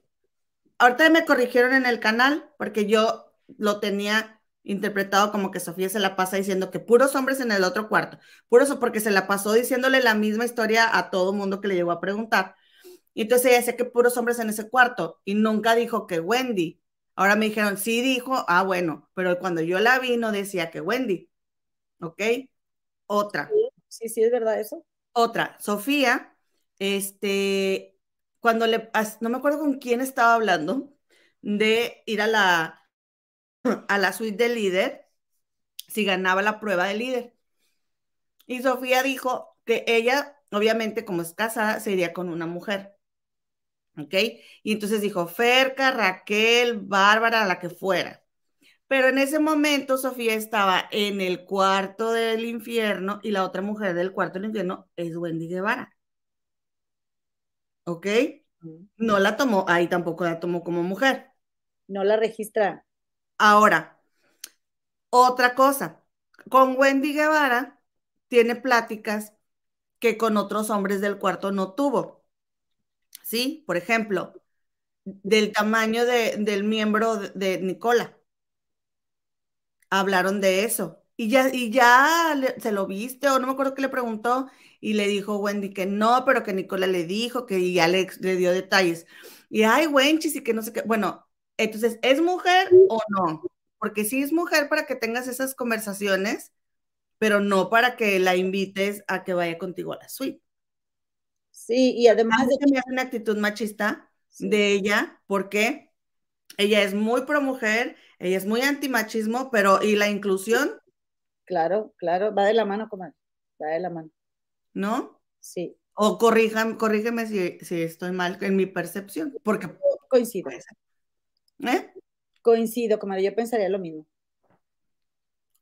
Ahorita me corrigieron en el canal porque yo lo tenía interpretado como que Sofía se la pasa diciendo que puros hombres en el otro cuarto, puros porque se la pasó diciéndole la misma historia a todo mundo que le llegó a preguntar. Y entonces ella decía que puros hombres en ese cuarto y nunca dijo que Wendy. Ahora me dijeron, sí dijo, ah, bueno, pero cuando yo la vi no decía que Wendy. ¿Ok? Otra. Sí, sí, es verdad eso. Otra, Sofía, este, cuando le, no me acuerdo con quién estaba hablando, de ir a la, a la suite del líder si ganaba la prueba de líder. Y Sofía dijo que ella, obviamente, como es casada, se iría con una mujer. ¿Ok? Y entonces dijo, Ferca, Raquel, Bárbara, la que fuera. Pero en ese momento Sofía estaba en el cuarto del infierno y la otra mujer del cuarto del infierno es Wendy Guevara. ¿Ok? No la tomó, ahí tampoco la tomó como mujer. No la registra. Ahora, otra cosa, con Wendy Guevara tiene pláticas que con otros hombres del cuarto no tuvo. ¿Sí? Por ejemplo, del tamaño de, del miembro de, Nicola. Hablaron de eso. Y ya, y ya se lo viste, o no me acuerdo que le preguntó, y le dijo Wendy que no, pero que Nicola le dijo que ya le, le dio detalles. Y ay, Wenchis, y que no sé qué. Bueno, entonces, ¿es mujer o no? Porque sí es mujer para que tengas esas conversaciones, pero no para que la invites a que vaya contigo a la suite. Sí, y además Más de que una actitud machista Sí. de ella, porque ella es muy pro mujer, ella es muy antimachismo, pero y la inclusión, Claro, claro, va de la mano, comadre. Va de la mano. ¿no? Sí, O corríjame, corrígeme si, si estoy mal en mi percepción, porque coincido. ¿Eh? Coincido, comadre. Yo pensaría lo mismo.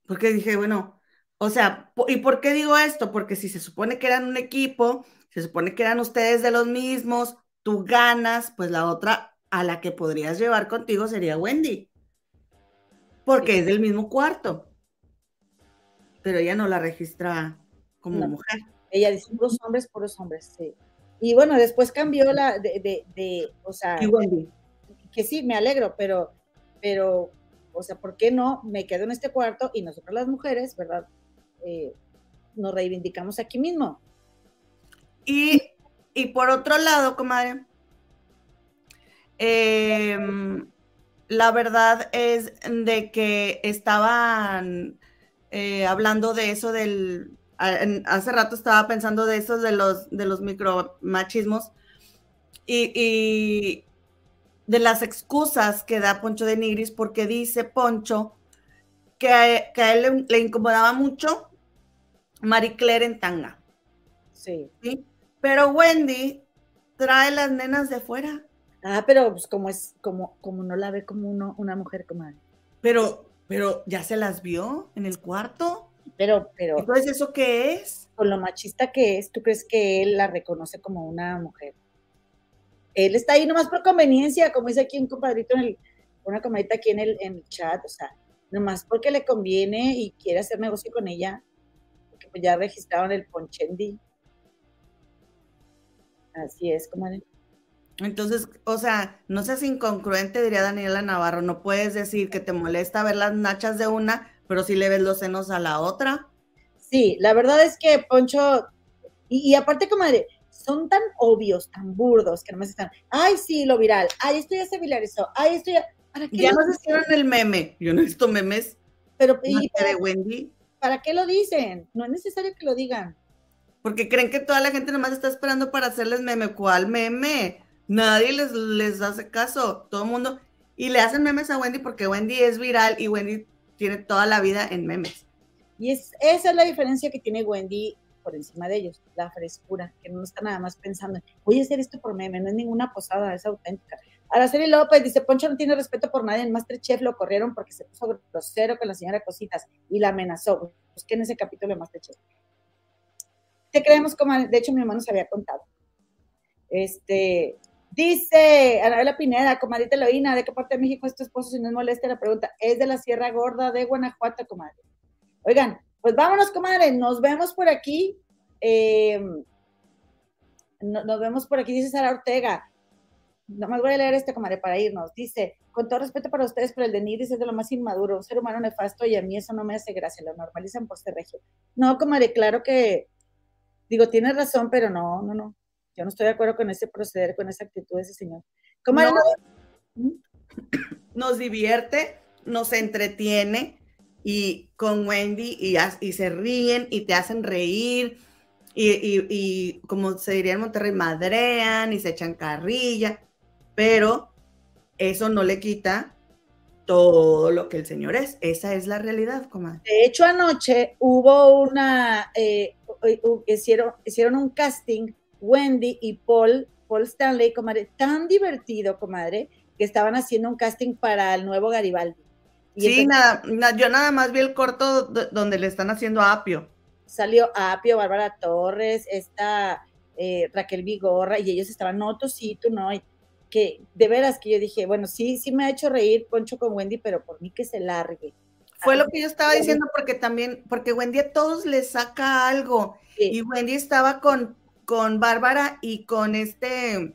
Porque dije, bueno, o sea, ¿y por qué digo esto? Porque si se supone que eran un equipo, se supone que eran ustedes de los mismos, tú ganas, pues la otra a la que podrías llevar contigo sería Wendy. Porque es del mismo cuarto. Pero ella no la registra como No. mujer. Ella dice puros hombres, puros hombres, sí. Y bueno, después cambió la de, de, de o sea, Y Wendy. Que sí, me alegro, pero, pero, o sea, ¿por qué no me quedo en este cuarto y nosotros las mujeres, ¿verdad? Eh, nos reivindicamos aquí mismo. Y, y por otro lado, comadre, em, la verdad es de que estaban eh, hablando de eso del, hace rato estaba pensando de eso de los, de los micromachismos y, y de las excusas que da Poncho de Nigris porque dice Poncho que a, que a él le, le incomodaba mucho Marie Claire en tanga. Sí. ¿sí? Pero Wendy trae las nenas de fuera. Ah, pero pues como es, como, como no la ve como uno, una mujer, comadre. Pero, pero ya se las vio en el cuarto. Pero, pero Entonces, ¿eso qué es? con lo machista que es, ¿tú crees que él la reconoce como una mujer? Él está ahí nomás por conveniencia, como dice aquí un compadrito, en el, una comadita aquí en el, en el chat, o sea, nomás porque le conviene y quiere hacer negocio con ella, porque pues ya registraron el Ponchendi. Así es, comadre. Entonces, o sea, no seas incongruente, diría Daniela Navarro. No puedes decir que te molesta ver las nachas de una, pero si le ves los senos a la otra. Sí, la verdad es que Poncho, y, y aparte, comadre, son tan obvios, tan burdos, que nomás están, ay, sí, lo viral, ay, esto ya se viralizó, ay, esto ya, ¿para qué? Ya nos hicieron el meme. Yo no he visto memes Pero, ¿y para, Wendy, para qué lo dicen? No es necesario que lo digan. porque creen que toda la gente nomás está esperando para hacerles meme. ¿Cuál meme? Nadie les, les hace caso. Todo el mundo. Y le hacen memes a Wendy porque Wendy es viral y Wendy tiene toda la vida en memes. Y es, esa es la diferencia que tiene Wendy por encima de ellos, la frescura, que no está nada más pensando, voy a hacer esto por meme, no es ninguna posada, es auténtica. Araceli López dice, Poncho no tiene respeto por nadie, en Masterchef lo corrieron porque se puso grosero con la señora Cositas y la amenazó. Busqué en ese capítulo de Masterchef. Te creemos como, de hecho mi hermano se había contado. Este, dice Anabela Pineda, comadita Eloína, ¿de qué parte de México es tu esposo? Si no es molesta la pregunta, es de la Sierra Gorda de Guanajuato, comadre. Oigan, pues vámonos, comadre, nos vemos por aquí. Eh, no- nos vemos por aquí, dice Sara Ortega. Nomás voy a leer este, comadre, para irnos. Dice, con todo respeto para ustedes, pero el de Nigris es de lo más inmaduro, un ser humano nefasto y a mí eso no me hace gracia, lo normalizan por ser regio. No, comadre, claro que, digo, tienes razón, pero no, no, no. Yo no estoy de acuerdo con ese proceder, con esa actitud de ese señor. Comadre, No. no- Nos divierte, nos entretiene y con Wendy y, se ríen y te hacen reír. y, como se diría en Monterrey, madrean y se echan carrilla, pero eso no le quita todo lo que el Señor es. Esa es la realidad, comadre. De hecho, anoche hubo una, eh, hicieron, hicieron un casting, Wendy y Paul, Paul Stanley, comadre, tan divertido, comadre, que estaban haciendo un casting para el nuevo Garibaldi. Y sí, nada, yo nada más vi el corto donde le están haciendo a Apio. Salió Apio, Bárbara Torres, esta eh, Raquel Vigorra, y ellos estaban, no, tú sí, tú no, que de veras que yo dije, bueno, sí, sí me ha hecho reír Poncho con Wendy, pero por mí que se largue. Fue lo que yo estaba diciendo, porque también, porque Wendy a todos les saca algo. Y Wendy estaba con, con Bárbara y con este,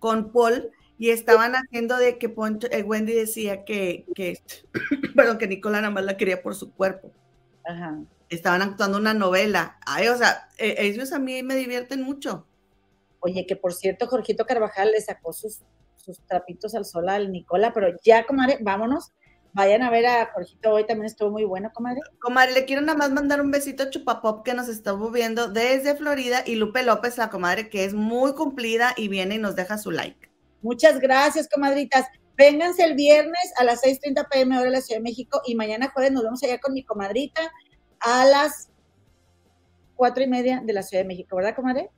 con Paul, y estaban haciendo de que Poncho, eh, Wendy decía que, que perdón, que Nicola nada más la quería por su cuerpo. Ajá. Estaban actuando una novela. Ay, o sea, e, ellos a mí me divierten mucho. Oye, que por cierto, Jorgito Carvajal le sacó sus, sus trapitos al sol al Nicola, pero ya, comadre, vámonos. Vayan a ver a Jorgito hoy, también estuvo muy bueno, comadre. Comadre, le quiero nada más mandar un besito a Chupapop que nos estuvo viendo desde Florida y Lupe López, la comadre, que es muy cumplida y viene y nos deja su like. Muchas gracias, comadritas. Vénganse el viernes a las 6:30 pm hora de la Ciudad de México y mañana jueves nos vemos allá con mi comadrita a las cuatro y media de la Ciudad de México, ¿verdad, comadre?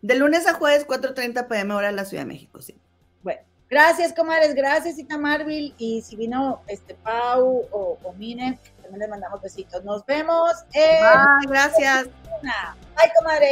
De lunes a jueves, 4.30 pm hora en la Ciudad de México, sí. Bueno, gracias, comadres, gracias, Ita Marvil. Y si vino este Pau o, o Mine, también les mandamos besitos. Nos vemos. Bye, gracias. Bye, comadre.